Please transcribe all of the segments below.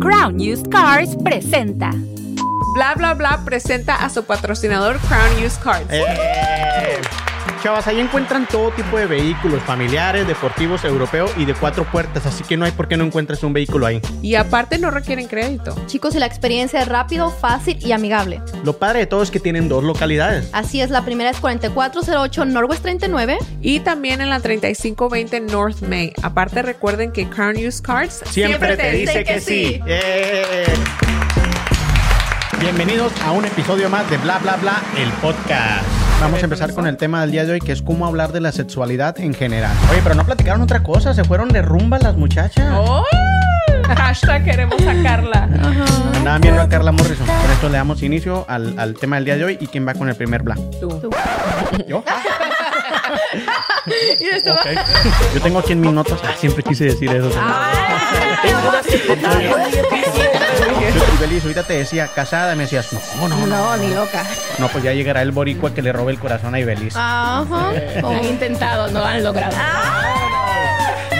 Crown Used Cars presenta. Bla bla bla presenta a su patrocinador Crown Used Cars. Eh, chavas, ahí encuentran todo tipo de vehículos familiares, deportivos, europeos y de cuatro puertas, así que no hay por qué no encuentres un vehículo ahí. Y aparte no requieren crédito. Chicos, y la experiencia es rápido, fácil y amigable. Lo padre de todo es que tienen dos localidades. Así es, la primera es 4408 Northwest 39. Y también en la 3520 North May. Aparte recuerden que Crown Used Cars Siempre, te, dice que, sí. Eh. Bienvenidos a un episodio más de Bla Bla Bla, el podcast. Vamos a empezar con el tema del día de hoy, que es cómo hablar de la sexualidad en general. Oye, pero no platicaron otra cosa, se fueron de rumba las muchachas. ¡Oh! Hashtag queremos sacarla. Andaban viendo a Carla Morrison. Por esto le damos inicio al, al tema del día de hoy. ¿Y quién va con el primer bla? Tú. ¿Yo? Ok. Yo tengo aquí en mis notas. Ah, siempre quise decir eso. Yo, y Belis, ahorita te decía, casada, me decías, no, no, no. No, ni loca. No, pues ya llegará el boricua que le robe el corazón a Ibelis. Ajá. Han intentado, no lo han logrado.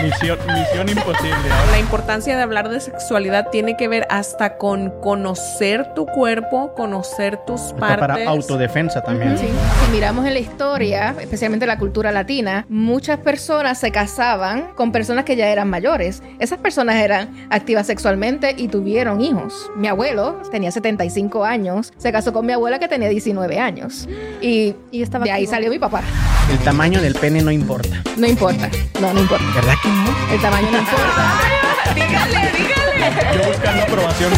Misión, misión imposible. La importancia de hablar de sexualidad tiene que ver hasta con conocer tu cuerpo, conocer tus Está partes. para autodefensa también. Sí. Si miramos en la historia, especialmente la cultura latina, muchas personas se casaban con personas que ya eran mayores. Esas personas eran activas sexualmente y tuvieron hijos. Mi abuelo tenía 75 años, se casó con mi abuela que tenía 19 años. Y, Y estaba de ahí activo. salió mi papá. El tamaño del pene no importa. No importa, no, no importa. ¿Verdad que no? El tamaño no importa. Dígale, dígale. Yo buscando aprobación.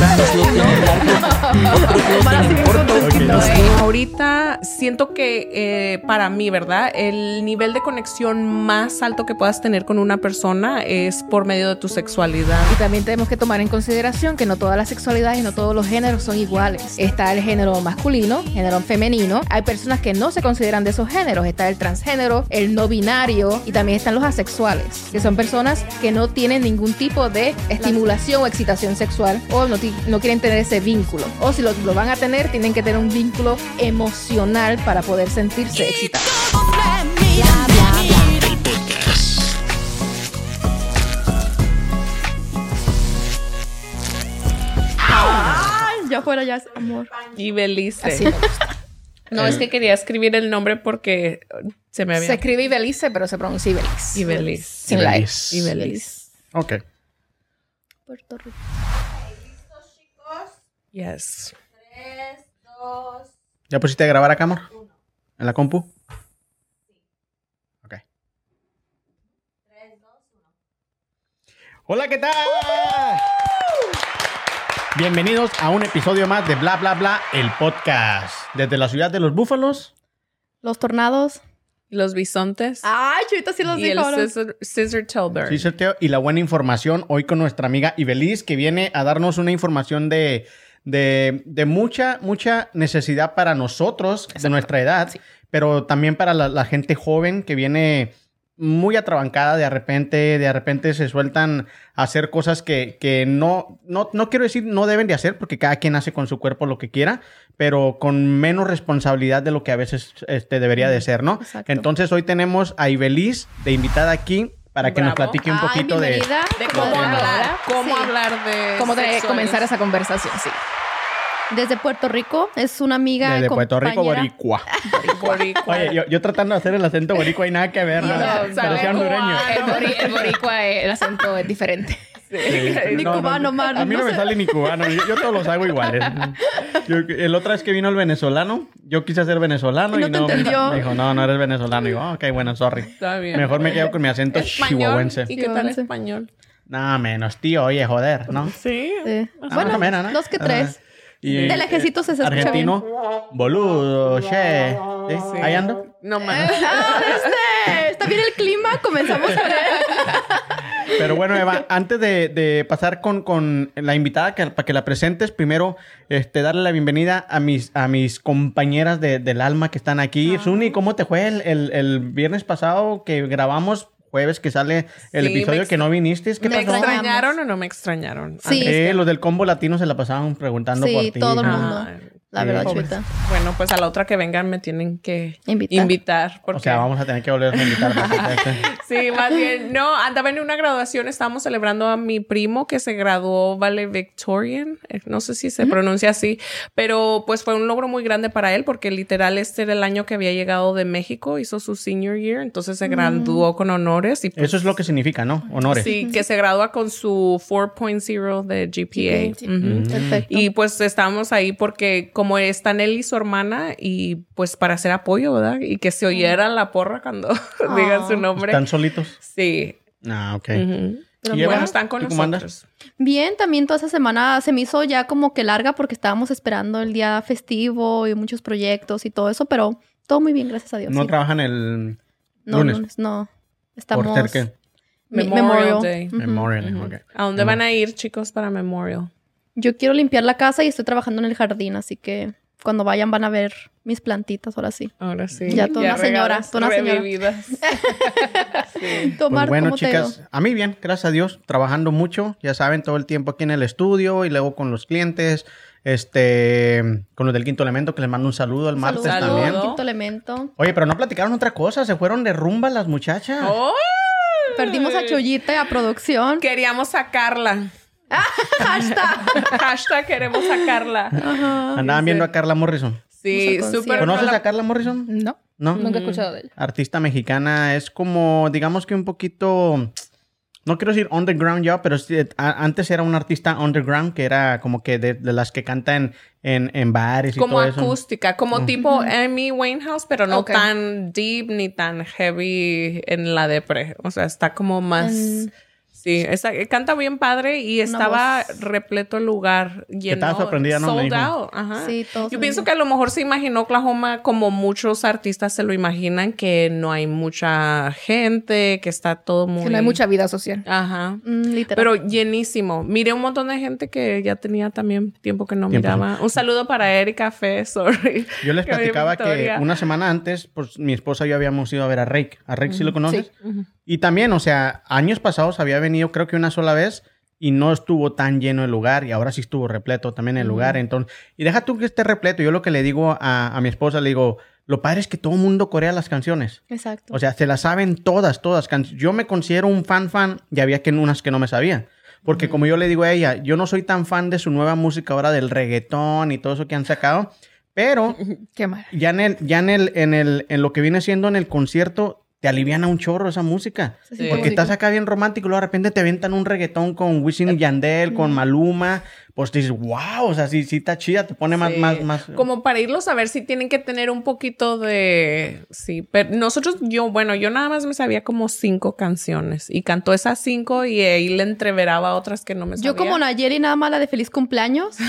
Eh, ahorita siento que eh, para mí, ¿verdad? El nivel de conexión más alto que puedas tener con una persona es por medio de tu sexualidad. Y también tenemos que tomar en consideración que no todas las sexualidades y no todos los géneros son iguales. Está el género masculino, género femenino. Hay personas que no se consideran de esos géneros. Está el transgénero, el no binario y también están los asexuales, que son personas que no tienen ningún tipo de estimulación o excitación sexual o no, ti- no quieren tener ese vínculo. O si lo, lo van a tener, tienen que tener un vínculo emocional para poder sentirse excitados. Ya fuera ya es amor. Y Belice. Así. No, es que quería escribir el nombre porque se me había... Se escribe Ibelice, pero se pronuncia Ibeliz. Ibeliz. Sin la E. Ibeliz. Ibeliz. Ok. Puerto Rico. Yes. ¿Ya pusiste a grabar acá, amor? ¿En la compu? Ok. Hola, ¿qué tal? Bienvenidos a un episodio más de Bla Bla Bla, el podcast. Desde la ciudad de los búfalos. Los tornados. Los bisontes. Ay, Chuita sí los y el dijo. ahora. scissor, scissor tailbird. Sí, sorteo. Y la buena información hoy con nuestra amiga Ibeliz, que viene a darnos una información de, de, de mucha, mucha necesidad para nosotros, de nuestra edad, pero también para la, la gente joven que viene muy atrabancada de repente, de repente se sueltan a hacer cosas que, que no, no, no quiero decir no deben de hacer, porque cada quien hace con su cuerpo lo que quiera, pero con menos responsabilidad de lo que a veces este, debería de ser, ¿no? Exacto. Entonces hoy tenemos a Ibeliz de invitada aquí para que nos platique un Ay, poquito de... De cómo hablar, cómo Sí. hablar de ¿Cómo de comenzar esa conversación? Sí. Desde Puerto Rico. Es una amiga. Desde Puerto Rico, compañera. boricua. Boricua. Oye, yo, yo tratando de hacer el acento boricua y nada que ver, ¿no? No, Parecía sabe hondureño. El, bori- el boricua, eh, el acento es diferente. Sí, Ni cubano, mano, A mí no, no me sé. sale ni cubano. Yo, yo todos los hago iguales. Yo- el otra vez que vino el venezolano, yo quise ser venezolano Y y, no te no, entendió. me dijo, no, no eres venezolano. Y digo, "Ah, ok, bueno, sorry. Está bien. Mejor me quedo con mi acento Español. chihuahuense. ¿Y qué tal español? Nada menos, tío, oye, joder, ¿no? Sí. Sí. Ah, bueno, menos, ¿no? dos que tres. Ah, y, De lejecitos se escucha Argentino, boludo, che. ¿Sí? Sí. Ahí ando. No más. Ah, este, está bien el clima, comenzamos a ver. Pero bueno, Eva, antes de, de pasar con, con la invitada que, para que la presentes, primero este, darle la bienvenida a mis, a mis compañeras de- del alma que están aquí. Suni, ¿cómo te fue el, el- el viernes pasado que grabamos? Jueves que sale el Sí, episodio que no viniste. ¿Qué ¿Me pasó? extraña- extrañaron o no me extrañaron? Sí. Eh, los del combo latino se la pasaban preguntando Sí, por ti. todo el ¿no? mundo. Ah, la Sí, verdad. Chuita. Bueno, pues a la otra que vengan me tienen que Invitar. invitar. porque... O sea, vamos a tener que volver a invitar. Sí, más bien. No, andaba en una graduación. Estábamos celebrando a mi primo que se graduó valedictorian. eh, No sé si se pronuncia así, pero pues fue un logro muy grande para él porque literal este era el año que había llegado de México, hizo su senior year, entonces se graduó con honores y pues, Eso es lo que significa, ¿no? Honores. sí, que se gradúa con su 4.0 de GPA. Perfecto. Y pues estábamos ahí porque como están él y su hermana y pues para hacer apoyo, ¿verdad? Y que se oyera la porra cuando digan su nombre. ¿Están solitos? Sí. Ah, ok. Ujú. Pero ¿Y bueno, Eva? están con nosotros. Bien, también toda esa semana se me hizo ya como que larga porque estábamos esperando el día festivo y muchos proyectos y todo eso, pero todo muy bien, gracias a Dios. ¿No sí. trabajan el no, lunes? lunes, no. Estamos... por ser Mi- Memorial Day. Memorial? Ok. ¿A dónde van a ir, chicos, para Memorial? Yo quiero limpiar la casa y estoy trabajando en el jardín, así que cuando vayan van a ver mis plantitas, ahora sí. Ahora sí. Ya toda una señora, toda una señora. sí. Tomar, Pues bueno, ¿cómo te chicas, a mí bien, gracias a Dios, trabajando mucho, ya saben, todo el tiempo aquí en el estudio y luego con los clientes, este, con los del quinto elemento, que les mando un saludo el martes Saludos, también. Saludo. Quinto elemento. Oye, pero no platicaron otra cosa, se fueron de rumba las muchachas. ¡Oh! Perdimos a Chollita y a producción. Queríamos sacarla. Hashtag. Hashtag queremos sacarla. Andaban viendo a Carla Morrison. Sí, a súper. ¿Conoces a Carla Morrison? No, ¿No? nunca he escuchado de ella. Artista mexicana, es como, digamos que un poquito, no quiero decir underground ya, pero a- antes era un artista underground que era como que de, de las que cantan en, en bares y Como todo eso. acústica, como tipo Amy Winehouse, pero no tan deep ni tan heavy en la depre. O sea, está como más. Mm. Sí, esa- canta bien padre y estaba repleto el lugar lleno. estaba sorprendida, ¿no? Me Sold out. Ajá. Sí, Yo pienso que a lo mejor se imaginó Oklahoma como muchos artistas se lo imaginan, que no hay mucha gente, que está todo muy. Que no hay mucha vida social. Ajá. Mm, literal. Pero llenísimo. Miré un montón de gente que ya tenía también tiempo que no Tiempo, miraba. Un saludo para Erika Fe, sorry. Yo les platicaba que una semana antes, pues mi esposa y yo habíamos ido a ver a Rake. ¿A Rake sí lo conoces? Ujú. Y también, o sea, años pasados había venido creo que una sola vez y no estuvo tan lleno el lugar y ahora sí estuvo repleto también el lugar. Entonces, y deja tú que esté repleto. Yo lo que le digo a, a mi esposa, le digo, lo padre es que todo el mundo corea las canciones. Exacto. O sea, se las saben todas, todas. Yo me considero un fan fan y había que unas que no me sabía. Porque como yo le digo a ella, yo no soy tan fan de su nueva música ahora del reggaetón y todo eso que han sacado, pero Qué mal. ya en el, ya en el, en el, en lo que viene siendo en el concierto, te aliviana un chorro esa música. Sí. Porque estás acá bien romántico y luego de repente te aventan un reggaetón con Wisin y Yandel, con Maluma. Pues dices, wow, o sea, sí, sí está chida, te pone más, Sí. más, más. Como para irlos a ver si tienen que tener un poquito de... Sí, pero nosotros, yo, bueno, yo nada más me sabía como cinco canciones y cantó esas cinco y ahí le entreveraba otras que no me sabía. Yo como Nayeli nada más la de feliz cumpleaños.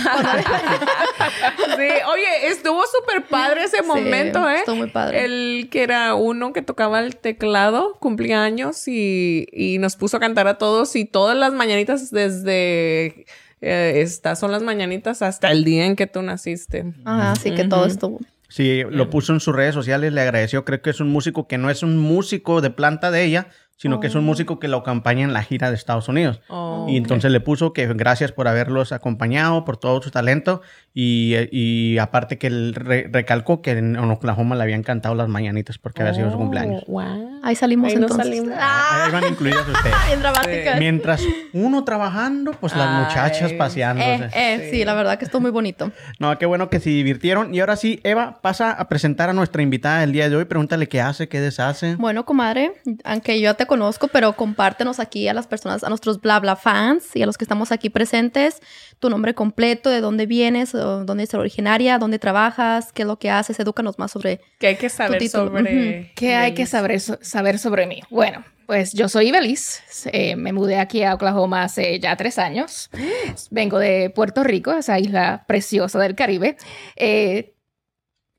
Sí, oye, estuvo súper padre ese momento, ¿eh? estuvo muy padre. El que era uno que tocaba el teclado, cumplía años y, y nos puso a cantar a todos y todas las mañanitas desde... eh, estas son las mañanitas hasta el día en que tú naciste. Ajá, así que todo estuvo. Sí, lo puso en sus redes sociales, le agradeció. Creo que es un músico que no es un músico de planta de ella, sino que es un músico que lo acompaña en la gira de Estados Unidos. Oh, y entonces le puso que gracias por haberlos acompañado, por todo su talento. Y, y aparte que él re- recalcó que en Oklahoma le habían cantado las mañanitas porque había sido su cumpleaños. Oh, wow. Ahí salimos Ahí entonces. salimos. Ahí van incluidas ustedes. Bien dramáticas. Mientras uno trabajando, pues las Ay. muchachas paseándose. Eh, eh, sí. la verdad que estuvo muy bonito. No, qué bueno que se divirtieron. Y ahora sí, Eva, pasa a presentar a nuestra invitada del día de hoy. Pregúntale qué hace, qué deshace. Bueno, comadre, aunque yo ya te conozco, pero compártenos aquí a las personas, a nuestros bla bla fans y a los que estamos aquí presentes, tu nombre completo, de dónde vienes, o dónde eres originaria, dónde trabajas, qué es lo que haces, edúcanos más sobre... Que hay que saber sobre... ¿Qué hay que saber, so- saber sobre mí? Bueno, pues yo soy Ibeliz. eh, me mudé aquí a Oklahoma hace ya tres años. Vengo de Puerto Rico, esa isla preciosa del Caribe. eh,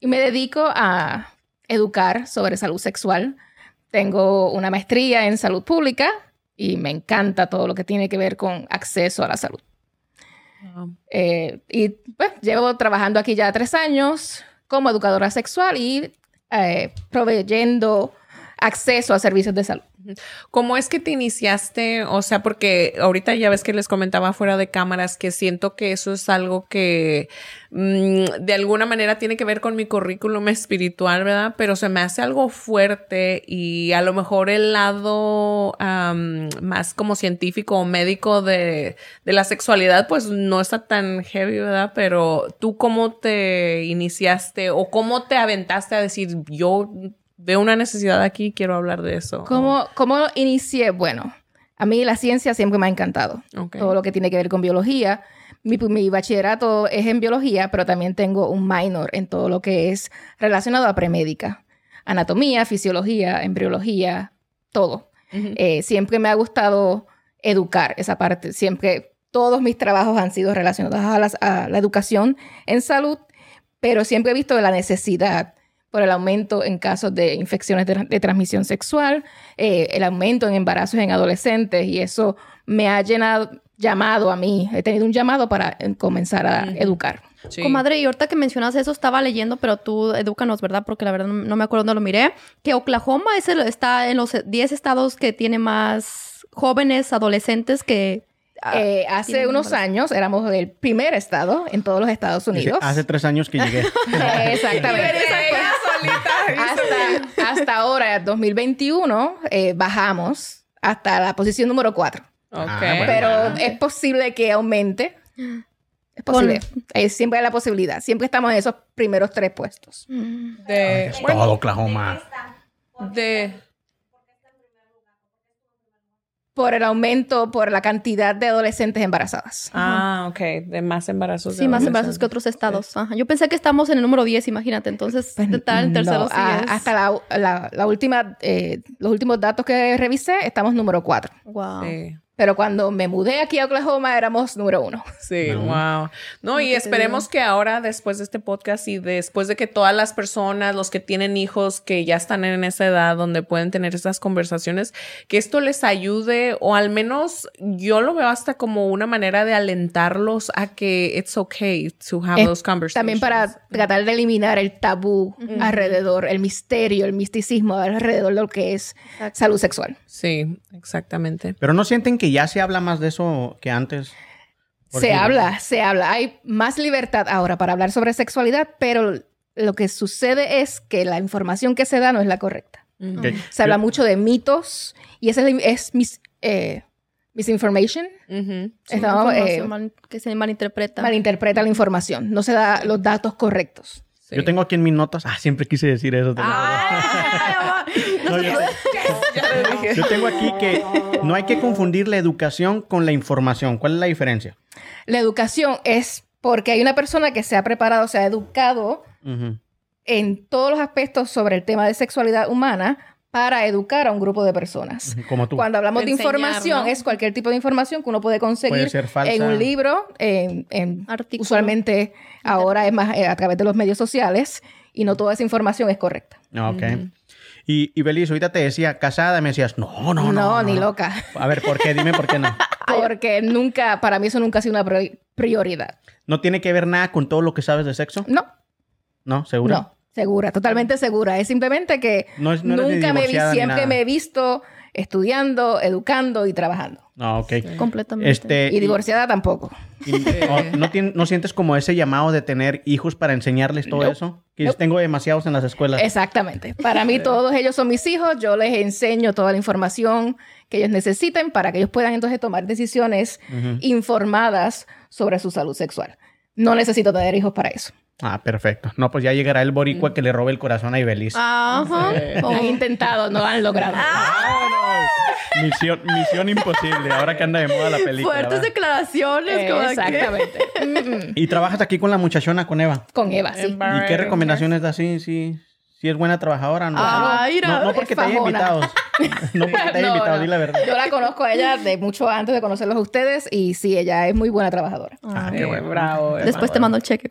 y me dedico a educar sobre salud sexual. Tengo una maestría en salud pública y me encanta todo lo que tiene que ver con acceso a la salud. Eh, y pues llevo trabajando aquí ya tres años como educadora sexual y eh, proveyendo acceso a servicios de salud. ¿Cómo es que te iniciaste? O sea, porque ahorita ya ves que les comentaba fuera de cámaras que siento que eso es algo que mm, de alguna manera tiene que ver con mi currículum espiritual, ¿verdad? Pero se me hace algo fuerte y a lo mejor el lado más como científico o médico de, de la sexualidad, pues no está tan heavy, ¿verdad? Pero tú cómo te iniciaste o cómo te aventaste a decir, yo veo una necesidad aquí, quiero hablar de eso. ¿Cómo, ¿Cómo inicié? Bueno, a mí la ciencia siempre me ha encantado. Todo lo que tiene que ver con biología. Mi, mi bachillerato es en biología, pero también tengo un minor en todo lo que es relacionado a premédica. Anatomía, fisiología, embriología, todo. Eh, siempre me ha gustado educar esa parte. Siempre, todos mis trabajos han sido relacionados a, las- a la educación en salud, pero siempre he visto la necesidad por el aumento en casos de infecciones de, de transmisión sexual, eh, el aumento en embarazos en adolescentes y eso me ha llenado, llamado a mí, he tenido un llamado para eh, comenzar a educar. Sí. Comadre, y ahorita que mencionas eso, estaba leyendo, pero tú edúcanos, ¿verdad? Porque la verdad no, no me acuerdo dónde lo miré. Que Oklahoma es el- está en los 10 estados que tiene más jóvenes adolescentes que... ah, Eh, hace unos años éramos el primer estado en todos los Estados Dice, Unidos. hace tres años que llegué. Exactamente. Ella solita. hasta, hasta ahora, 2021, eh, bajamos hasta la posición número 4. Ok. Ah, bueno. Pero es posible que aumente. Es posible. Eh, siempre hay la posibilidad. Siempre estamos en esos primeros tres puestos. Mm. de, Todo Oklahoma. de, Por el aumento, por la cantidad de adolescentes embarazadas. ah, ok, de más embarazos. Sí, más embarazos que otros estados. Ajá. Yo pensé que estamos en el número 10, imagínate. Entonces, Pues, está en tercero no, sí a- es- hasta la, la- la última, eh, los últimos datos que revisé, estamos número 4. Wow. Sí. Pero cuando me mudé aquí a Oklahoma, éramos número 1. Sí, No. wow. No, y ¿Qué te esperemos que ahora, después de este podcast y después de que todas las personas, los que tienen hijos, que ya están en esa edad donde pueden tener esas conversaciones, que esto les ayude o al menos yo lo veo hasta como una manera de alentarlos a que it's okay to have Eh, those conversations. También para tratar de eliminar el tabú alrededor, el misterio, el misticismo alrededor de lo que es salud sexual. Sí, exactamente. Pero no sienten que ya se habla más de eso que antes. Se habla, se habla. Hay más libertad ahora para hablar sobre sexualidad, pero lo que sucede es que la información que se da no es la correcta. Ujú. Ok. Se habla mucho de mitos y esa es, es mis, eh, misinformation. Ujú. Sí, Estamos, eh, información mal- que se malinterpreta. malinterpreta la información, no se da los datos correctos. Sí. Yo tengo aquí en mis notas. Ah, siempre quise decir eso. Ah, No, yo, Ya lo dije. yo tengo aquí que no hay que confundir la educación con la información. ¿Cuál es la diferencia? La educación es porque hay una persona que se ha preparado, se ha educado en todos los aspectos sobre el tema de sexualidad humana para educar a un grupo de personas. Como tú. Cuando hablamos de, Enseñar, información, ¿no? es cualquier tipo de información que uno puede conseguir Puede ser falsa. en un libro, en, en- Artículo. usualmente ahora es más eh, a través de los medios sociales y no toda esa información es correcta. Ah, Ok. Y, y Belis, ahorita te decía casada, me decías, no, no, no. No, ni no. loca. A ver, ¿por qué? Dime por qué no. Porque nunca, para mí eso nunca ha sido una priori- prioridad. ¿No tiene que ver nada con todo lo que sabes de sexo? No, ¿No? ¿Seguro? no, segura, totalmente segura. Es simplemente que No es- no eres ni nunca me vi, siempre nada. me he visto estudiando, educando y trabajando. No, ok. Completamente. Este, Y divorciada tampoco. y- o- ¿no, tien- ¿No sientes como ese llamado de tener hijos para enseñarles todo Nope. eso? Que Nope. tengo demasiados en las escuelas. Exactamente. Para mí todos ellos son mis hijos. Yo les enseño toda la información que ellos necesiten para que ellos puedan entonces tomar decisiones informadas sobre su salud sexual. No necesito tener hijos para eso. Ah, perfecto. No, pues ya llegará el boricua que le robe el corazón a Ibeliz. Ajá. Oh. Han intentado, no han logrado. Misión, misión imposible. Ahora que anda de moda la película. Fuertes ¿verdad? declaraciones. como Exactamente. Mm, mm. Y trabajas aquí con la muchachona, con Eva. Con Eva, sí. ¿Y qué recomendaciones da? Sí, sí. Si es buena trabajadora, no. Ah, no, no, porque te haya invitado. No porque te haya No, invitado, no. di la verdad. Yo la conozco a ella de mucho antes de conocerlos a ustedes y sí, ella es muy buena trabajadora. Ah, Sí, qué bueno. bravo. Después te mando el cheque.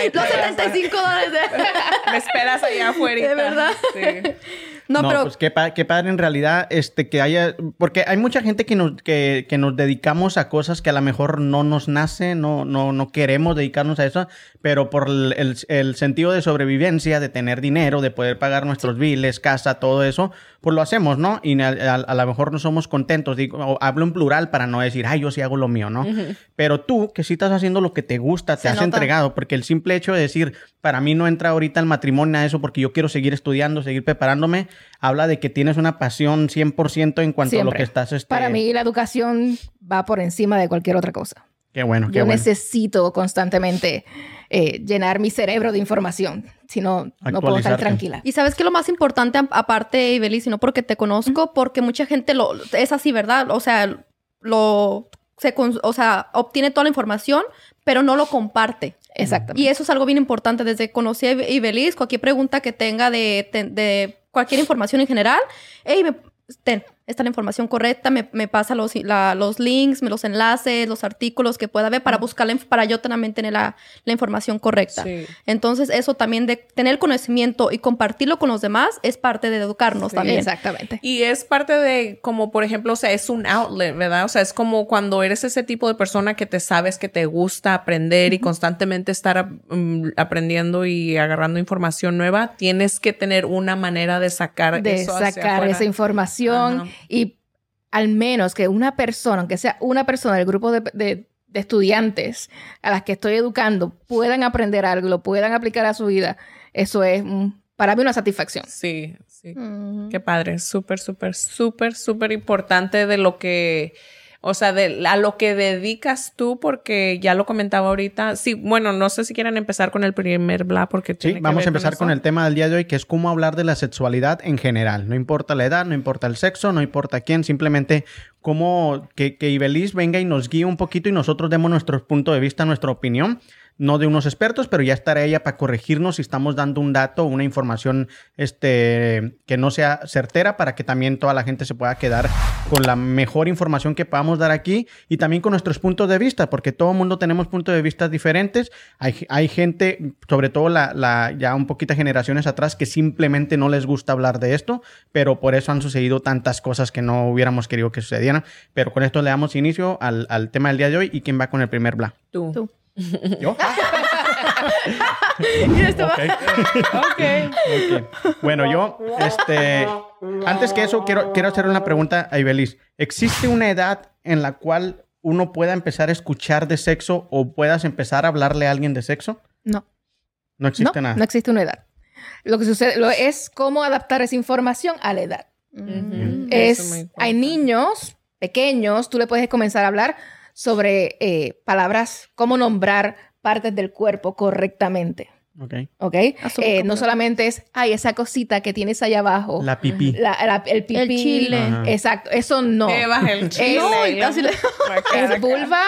Ahí te Los vas a- 75 dólares. de- Me esperas allá afuera. De verdad. Sí. No, No, pero pues qué, pa- qué padre en realidad este, que haya... Porque hay mucha gente que nos, que, que nos dedicamos a cosas que a lo mejor no nos nace, no, no, no queremos dedicarnos a eso, pero por el, el- el sentido de sobrevivencia, de tener dinero, de poder pagar nuestros biles, casa, todo, eso, pues lo hacemos, ¿no? Y a, a- a lo mejor no somos contentos. Digo, hablo en plural para no decir, ay, yo sí hago lo mío, ¿no? Pero tú, que sí estás haciendo lo que te gusta, te Se has nota. entregado, porque el simple hecho de decir, para mí no entra ahorita el matrimonio a eso porque yo quiero seguir estudiando, seguir preparándome, habla de que tienes una pasión 100% en cuanto a lo Siempre. que estás... Este... Para mí la educación va por encima de cualquier otra cosa. Qué bueno, qué Yo bueno. necesito constantemente eh, llenar mi cerebro de información. Si no, no puedo estar tranquila. Y sabes que lo más importante, aparte, Ibeli, sino porque te conozco, porque mucha gente lo es así, ¿verdad? O sea, lo se o sea, obtiene toda la información, pero no lo comparte. Exactamente. Y eso es algo bien importante. Desde que conocí a Ibeliz, cualquier pregunta que tenga de, de- de cualquier información en general, hey, me, esta es la información correcta, me, me pasa los, la- los links, me los enlaces, los artículos que pueda ver para buscar, la inf- para yo también tener la, la información correcta. Sí. Entonces, eso también de tener conocimiento y compartirlo con los demás es parte de educarnos también. Exactamente. Y es parte de, como por ejemplo, o sea, es un outlet, ¿verdad? O sea, es como cuando eres ese tipo de persona que te sabes que te gusta aprender y constantemente estar mm, aprendiendo y agarrando información nueva, tienes que tener una manera de sacar de eso sacar afuera. esa información Ajá. Y al menos que una persona, aunque sea una persona del grupo de, de- de estudiantes a las que estoy educando, puedan aprender algo, lo puedan aplicar a su vida, eso es para mí una satisfacción. Sí, sí. Mm. Qué padre, súper, súper, súper, súper importante de lo que, o sea, de a lo que dedicas tú, porque ya lo comentaba ahorita. Sí, bueno, no sé si quieren empezar con el primer bla, porque Sí, tiene que vamos ver a empezar con, el tema del día de hoy, que es cómo hablar de la sexualidad en general. No importa la edad, no importa el sexo, no importa quién, simplemente cómo que, que Ibeliz venga y nos guíe un poquito y nosotros demos nuestro punto de vista, nuestra opinión. No de unos expertos, pero ya estará ella para corregirnos si estamos dando un dato o una información este, que no sea certera para que también toda la gente se pueda quedar con la mejor información que podamos dar aquí y también con nuestros puntos de vista, porque todo el mundo tenemos puntos de vista diferentes. Hay, hay gente, sobre todo la, la- ya un poquito generaciones atrás, que simplemente no les gusta hablar de esto, pero por eso han sucedido tantas cosas que no hubiéramos querido que sucedieran. Pero con esto le damos inicio al, al tema del día de hoy y quién va con el primer bla. Tú. Tú. ¿Yo? Ok. Ok. Bueno, yo, este, antes que eso, quiero, quiero hacer una pregunta a Ibeliz. ¿Existe una edad en la cual uno pueda empezar a escuchar de sexo o puedas empezar a hablarle a alguien de sexo? No, No existe no, nada. no existe una edad. Lo que sucede lo, es cómo adaptar esa información a la edad. Mm. Es, hay niños pequeños, tú le puedes comenzar a hablar sobre eh, palabras, cómo nombrar partes del cuerpo correctamente. Ok. ¿Ok? A su Eh, no solamente es, ay, esa cosita que tienes allá abajo. La pipí. la- la- el pipí. El chile. Ajá. Exacto, eso no. Baja el chile. No, y casi le- Es vulva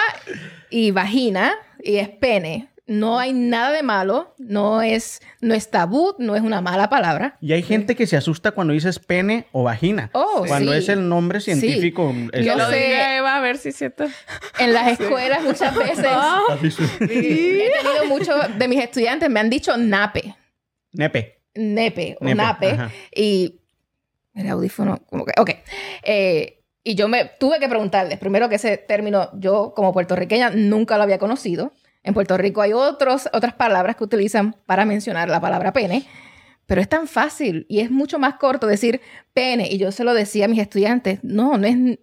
y vagina y es pene. No hay nada de malo, no es, no es tabú, no es una mala palabra. Y hay gente que se asusta cuando dices pene o vagina. Oh, cuando sí. es el nombre Sí. científico. Yo lo sé- diga Eva, a ver si siete. En las escuelas muchas veces he tenido muchos de mis estudiantes me han dicho nape, Nepe. nepe o Nepe, nape ajá. y el audífono como que, ok. Eh, y yo me tuve que preguntarles, primero que ese término yo como puertorriqueña nunca lo había conocido. En Puerto Rico hay otros, otras palabras que utilizan para mencionar la palabra pene, pero es tan fácil y es mucho más corto decir pene. Y yo se lo decía a mis estudiantes, no, no es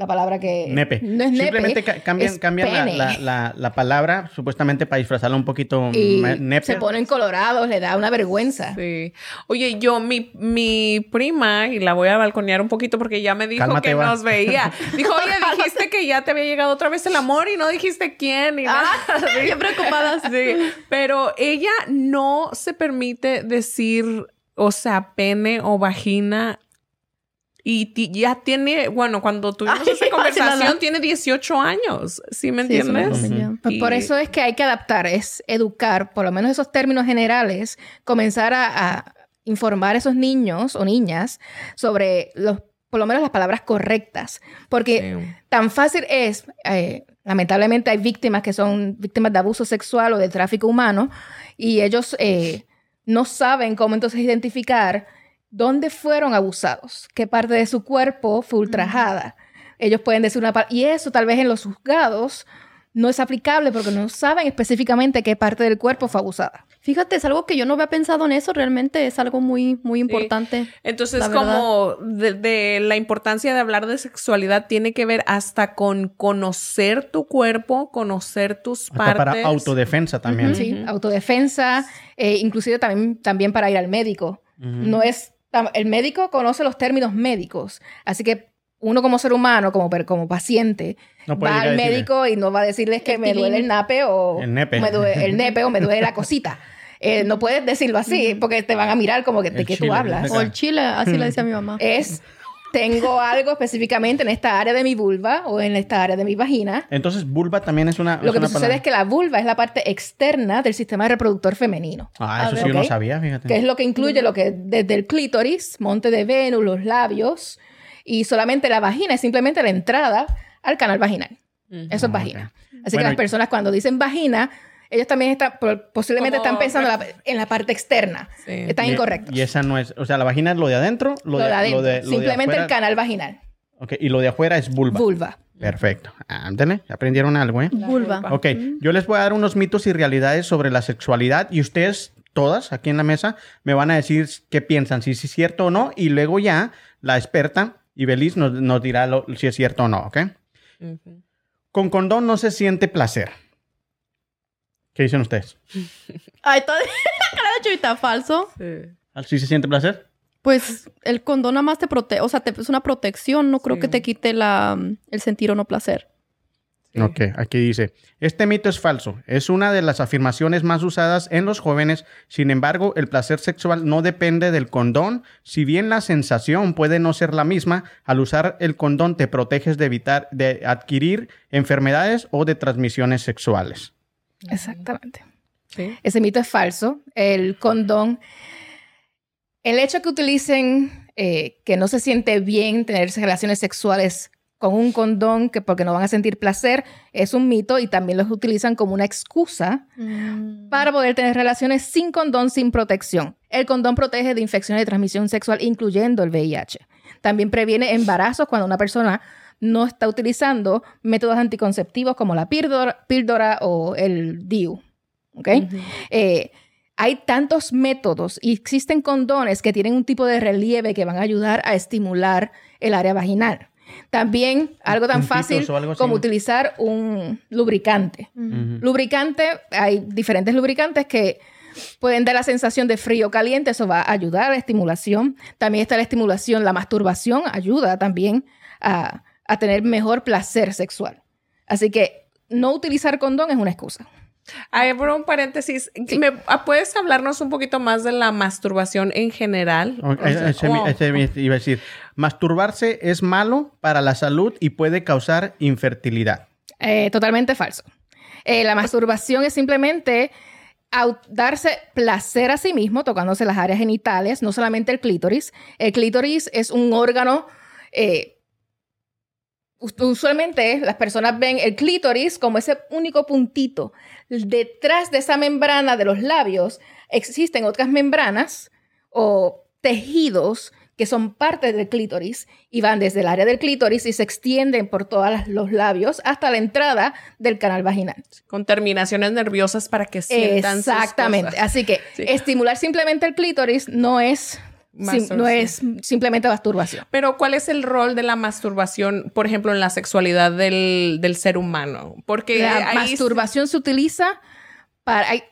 la palabra que... Nepe. No es Simplemente ca- cambian, es cambian la, pene. la- la- la palabra, supuestamente para disfrazarla un poquito Y nepe. se ponen colorados, le da una vergüenza. Sí. Oye, yo, mi, mi prima, y la voy a balconear un poquito porque ya me dijo Cálmate, que nos veía. Dijo, oye, dijiste que ya te había llegado otra vez el amor y no dijiste quién ni nada. Bien preocupada. Sí. Pero ella no se permite decir, o sea, pene o vagina. Y ya tiene, bueno, cuando tuvimos Ay, esa conversación, tiene 18 años. ¿Sí me Sí, eso me entiendes? por eso es que hay que adaptar, es educar, por lo menos esos términos generales, comenzar a, a informar a esos niños o niñas sobre los, por lo menos las palabras correctas. Porque Sí. tan fácil es, eh, lamentablemente hay víctimas que son víctimas de abuso sexual o de tráfico humano y ellos eh, no saben cómo entonces identificar dónde fueron abusados, qué parte de su cuerpo fue ultrajada. Ellos pueden decir una parte, y eso tal vez en los juzgados no es aplicable porque no saben específicamente qué parte del cuerpo fue abusada. Fíjate, es algo que yo no había pensado en eso, realmente es algo muy, muy importante. Entonces, como de, de la importancia de hablar de sexualidad tiene que ver hasta con conocer tu cuerpo, conocer tus Hasta partes. para autodefensa también. Sí, autodefensa, eh, inclusive también, también para ir al médico. No es, el médico conoce los términos médicos, así que uno como ser humano, como, como paciente, No va al médico y no va a decirles que El me tilín. duele el nape o El nepe. me duele el nepe o me duele la cosita. Eh, no puedes decirlo así porque te van a mirar como que de qué tú hablas. O el chile, así le decía mi mamá. Es tengo algo específicamente en esta área de mi vulva o en esta área de mi vagina. Entonces, vulva también es una. Lo es que una sucede palabra- es que la vulva es la parte externa del sistema reproductor femenino. Ah, eso ver, sí yo no sabía, fíjate. que es lo que incluye lo que desde el clítoris, monte de Venus, los labios y solamente la vagina es simplemente la entrada al canal vaginal. Eso es vagina. Así Bueno, que las personas cuando dicen vagina, ellos también están, po- posiblemente Como- están pensando en la, en la parte externa. Sí. Están Y- incorrectos. Y esa no es. O sea, la vagina es lo de adentro, lo, lo de adentro. lo de- lo de simplemente el canal vaginal. Ok, y lo de afuera es vulva. Vulva. Perfecto. Ándale, ya aprendieron algo, ¿eh? Vulva. Ok, yo les voy a dar unos mitos y realidades sobre la sexualidad y ustedes, todas aquí en la mesa, me van a decir qué piensan, si es cierto o no, y luego ya la experta, Ibeliz, nos, nos dirá lo- si es cierto o no, ¿ok? Con condón no se siente placer. ¿Qué dicen ustedes? Ay, todavía la cara de Chuyita falso. Sí. ¿Sí se siente placer? Pues el condón nada más te protege, o sea, te- es una protección, no creo Sí. que te quite la, el sentir o no placer. Sí. Ok, aquí dice, este mito es falso, es una de las afirmaciones más usadas en los jóvenes, sin embargo, el placer sexual no depende del condón, si bien la sensación puede no ser la misma, al usar el condón te proteges de evitar, de adquirir enfermedades o de transmisiones sexuales. Exactamente. Sí. Ese mito es falso. El condón. El hecho que utilicen eh, que no se siente bien tener relaciones sexuales con un condón, que porque no van a sentir placer, es un mito y también los utilizan como una excusa para poder tener relaciones sin condón, sin protección. El condón protege de infecciones de transmisión sexual, incluyendo el VIH. También previene embarazos cuando una persona no está utilizando métodos anticonceptivos como la píldora, píldora o el DIU. ¿Ok? Eh, hay tantos métodos y existen condones que tienen un tipo de relieve que van a ayudar a estimular el área vaginal. También algo tan fácil algo como utilizar un lubricante. Lubricante, hay diferentes lubricantes que pueden dar la sensación de frío o caliente, eso va a ayudar a la estimulación. También está la estimulación, la masturbación ayuda también a, a tener mejor placer sexual. Así que no utilizar condón es una excusa. Ay, por un paréntesis, ¿me- ah, ¿puedes hablarnos un poquito más de la masturbación en general? Ok, O sea, ese- ¿cómo? ese iba a decir, masturbarse es malo para la salud y puede causar infertilidad. Eh, totalmente falso. Eh, la masturbación es simplemente darse placer a sí mismo, tocándose las áreas genitales, no solamente el clítoris. El clítoris es un órgano. eh, usualmente las personas ven el clítoris como ese único puntito. Detrás de esa membrana de los labios existen otras membranas o tejidos que son parte del clítoris y van desde el área del clítoris y se extienden por todos los labios hasta la entrada del canal vaginal. Con terminaciones nerviosas para que sientan sus Exactamente. cosas. Así que Sí. estimular simplemente el clítoris no es, no es simplemente masturbación. Pero ¿cuál es el rol de la masturbación, por ejemplo, en la sexualidad del, del ser humano? Porque La masturbación se utiliza para... Hay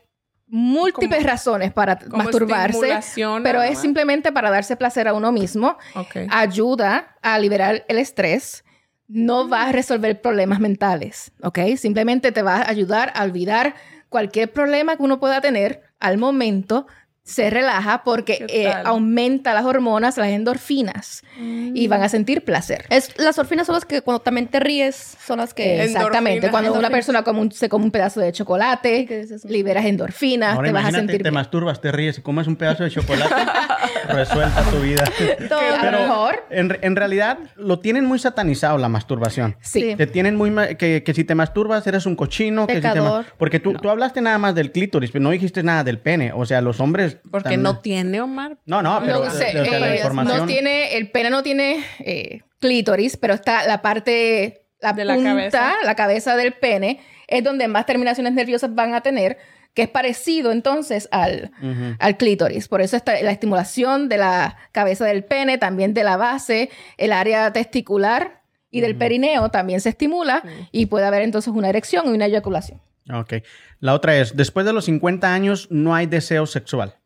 múltiples Como- razones para masturbarse, pero es simplemente para darse placer a uno mismo. Ok. ayuda a liberar el estrés, no va a resolver problemas mentales, ¿ok? Simplemente te va a ayudar a olvidar cualquier problema que uno pueda tener al momento, se relaja porque ¿Qué eh, aumenta las hormonas, las endorfinas y van a sentir placer. Es, las orfinas son las que cuando también te ríes, son las que... Exactamente. Endorfinas. Cuando una Endorfinas. persona come un- se come un pedazo de chocolate, liberas endorfinas, Ahora te vas a sentir te masturbas, te ríes y comes un pedazo de chocolate, resuelta tu vida. Todo a lo Pero mejor. en, en realidad lo tienen muy satanizado la masturbación. Sí. Te tienen muy... Que, que si te masturbas eres un cochino. Que si te Pecador. porque tú, tú hablaste nada más del clítoris, pero no dijiste nada del pene. O sea, los hombres... Porque también- no tiene, Omar. No, no, pero... No sé, o sea, la eh, información... no tiene, el pene no tiene eh, clítoris, pero está la parte, la De la punta, cabeza. la cabeza del pene, es donde más terminaciones nerviosas van a tener. que es parecido entonces al, al clítoris. Por eso está la estimulación de la cabeza del pene, también de la base, el área testicular y del perineo también se estimula y puede haber entonces una erección y una eyaculación. Ok. La otra es, después de los 50 años no hay deseo sexual.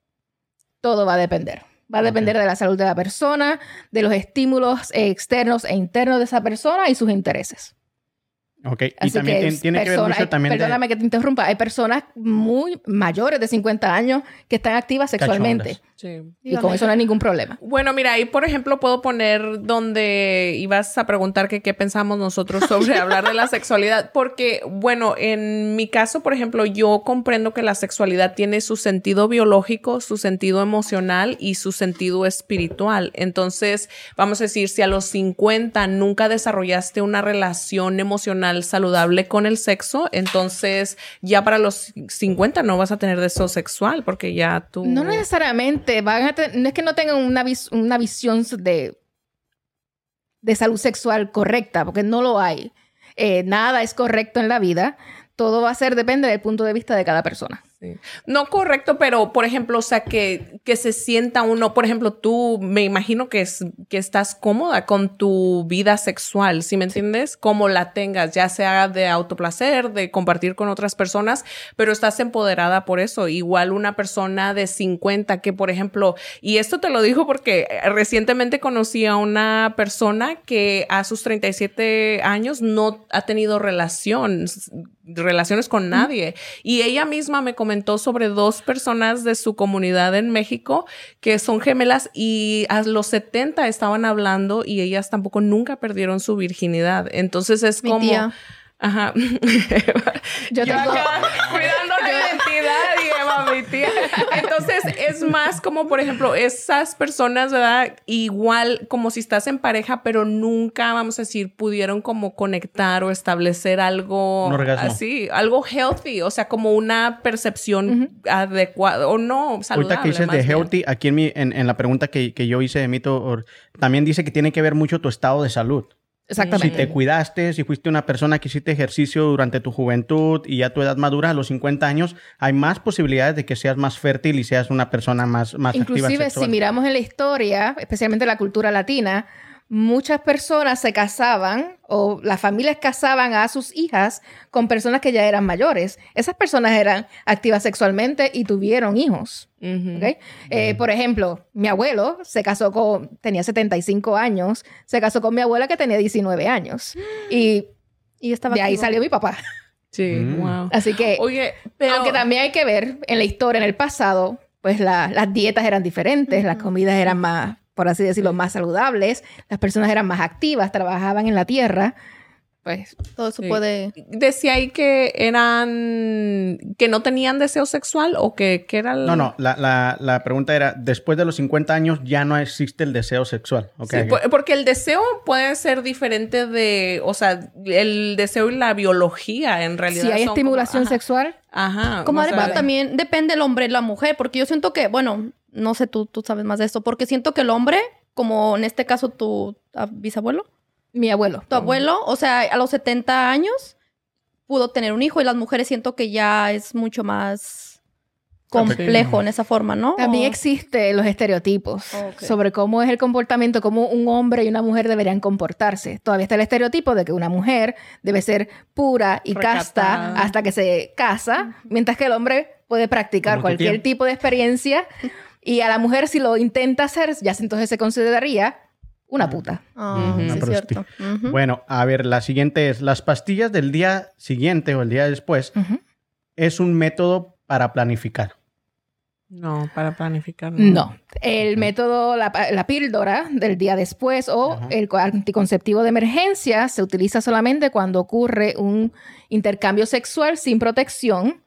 Todo va a depender. Va a depender de la salud de la persona, de los estímulos externos e internos de esa persona y sus intereses. Ok, y también tiene, que ver mucho también Perdóname que te interrumpa. Hay personas muy mayores de 50 años que están activas sexualmente. Y con eso no hay ningún problema. Bueno, mira, ahí por ejemplo puedo poner donde ibas a preguntar que qué pensamos nosotros sobre hablar de la sexualidad, porque bueno, en mi caso, por ejemplo, yo comprendo que la sexualidad tiene su sentido biológico, su sentido emocional y su sentido espiritual. Entonces, vamos a decir, si a los 50 nunca desarrollaste una relación emocional saludable con el sexo, entonces ya para los 50 no vas a tener deseo sexual porque ya tú... No necesariamente van a no es que no tengan una, una visión de, de salud sexual correcta, porque no lo hay. Eh, nada es correcto en la vida. Todo va a ser, depende del punto de vista de cada persona. No correcto, pero por ejemplo, o sea, que, que se sienta uno, por ejemplo, tú me imagino que, es, que estás cómoda con tu vida sexual, ¿sí me entiendes? Como la tengas, ya sea de autoplacer, de compartir con otras personas, pero estás empoderada por eso. Igual una persona de 50 que, por ejemplo, y esto te lo digo porque recientemente conocí a una persona que a sus 37 años no ha tenido relación, relaciones con nadie. Y ella misma me comentó sobre dos personas de su comunidad en México que son gemelas y a los 70 estaban hablando y ellas tampoco nunca perdieron su virginidad. Entonces es como... Ajá. Yo, tengo... la identidad Entonces, es más como, por ejemplo, esas personas, ¿verdad? Igual como si estás en pareja, pero nunca, vamos a decir, pudieron como conectar o establecer algo así, algo healthy, o sea, como una percepción adecuada o no, saludable. Ahorita que dices de healthy, aquí en, mi, en, la pregunta que, que yo hice de mito, también dice que tiene que ver mucho tu estado de salud. Exactamente. Si te cuidaste, si fuiste una persona que hiciste ejercicio durante tu juventud y ya tu edad madura, a los 50 años, hay más posibilidades de que seas más fértil y seas una persona más, más Inclusive, si miramos en la historia, especialmente la cultura latina, muchas personas se casaban o las familias casaban a sus hijas con personas que ya eran mayores. Esas personas eran activas sexualmente y tuvieron hijos. Eh, por ejemplo, mi abuelo se casó con, tenía 75 años, se casó con mi abuela que tenía 19 años. Y, y estaba de ahí salió mi papá. Sí, wow. Así que, Oye, pero... aunque también hay que ver en la historia, en el pasado, pues las dietas eran diferentes, las comidas eran más por así decirlo, más saludables, las personas eran más activas, trabajaban en la tierra, pues todo eso puede... Decía ahí que eran... que no tenían deseo sexual o que, que era... No, no, la, pregunta era, después de los 50 años ya no existe el deseo sexual. Okay. porque el deseo puede ser diferente de, o sea, el deseo y la biología en realidad. Si hay estimulación sexual. Ajá. Como también depende el hombre y la mujer, porque yo siento que, bueno, no sé, tú, tú sabes más de esto, porque siento que el hombre, como en este caso tu bisabuelo, mi abuelo, tu abuelo, o sea, a los 70 años pudo tener un hijo y las mujeres siento que ya es mucho más complejo en esa forma, ¿no? También existen los estereotipos sobre cómo es el comportamiento, cómo un hombre y una mujer deberían comportarse. Todavía está el estereotipo de que una mujer debe ser pura y casta hasta que se casa, mientras que el hombre puede practicar cualquier tipo de experiencia y a la mujer si lo intenta hacer, ya entonces se consideraría una puta. Ah, cierto. Bueno, a ver, la siguiente es, las pastillas del día siguiente o el día después es un método para planificar. No, para planificar. No. El método, la, píldora del día después o el anticonceptivo de emergencia se utiliza solamente cuando ocurre un intercambio sexual sin protección,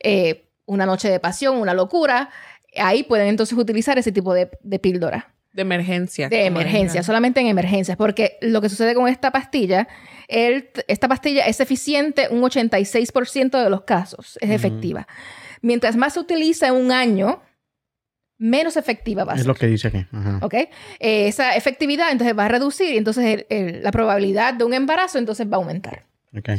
eh, una noche de pasión, una locura. Ahí pueden entonces utilizar ese tipo de, píldora. De emergencia. De emergencia, solamente en emergencias, porque lo que sucede con esta pastilla, esta pastilla es eficiente un 86% de los casos, es efectiva mientras más se utiliza en un año, menos efectiva va a ser. Es lo que dice aquí. ¿Ok? Eh, esa efectividad entonces va a reducir y entonces la probabilidad de un embarazo entonces va a aumentar.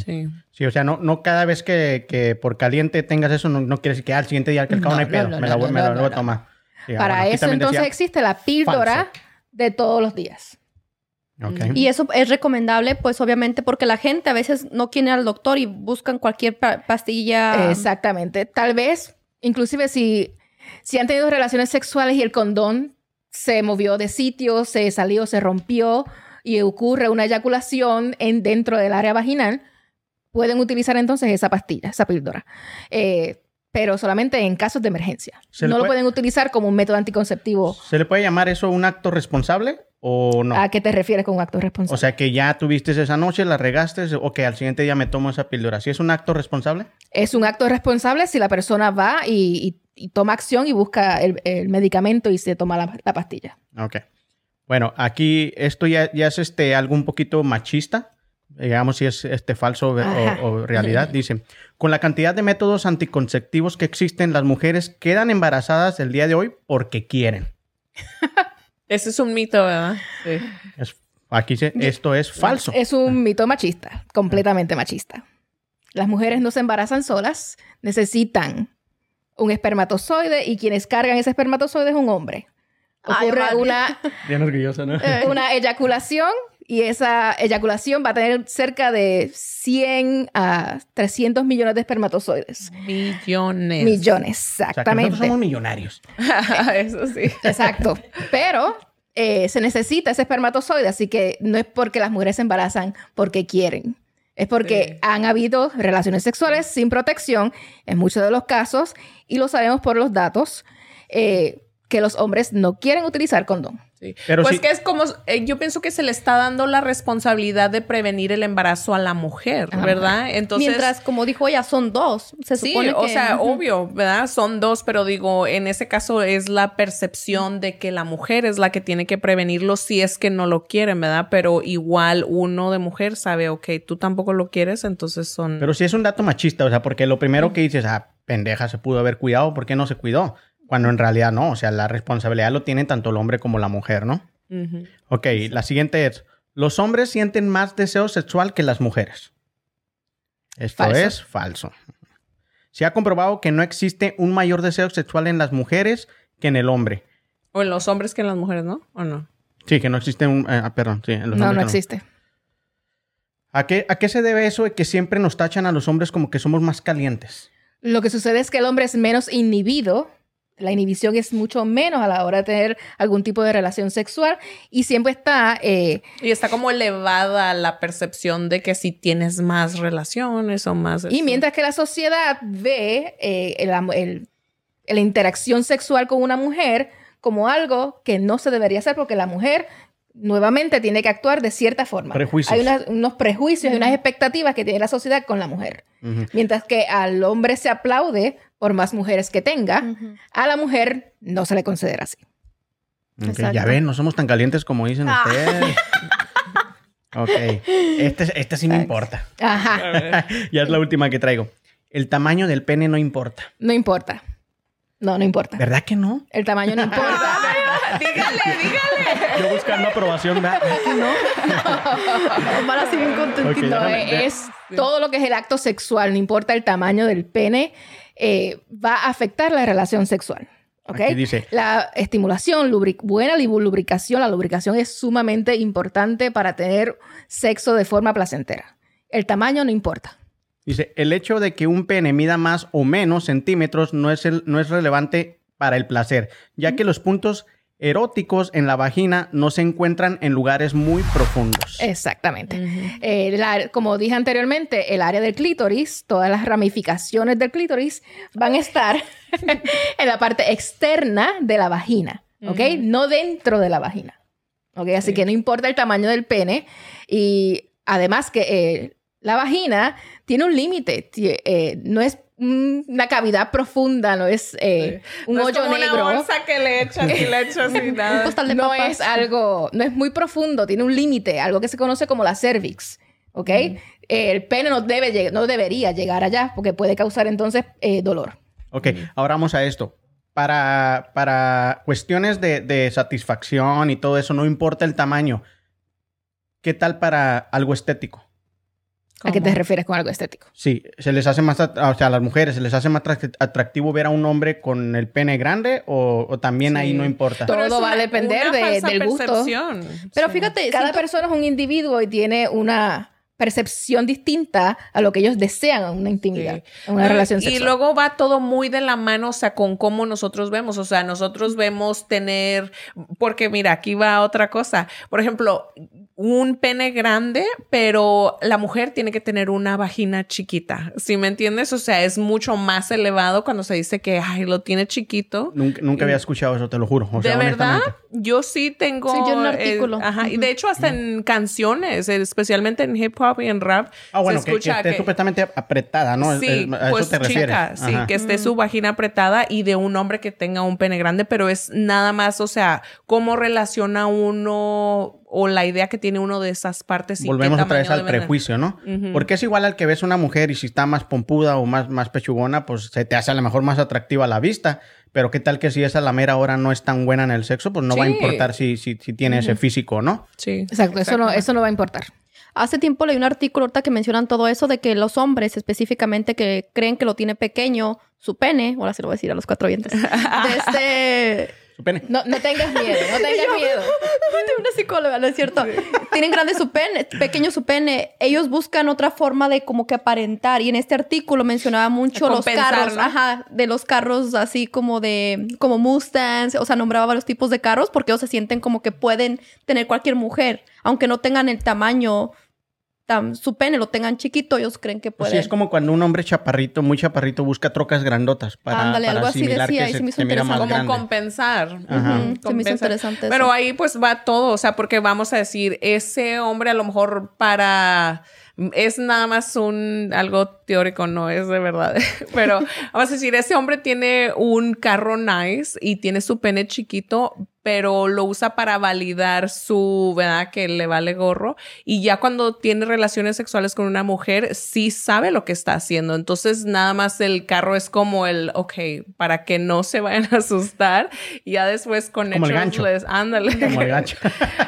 Sí. Sí, o sea, no, no cada vez que, que por caliente tengas eso, no, no quiere decir que al siguiente día que al cabo no, No, hay pedo. no, no, me la voy, no, me la no, voy a tomar. Sí, ah, Para bueno, eso entonces decía existe la píldora falso. de todos los días. Y eso es recomendable, pues obviamente, porque la gente a veces no quiere ir al doctor y buscan cualquier pa- pastilla. Exactamente. Tal vez, inclusive si, si han tenido relaciones sexuales y el condón se movió de sitio, se salió, se rompió y ocurre una eyaculación en, dentro del área vaginal, pueden utilizar entonces esa pastilla, esa píldora. Eh, pero solamente en casos de emergencia. ¿Se le No lo puede- pueden utilizar como un método anticonceptivo. ¿Se le puede llamar eso un acto responsable o no? ¿A qué te refieres con un acto responsable? O sea, que ya tuviste esa noche, la regaste, o que al siguiente día me tomo esa píldora. ¿Sí es un acto responsable? Es un acto responsable si la persona va y, y- y toma acción y busca el, el medicamento y se toma la, la pastilla. Ok. Bueno, aquí esto ya, ya es este, algo un poquito machista. Digamos si es este falso o- realidad. Dice, con la cantidad de métodos anticonceptivos que existen, las mujeres quedan embarazadas el día de hoy porque quieren. Ese es un mito, ¿verdad? Sí. Es- aquí dice, esto es falso. Es un mito machista, completamente machista. Las mujeres no se embarazan solas, necesitan un espermatozoide y quienes cargan ese espermatozoide es un hombre. Ocurre una, Bien orgullosa, ¿no? una eyaculación y esa eyaculación va a tener cerca de 100 a 300 millones de espermatozoides. Millones. Millones, O sea, que exactamente. nosotros somos millonarios. Eso sí. Exacto. Pero eh, se necesita ese espermatozoide, así que no es porque las mujeres se embarazan porque quieren. Es porque Sí. han habido relaciones sexuales sin protección en muchos de los casos y lo sabemos por los datos eh, que los hombres no quieren utilizar condón. Sí. Pero pues que es como, eh, yo pienso que se le está dando la responsabilidad de prevenir el embarazo a la mujer, ¿verdad? Entonces, Mientras, como dijo ella, son dos. Se sí, supone o que- sea, Ujú. obvio, ¿verdad? Son dos, pero digo, en ese caso es la percepción de que la mujer es la que tiene que prevenirlo si es que no lo quieren, ¿verdad? Pero igual uno de mujer sabe, ok, tú tampoco lo quieres, entonces son... Pero sí es un dato machista, o sea, porque lo primero que dices, ah, pendeja, se pudo haber cuidado, ¿por qué no se cuidó? Cuando en realidad no, o sea, la responsabilidad lo tienen tanto el hombre como la mujer, ¿no? Ujú. Ok, la siguiente es, los hombres sienten más deseo sexual que las mujeres. Esto Falso. es falso. Se ha comprobado que no existe un mayor deseo sexual en las mujeres que en el hombre. O en los hombres que en las mujeres, ¿no? ¿O no? Sí, que no existe un... eh, ah, perdón, sí, en los no, hombres no que existe. ¿A qué, ¿A qué se debe eso de que siempre nos tachan a los hombres como que somos más calientes? Lo que sucede es que el hombre es menos inhibido. La inhibición es mucho menos a la hora de tener algún tipo de relación sexual y siempre está eh, Y está como elevada la percepción de que si tienes más relaciones o más... Y eso. mientras que la sociedad ve eh, el am- el- la interacción sexual con una mujer como algo que no se debería hacer porque la mujer nuevamente tiene que actuar de cierta forma. Prejuicios. Hay unas- unos prejuicios y unas expectativas que tiene la sociedad con la mujer. Mientras que al hombre se aplaude por más mujeres que tenga, a la mujer no se le considera así. Ok, Exacto. Ya ven, no somos tan calientes como dicen Ah. ustedes. ok, este, este sí me importa. Ajá, ya es la última que traigo. El tamaño del pene no importa. no importa. No, no importa. ¿Verdad que no? El tamaño no importa. dígale, dígale. Yo buscando aprobación, ¿verdad que no? Omar así bien contentito. Ok, No, déjame- es todo lo que es el acto sexual, no importa el tamaño del pene, eh, va a afectar la relación sexual. ¿ok? Aquí dice- La estimulación, buena lubricación, la lubricación es sumamente importante para tener sexo de forma placentera. El tamaño no importa. Dice, el hecho de que un pene mida más o menos centímetros no es, el- no es relevante para el placer, ya que los puntos eróticos en la vagina no se encuentran en lugares muy profundos. Exactamente. Eh, la- como dije anteriormente, el área del clítoris, todas las ramificaciones del clítoris van a estar en la parte externa de la vagina, ¿ok? No dentro de la vagina. ¿Ok? Así que no importa el tamaño del pene. Y además que eh, la vagina tiene un límite. Eh, no es una cavidad profunda, no es eh, un No es hoyo como negro. Una bolsa que le echas y le echas y Un nada. costal de no papas. es algo, no es muy profundo, tiene un límite, algo que se conoce como la cervix, ¿ok? Eh, el pene no, debe, no debería llegar allá porque puede causar entonces eh, dolor. Ok, ahora vamos a esto. Para, para cuestiones de, de satisfacción y todo eso, no importa el tamaño. ¿Qué tal para algo estético? ¿A qué te refieres con algo estético? Sí, se les hace más, o sea, a las mujeres se les hace más atract- atractivo ver a un hombre con el pene grande o, o también ahí no importa. Todo va a depender una de- falsa del gusto. percepción. Pero Sí. fíjate, Cada siento- persona es un individuo y tiene una percepción distinta a lo que ellos desean en una intimidad, Sí. en una No, relación y sexual. luego va todo muy de la mano, o sea, con cómo nosotros vemos. O sea, nosotros vemos tener, porque mira, aquí va otra cosa. Por ejemplo, un pene grande, pero la mujer tiene que tener una vagina chiquita. ¿Sí me entiendes? O sea, es mucho más elevado cuando se dice que, ay, lo tiene chiquito. Nunca, nunca había escuchado eso, te lo juro. O sea, de verdad, yo sí tengo. Sí, yo en un eh, artículo. ajá, y de hecho, hasta en canciones, especialmente en hip hop y en rap, Ah, bueno, se que, que escucha esté que- supuestamente apretada, ¿no? Sí, a pues eso te refieres. chica, sí, Ajá. que esté su vagina apretada y de un hombre que tenga un pene grande, pero es nada más, o sea, cómo relaciona uno o la idea que tiene uno de esas partes. y Volvemos otra vez al prejuicio, ¿no? Porque es igual al que ves una mujer y si está más pompuda o más, más pechugona, pues se te hace a lo mejor más atractiva a la vista. Pero qué tal que si esa la mera hora no es tan buena en el sexo, pues no va a importar si, si, si tiene ese físico o no. Sí. Exacto, eso no, eso no va a importar. Hace tiempo leí un artículo ahorita que mencionan todo eso de que los hombres específicamente que creen que lo tiene pequeño, su pene, ahora se lo voy a decir a los cuatro dientes, de este... Su pene. No, no tengas miedo, no tengas miedo. de una psicóloga, ¿no es cierto? Tienen grande su pene, pequeño su pene. Ellos buscan otra forma de como que aparentar. Y en este artículo mencionaba mucho los carros, ¿no? ajá, de los carros así como de, como Mustangs, o sea, nombraba varios tipos de carros porque ellos se sienten como que pueden tener cualquier mujer, aunque no tengan el tamaño, tan, su pene lo tengan chiquito, ellos creen que Pues pueden. sí, es como cuando un hombre chaparrito, muy chaparrito, busca trocas grandotas para, Ándale, para algo así decía, y se se, me hizo interesante. Como grande. compensar. Ajá. Ujú, se me hizo interesante Pero eso. ahí pues va todo, o sea, porque vamos a decir, ese hombre a lo mejor para es nada más un algo teórico, no es de verdad. Pero vamos a decir, ese hombre tiene un carro nice y tiene su pene chiquito, pero lo usa para validar su, ¿verdad? Que le vale gorro. Y ya cuando tiene relaciones sexuales con una mujer, sí sabe lo que está haciendo. Entonces, nada más el carro es como el, ok, para que no se vayan a asustar. Y ya después con Como el gancho. les, ándale. Como el gancho.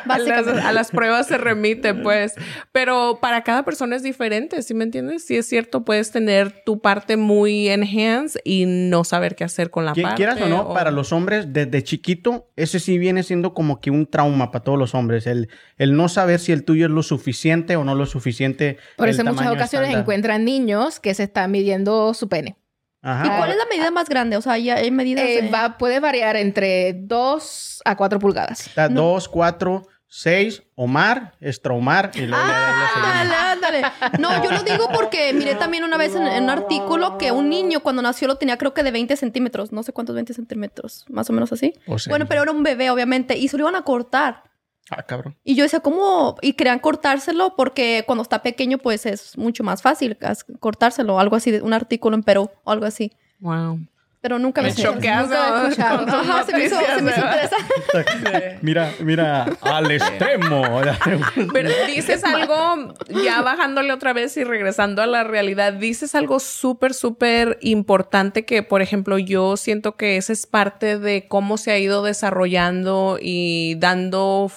A las, a las pruebas se remite, pues. Pero para cada persona es diferente, ¿sí me entiendes? Sí es cierto, puedes tener tu parte muy enhanced y no saber qué hacer con la parte. Quieras o no, para los hombres, desde chiquito, ese sí viene siendo como que un trauma para todos los hombres. El, el no saber si el tuyo es lo suficiente o no lo suficiente. Por eso en muchas ocasiones estándar. encuentran niños que se están midiendo su pene. Ajá. ¿Y cuál es la medida más grande? O sea, ya hay medidas Eh, de- va, puede variar entre 2 a 4 pulgadas. Está dos, cuatro, seis, Omar, Estromar y luego seguimiento. Ándale, ándale. No, yo lo digo porque miré también una vez en, en un artículo que un niño cuando nació lo tenía creo que de 20 centímetros, no sé cuántos 20 centímetros, más o menos así. O sea, Bueno, pero era un bebé obviamente y se lo iban a cortar. Ah, cabrón. Y yo decía, ¿cómo? Y querían cortárselo porque cuando está pequeño pues es mucho más fácil cortárselo, algo así, de- un artículo en Perú o algo así. Wow. Pero nunca me Me Ajá, se me hizo, se me hizo interesante. Mira, mira, al extremo. Pero dices algo, ya bajándole otra vez y regresando a la realidad, dices algo súper, súper importante que, por ejemplo, yo siento que esa es parte de cómo se ha ido desarrollando y dando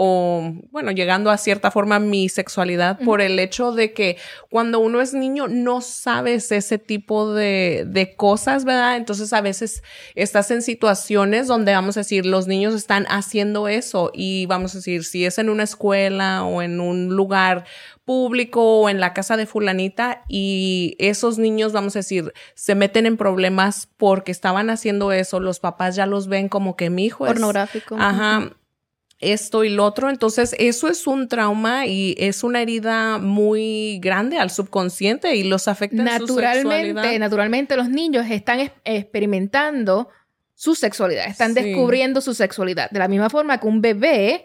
o, bueno, llegando a cierta forma mi sexualidad por el hecho de que cuando uno es niño no sabes ese tipo de, de cosas, ¿verdad? Entonces a veces estás en situaciones donde vamos a decir, los niños están haciendo eso y vamos a decir, si es en una escuela o en un lugar público o en la casa de fulanita y esos niños, vamos a decir, se meten en problemas porque estaban haciendo eso, los papás ya los ven como que mi hijo es Pornográfico. Ajá. Esto y lo otro. Entonces, eso es un trauma y es una herida muy grande al subconsciente y los afecta en su Naturalmente, sexualidad. naturalmente los niños están es- experimentando su sexualidad, están Sí. descubriendo su sexualidad. De la misma forma que un bebé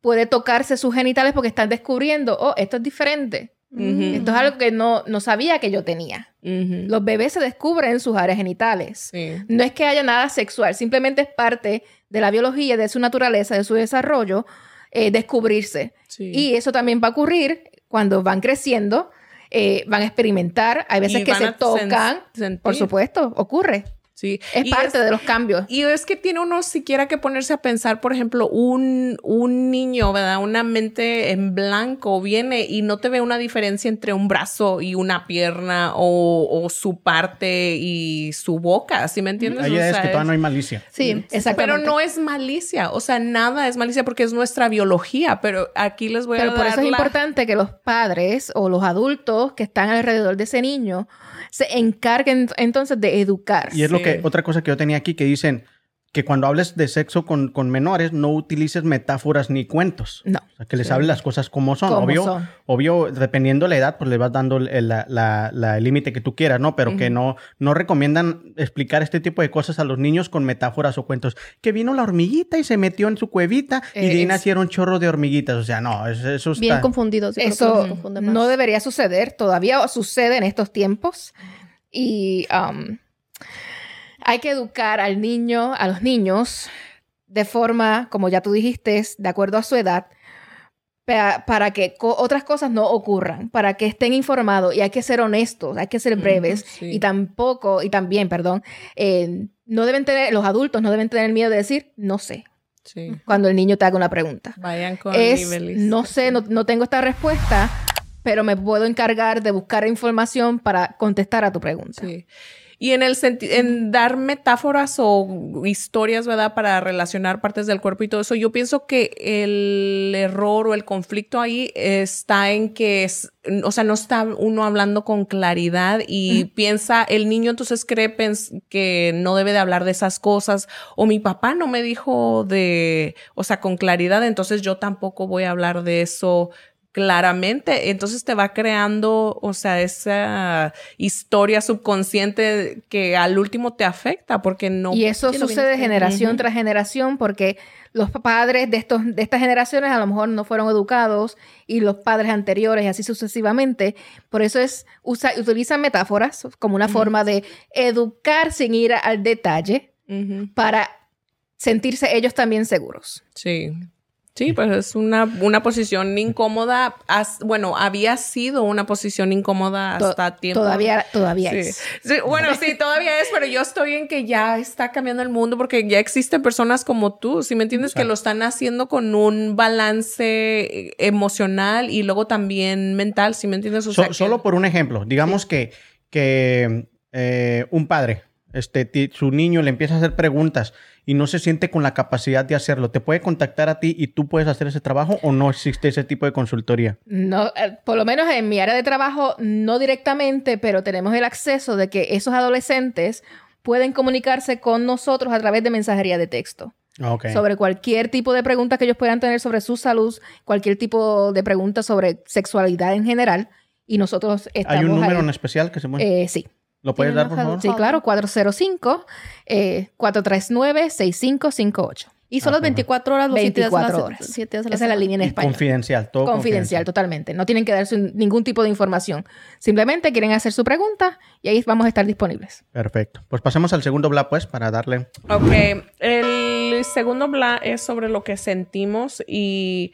puede tocarse sus genitales porque están descubriendo, oh, esto es diferente. Esto es algo que no, no sabía que yo tenía. Los bebés se descubren sus áreas genitales. Sí. No es que haya nada sexual, simplemente es parte de la biología, de su naturaleza, de su desarrollo, eh, descubrirse. Sí. Y eso también va a ocurrir cuando van creciendo, eh, van a experimentar, hay veces Y que se tocan, por supuesto, ocurre. Sí. Es Y parte es- de los cambios. Y es que tiene uno siquiera que ponerse a pensar, por ejemplo, un, un niño, ¿verdad? Una mente en blanco viene y no te ve una diferencia entre un brazo y una pierna o, o su parte y su boca, ¿sí me entiendes? Ahí O es sea, que todavía no hay malicia. Sí, Pero Exactamente. no es malicia, o sea, nada es malicia porque es nuestra biología, pero aquí les voy a Pero por dar eso es la- importante que los padres o los adultos que están alrededor de ese niño se encarguen entonces de educar. Y es lo que, otra cosa que yo tenía aquí que dicen que cuando hables de sexo con, con menores, no utilices metáforas ni cuentos. No. O sea, que les hables las cosas como son. Como obvio, son. obvio, dependiendo la edad, pues le vas dando el la- la- la- el límite que tú quieras, ¿no? Pero que no, no recomiendan explicar este tipo de cosas a los niños con metáforas o cuentos. Que vino la hormiguita y se metió en su cuevita y de ahí nacieron chorro de hormiguitas. O sea, no, eso, eso Bien está... confundidos. yo creo que Eso no debería suceder, todavía sucede en estos tiempos y um, hay que educar al niño, a los niños, de forma, como ya tú dijiste, de acuerdo a su edad, pa- para que co- otras cosas no ocurran, para que estén informados y hay que ser honestos, hay que ser breves sí. y tampoco, y también, perdón, eh, no deben tener, los adultos no deben tener miedo de decir, no sé, Sí. cuando el niño te haga una pregunta Vayan con es, niveles. no sé, no, no tengo esta respuesta, pero me puedo encargar de buscar información para contestar a tu pregunta. Sí. Y en el sentido, en dar metáforas o historias, ¿verdad? Para relacionar partes del cuerpo y todo eso, yo pienso que el error o el conflicto ahí está en que es, o sea, no está uno hablando con claridad y piensa, el niño entonces cree que no debe de hablar de esas cosas o mi papá no me dijo de, o sea, con claridad, entonces yo tampoco voy a hablar de eso claramente, entonces te va creando, o sea, esa historia subconsciente que al último te afecta porque no... Y eso sucede generación tras generación porque los padres de, estos, de estas generaciones a lo mejor no fueron educados y los padres anteriores y así sucesivamente. Por eso es, usa, utilizan metáforas como una forma de educar sin ir al detalle para sentirse ellos también seguros. Sí. Sí, pues es una, una posición incómoda. As- bueno, había sido una posición incómoda To- hasta tiempo. Todavía, todavía Sí. es. Sí, bueno, sí, todavía es, pero yo estoy en que ya está cambiando el mundo porque ya existen personas como tú, si me entiendes, que lo están haciendo con un balance eh, emocional y luego también mental, si me entiendes. O So- sea, que- Solo por un ejemplo, digamos que, que eh, un padre, este, su niño le empieza a hacer preguntas y no se siente con la capacidad de hacerlo, ¿te puede contactar a ti y tú puedes hacer ese trabajo o no existe ese tipo de consultoría? No, eh, por lo menos en mi área de trabajo, no directamente, pero tenemos el acceso de que esos adolescentes pueden comunicarse con nosotros a través de mensajería de texto. Ah. Sobre cualquier tipo de pregunta que ellos puedan tener sobre su salud, cualquier tipo de pregunta sobre sexualidad en general. Y nosotros estamos ¿Hay un número ahí. en especial que se mueve? Eh, sí. ¿Lo puedes dar, por favor? Sí, claro, 405 eh, 439-6558. Y son las Ah, 24 horas, los 7 días a la 24 se- horas. la Esa es la línea en Y español. confidencial, todo Confidencial, totalmente. No tienen que dar ningún tipo de información. Simplemente quieren hacer su pregunta y ahí vamos a estar disponibles. Perfecto. Pues pasemos al segundo bla, pues, para darle... Ok, el segundo bla es sobre lo que sentimos y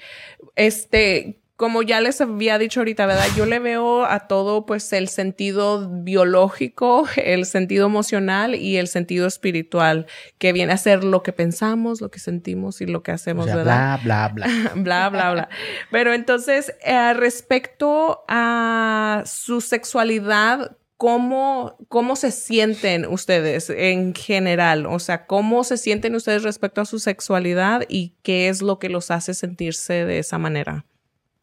este, como ya les había dicho ahorita, ¿verdad? Yo le veo a todo pues el sentido biológico, el sentido emocional y el sentido espiritual, que viene a ser lo que pensamos, lo que sentimos y lo que O hacemos, sea, ¿verdad? bla, bla, bla. bla, bla, bla. Pero entonces, eh, respecto a su sexualidad, ¿cómo, ¿cómo se sienten ustedes en general? O sea, ¿cómo se sienten ustedes respecto a su sexualidad y qué es lo que los hace sentirse de esa manera?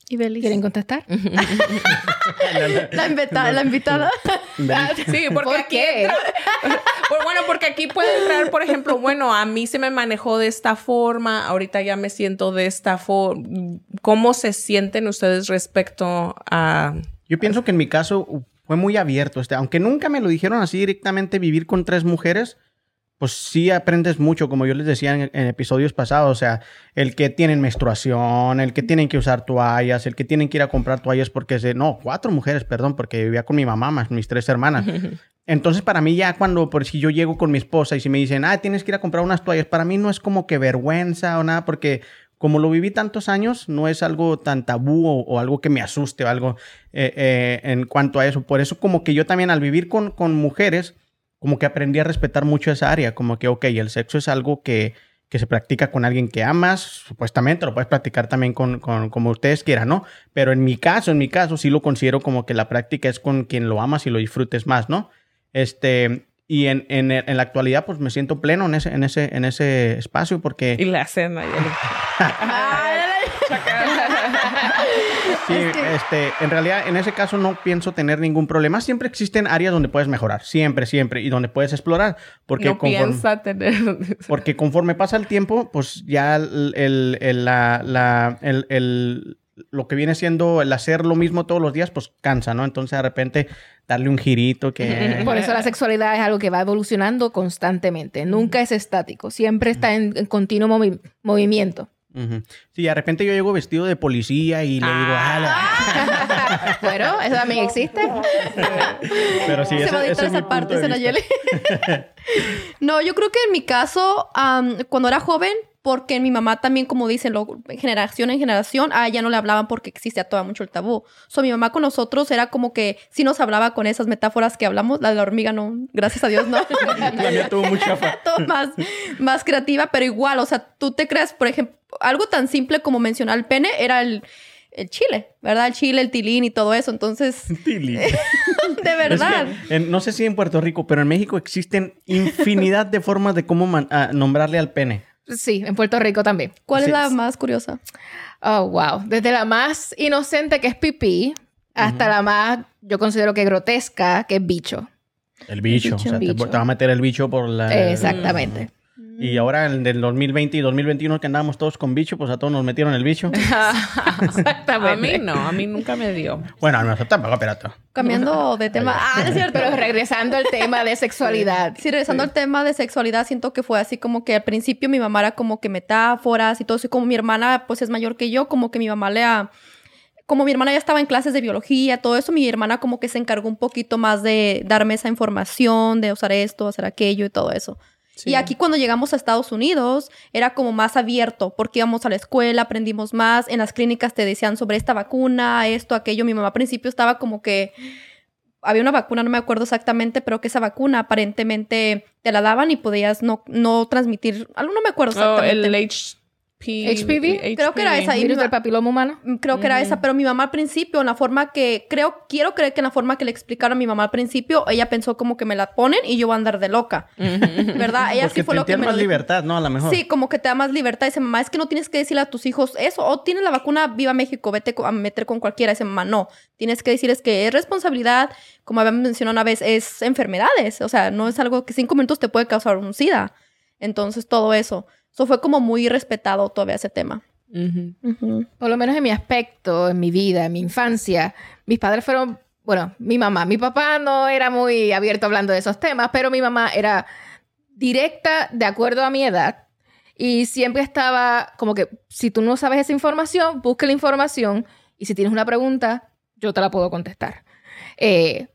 Y Belis. ¿Quieren contestar? La, invita- la invitada. Sí, porque ¿Por aquí qué? entra- bueno, porque aquí puede entrar, por ejemplo, bueno, a mí se me manejó de esta forma, ahorita ya me siento de esta forma. ¿Cómo se sienten ustedes respecto a Yo pienso que en mi caso fue muy abierto. Este, aunque nunca me lo dijeron así directamente, vivir con tres mujeres, pues sí aprendes mucho, como yo les decía en, en episodios pasados. O sea, el que tienen menstruación, el que tienen que usar toallas, el que tienen que ir a comprar toallas porque se... No, cuatro mujeres, perdón, porque vivía con mi mamá más mis tres hermanas. Entonces, para mí ya cuando, por si yo llego con mi esposa y si me dicen, ah, tienes que ir a comprar unas toallas, para mí no es como que vergüenza o nada, porque como lo viví tantos años, no es algo tan tabú o, o algo que me asuste o algo eh, eh, en cuanto a eso. Por eso como que yo también al vivir con, con mujeres, como que aprendí a respetar mucho esa área, como que, ok, el sexo es algo que, que se practica con alguien que amas, supuestamente lo puedes practicar también con, con, como ustedes quieran, ¿no? Pero en mi caso, en mi caso, sí lo considero como que la práctica es con quien lo amas y lo disfrutes más, ¿no? Este, y en, en, en la actualidad, pues me siento pleno en ese, en ese, en ese espacio porque... Y la cena. Sí, este, en realidad, en ese caso no pienso tener ningún problema. Siempre existen áreas donde puedes mejorar, siempre, siempre, y donde puedes explorar. Porque no conforme, piensa tener... porque conforme pasa el tiempo, pues ya el, el- el- la, la- el- el- lo que viene siendo el hacer lo mismo todos los días, pues cansa, ¿no? Entonces de repente darle un girito que... Por eso la sexualidad es algo que va evolucionando constantemente. Nunca es estático. Siempre está en, en continuo movi- movimiento. Ujú. Sí, de repente yo llego vestido de policía y le digo, "Ah, la-". bueno, eso también existe. pero sí, Se va a ese es esa parte, vista. Senayeli. no, yo creo que en mi caso, am, cuando era joven, porque mi mamá también, como dicen, lo, generación en generación, a ella no le hablaban porque existía todavía mucho el tabú. So, mi mamá con nosotros era como que sí nos hablaba con esas metáforas que hablamos. La de la hormiga no, gracias a Dios, no. La mía tuvo mucha más, más creativa, pero igual, o sea, tú te crees, por ejemplo, algo tan simple como mencionar el pene era el, el chile, ¿verdad? El chile, el tilín y todo eso. Entonces, Tili. de Es verdad. que en- no sé si en Puerto Rico, pero en México existen infinidad de formas de cómo man- ah, nombrarle al pene. Sí, en Puerto Rico también. ¿Cuál Sí. es la más curiosa? Oh, wow. Desde la más inocente que es pipí hasta la más, yo considero que grotesca, que es bicho. El bicho. bicho. o sea, te, Bicho. te va a meter el bicho por la... Exactamente. Y ahora en el 2020 y 2021 que andábamos todos con bicho, pues a todos nos metieron el bicho. a mí no, a mí nunca me dio. bueno, a nosotros tampoco, pero tú. Cambiando de tema. Ah, es cierto. Pero regresando al tema de sexualidad. Sí, regresando al tema de sexualidad, siento que fue así como que al principio mi mamá era como que metáforas y todo eso. Y como mi hermana, pues es mayor que yo, como que mi mamá le ha... Como mi hermana ya estaba en clases de biología, todo eso, mi hermana como que se encargó un poquito más de darme esa información, de usar esto, hacer aquello y todo eso. Sí. Y aquí cuando llegamos a Estados Unidos era como más abierto porque íbamos a la escuela, aprendimos más, en las clínicas te decían sobre esta vacuna, esto, aquello. Mi mamá al principio estaba como que había una vacuna, no me acuerdo exactamente, pero que esa vacuna aparentemente te la daban y podías no, no transmitir, algo no me acuerdo Oh, exactamente. el HP... HPV? Creo que era esa. Y ¿Virus mi del ma- papiloma humano? Mm, Creo que era esa, pero mi mamá al principio, en la forma que creo, quiero creer que en la forma que le explicaron a mi mamá al principio, ella pensó como que me la ponen y yo voy a andar de loca, ¿verdad? Ella Porque sí fue te lo que me más lo libertad, ¿no? A lo mejor. Sí, como que te da más libertad. Dice, mamá, es que no tienes que decirle a tus hijos eso. O tienes la vacuna, viva México, vete a meter con cualquiera. Dice, mamá, no. Tienes que decirles que es responsabilidad, como habíamos mencionado una vez, es enfermedades. O sea, no es algo que cinco minutos te puede causar un SIDA. Entonces, todo eso. Eso fue como muy respetado todavía ese tema. Por lo menos en mi aspecto, en mi vida, en mi infancia, mis padres fueron, bueno, mi mamá, mi papá no era muy abierto hablando de esos temas, pero mi mamá era directa de acuerdo a mi edad y siempre estaba como que si tú no sabes esa información, busca la información y si tienes una pregunta, yo te la puedo contestar. Eh,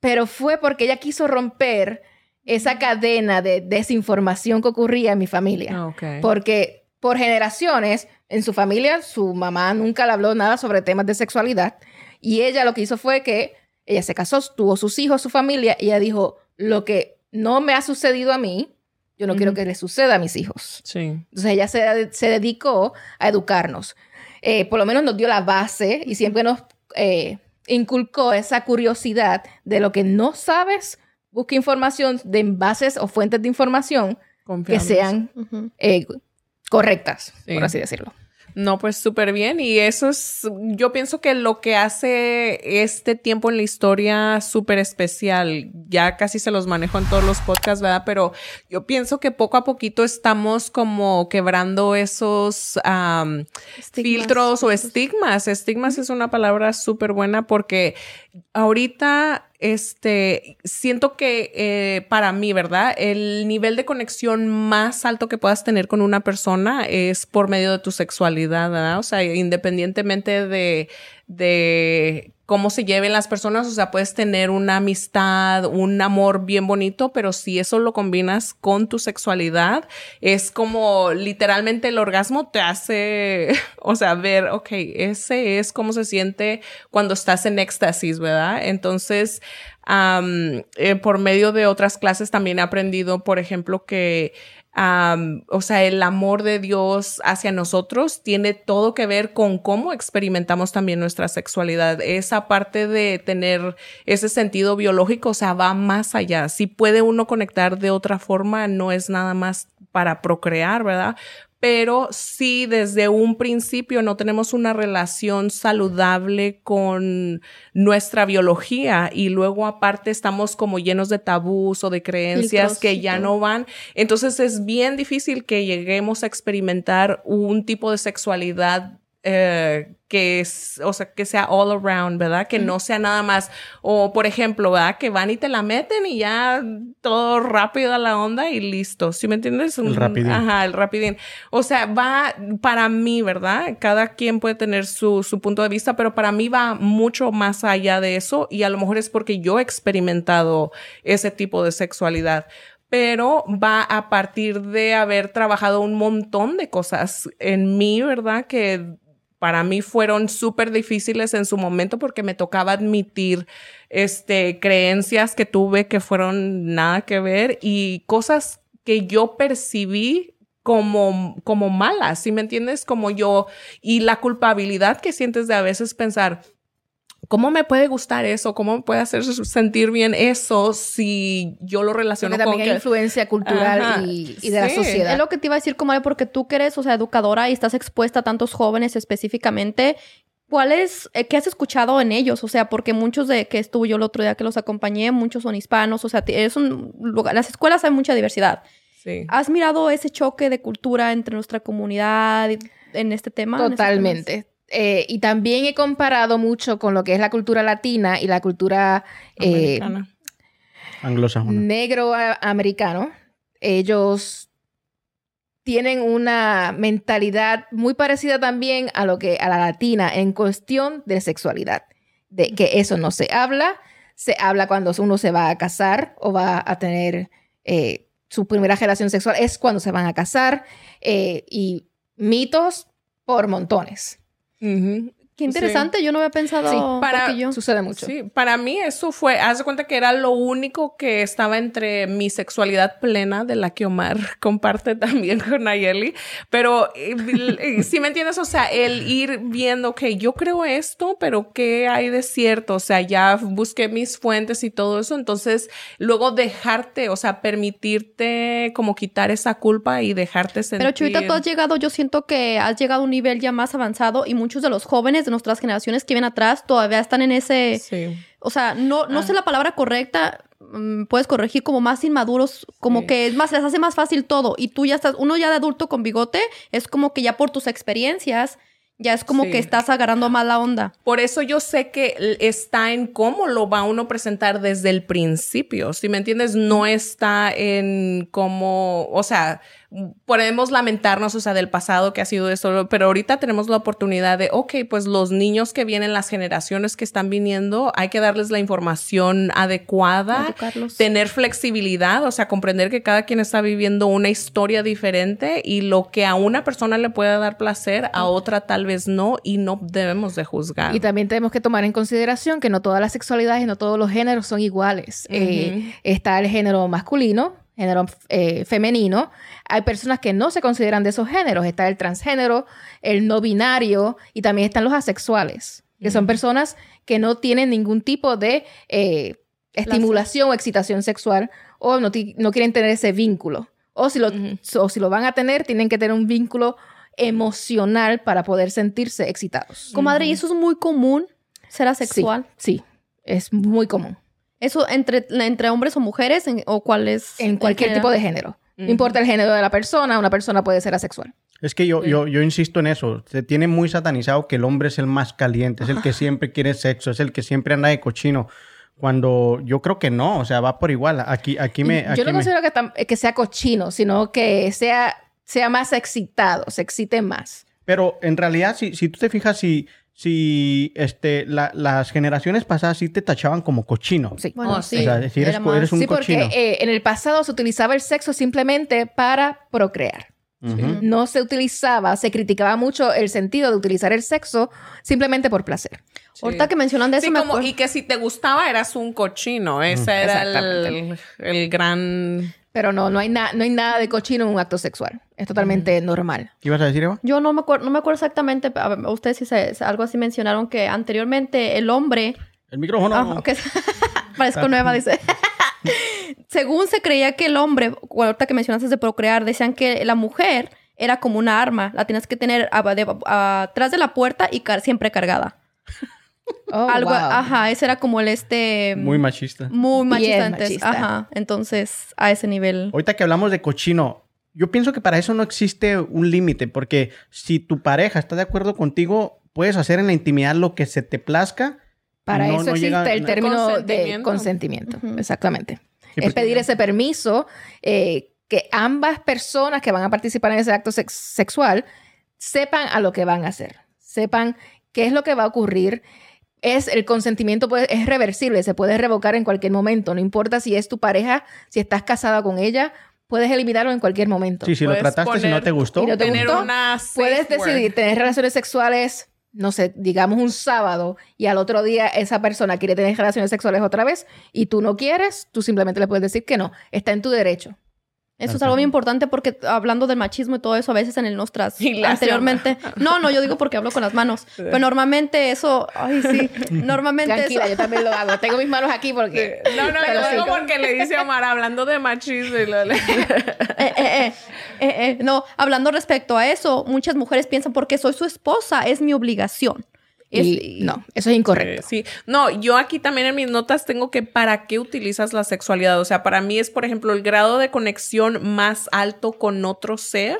pero fue porque ella quiso romper esa cadena de desinformación que ocurría en mi familia. Ok. Porque por generaciones, en su familia, su mamá nunca le habló nada sobre temas de sexualidad. Y ella lo que hizo fue que ella se casó, tuvo sus hijos, su familia, y ella dijo, lo que no me ha sucedido a mí, yo no quiero que le suceda a mis hijos. Sí. Entonces ella se, se dedicó a educarnos. Eh, por lo menos nos dio la base y siempre nos eh, inculcó esa curiosidad de lo que no sabes, busca información de bases o fuentes de información que sean eh, correctas, Sí. por así decirlo. No, pues súper bien. Y eso es, yo pienso que lo que hace este tiempo en la historia súper especial, ya casi se los manejo en todos los podcasts, ¿verdad? Pero yo pienso que poco a poquito estamos como quebrando esos filtros o estigmas. Estigmas es una palabra súper buena porque ahorita, este, siento que eh, para mí, ¿verdad? El nivel de conexión más alto que puedas tener con una persona es por medio de tu sexualidad, ¿verdad? O sea, independientemente de, de cómo se lleven las personas, o sea, puedes tener una amistad, un amor bien bonito, pero si eso lo combinas con tu sexualidad, es como literalmente el orgasmo te hace, o sea, ver, ok, ese es cómo se siente cuando estás en éxtasis, ¿verdad? Entonces, eh, por medio de otras clases también he aprendido, por ejemplo, que o sea, el amor de Dios hacia nosotros tiene todo que ver con cómo experimentamos también nuestra sexualidad. Esa parte de tener ese sentido biológico, o sea, va más allá. Si puede uno conectar de otra forma, no es nada más para procrear, ¿verdad? Pero si desde un principio no tenemos una relación saludable con nuestra biología y luego aparte estamos como llenos de tabús o de creencias que ya no van, entonces es bien difícil que lleguemos a experimentar un tipo de sexualidad eh, que es, o sea, que sea all around, ¿verdad? Que no sea nada más, o por ejemplo, ¿verdad? Que van y te la meten y ya todo rápido a la onda y listo, ¿sí me entiendes? El rapidín. Ajá, el rapidín. O sea, va para mí, ¿verdad? Cada quien puede tener su, su punto de vista, pero para mí va mucho más allá de eso y a lo mejor es porque yo he experimentado ese tipo de sexualidad pero va a partir de haber trabajado un montón de cosas en mí, ¿verdad? Que para mí fueron súper difíciles en su momento porque me tocaba admitir este, creencias que tuve que fueron nada que ver y cosas que yo percibí como, como malas, ¿sí me entiendes? Como yo, y la culpabilidad que sientes de a veces pensar, ¿Cómo me puede gustar eso? ¿Cómo me puede hacer sentir bien eso si yo lo relaciono con también hay influencia cultural y, de la sociedad? Es lo que te iba a decir, como porque tú que eres, o sea, educadora y estás expuesta a tantos jóvenes específicamente, ¿cuál es, eh, qué has escuchado en ellos? O sea, porque muchos de que estuvo yo el otro día que los acompañé, muchos son hispanos, o sea, es un lugar, las escuelas hay mucha diversidad. Sí. ¿Has mirado ese choque de cultura entre nuestra comunidad en este tema? Este Totalmente. Eh, y también he comparado mucho con lo que es la cultura latina y la cultura eh, anglosajona. Negro americano. Ellos tienen una mentalidad muy parecida también a lo que a la latina en cuestión de sexualidad, de que eso no se habla, se habla cuando uno se va a casar o va a tener eh, su primera relación sexual es cuando se van a casar y mitos por montones. Mm-hmm. Qué interesante, yo no había pensado sí, para yo. sucede mucho. Sí, para mí eso fue, haz de cuenta que era lo único que estaba entre mi sexualidad plena de la que Omar comparte también con Nayeli, pero si me entiendes, o sea, el ir viendo que yo creo esto, pero qué hay de cierto, o sea, ya busqué mis fuentes y todo eso, entonces luego dejarte, o sea, permitirte como quitar esa culpa y dejarte sentir. Pero Chuvita, tú has llegado, yo siento que has llegado a un nivel ya más avanzado y muchos de los jóvenes de nuestras generaciones que vienen atrás todavía están en ese... O sea, no, no sé ah. la palabra correcta, mm, puedes corregir como más inmaduros, como que es más, les hace más fácil todo. Y tú ya estás, uno ya de adulto con bigote, es como que ya por tus experiencias, ya es como que estás agarrando más la onda. Por eso yo sé que está en cómo lo va uno a presentar desde el principio. Si me entiendes, no está en cómo, o sea, podemos lamentarnos, o sea, del pasado que ha sido eso, pero ahorita tenemos la oportunidad de, ok, pues los niños que vienen, las generaciones que están viniendo, hay que darles la información adecuada, tener flexibilidad, o sea, comprender que cada quien está viviendo una historia diferente y lo que a una persona le puede dar placer, a otra tal vez no, y no debemos de juzgar. Y también tenemos que tomar en consideración que no todas las sexualidades y no todos los géneros son iguales. Eh, está el género masculino, género eh, femenino. Hay personas que no se consideran de esos géneros. Está el transgénero, el no binario y también están los asexuales, que son personas que no tienen ningún tipo de eh, estimulación o excitación sexual o no, quieren tener ese vínculo. O si, lo, si lo van a tener, tienen que tener un vínculo emocional para poder sentirse excitados. Comadre, ¿y eso es muy común? ¿Ser asexual? sí es muy común. ¿Eso entre, entre hombres o mujeres o cuál es? En cualquier tipo de género. No importa el género de la persona, una persona puede ser asexual. Es que yo, yo, yo insisto en eso. Se tiene muy satanizado que el hombre es el más caliente, es el que siempre quiere sexo, es el que siempre anda de cochino. Cuando yo creo que no, o sea, va por igual. Aquí, aquí me. yo no considero que, que, sea cochino, sino que sea, sea más excitado, se excite más. Pero en realidad, si, si tú te fijas, si si este, la- las generaciones pasadas sí te tachaban como cochino. Sí. Bueno, Oh, sí. O sea, si eres, eres un Sí, porque eh, en el pasado se utilizaba el sexo simplemente para procrear. No se utilizaba, se criticaba mucho el sentido de utilizar el sexo simplemente por placer. Ahorita que mencionan de eso, Sí, me como, acuerdo- y que si te gustaba eras un cochino. Ese era el, el gran... Pero no, no hay, na- no hay nada de cochino en un acto sexual. Es totalmente normal. ¿Qué ibas a decir, Eva? Yo no me acuerdo, no me acuerdo exactamente, a ustedes sí se- algo así mencionaron que anteriormente el hombre, El micrófono. ah, ok. parezco nueva, dice. Según se creía que el hombre, ahorita que mencionaste de procrear, decían que la mujer era como una arma, la tienes que tener atrás de la puerta y car- siempre cargada. Oh, Algo, wow. ajá, ese era como el este Muy machista. muy machista Bien antes, machista. ajá. Entonces, a ese nivel. Ahorita que hablamos de cochino, yo pienso que para eso no existe un límite, porque si tu pareja está de acuerdo contigo, puedes hacer en la intimidad lo que se te plazca. Para No- eso no existe llega- el término de Consentimiento. Exactamente. Sí, es pues, pedir ese permiso eh, que ambas personas que van a participar en ese acto sex- sexual sepan a lo que van a hacer, sepan qué es lo que va a ocurrir. Es el consentimiento puede- es reversible, se puede revocar en cualquier momento, no importa si es tu pareja, si estás casada con ella, puedes eliminarlo en cualquier momento. Sí, si lo trataste, si no te gustó. y no te tener gustó? una Puedes word. decidir tener relaciones sexuales, no sé, digamos un sábado y al otro día esa persona quiere tener relaciones sexuales otra vez y tú no quieres, tú simplemente le puedes decir que no, está en tu derecho. Eso es algo muy importante porque hablando del machismo y todo eso, a veces en el nostras anteriormente. No, no, yo digo porque hablo con las manos. Pero normalmente eso, ay, sí, normalmente Tranquila, eso. yo también lo hago. Tengo mis manos aquí porque... No, no, yo sí. digo porque le dice a Omar, hablando de machismo y lo- le- Eh, eh, eh, eh, eh. No, hablando respecto a eso, muchas mujeres piensan porque soy su esposa, es mi obligación. Es- Y no, eso es incorrecto. Sí, no, yo aquí también en mis notas tengo que para qué utilizas la sexualidad. O sea, para mí es, por ejemplo, el grado de conexión más alto con otro ser.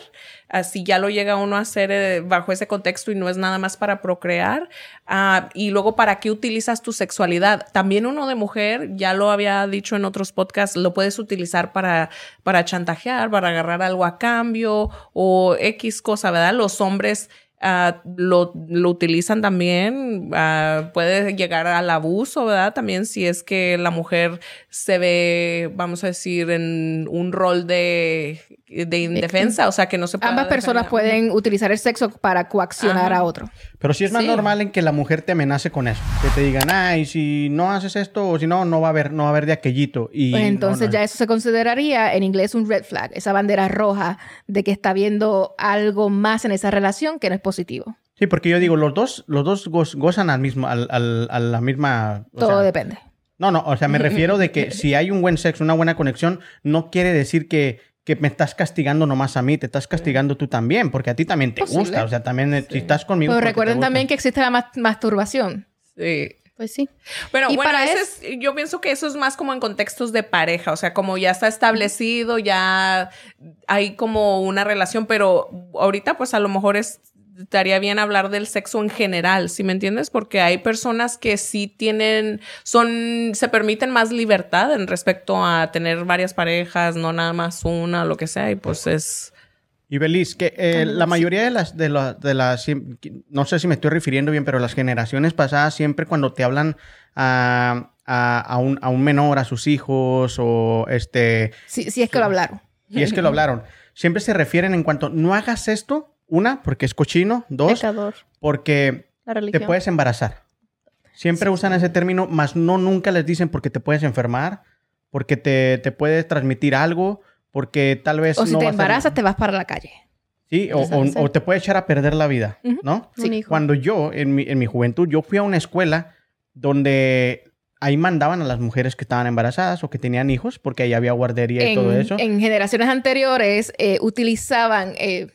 Así ya lo llega uno a hacer eh, bajo ese contexto y no es nada más para procrear. Ah, y luego, ¿para qué utilizas tu sexualidad? También uno de mujer, ya lo había dicho en otros podcasts, lo puedes utilizar para, para chantajear, para agarrar algo a cambio o X cosa, ¿verdad? Los hombres ah, lo, lo utilizan también, ah, puede llegar al abuso, ¿verdad? También si es que la mujer se ve, vamos a decir, en un rol de, de indefensa, o sea, que no se puede Ambas personas pueden utilizar el sexo para coaccionar Ajá. a otro. Pero sí es más Sí. normal en que la mujer te amenace con eso. Que te digan, ay, si no haces esto o si no, no va a haber, no va a haber de aquellito. Y Pues entonces no. ya eso se consideraría en inglés un red flag, esa bandera roja de que está viendo algo más en esa relación que no es positivo. Sí, porque yo digo, los dos, los dos goz- gozan al mismo, al, al- a la misma. o Todo sea, depende. No, no, o sea, me refiero de que si hay un buen sexo, una buena conexión, no quiere decir que, que me estás castigando nomás a mí, te estás castigando tú también, porque a ti también te Posible. gusta. O sea, también eh, si estás conmigo. Pero recuerden gusta. también que existe la mas- masturbación. Sí. Pues sí. Pero bueno, para ese es- es- yo pienso que eso es más como en contextos de pareja, o sea, como ya está establecido, ya hay como una relación, pero ahorita pues a lo mejor es estaría bien hablar del sexo en general, ¿sí me entiendes? Porque hay personas que sí tienen, son, se permiten más libertad en respecto a tener varias parejas, no nada más una, lo que sea, y pues es... Y Belis, que eh, la sí. mayoría de las, de, la- de las, no sé si me estoy refiriendo bien, pero las generaciones pasadas siempre cuando te hablan a, a, a un, a un menor, a sus hijos o este, Si, si es que lo hablaron. y es que lo hablaron, siempre se refieren en cuanto, no hagas esto, una, porque es cochino, dos, Pecador. porque La te puedes embarazar. Siempre usan ese término, mas no nunca les dicen porque te puedes enfermar, porque te, te puedes transmitir algo, porque tal vez O si no te vas a- embarazas, te vas para la calle. Sí, o, o- te puede echar a perder la vida, Ujú. ¿no? Un hijo. Cuando yo, en mi, en mi juventud, yo fui a una escuela donde ahí mandaban a las mujeres que estaban embarazadas o que tenían hijos, porque ahí había guardería y En, todo eso. en generaciones anteriores eh, utilizaban, eh,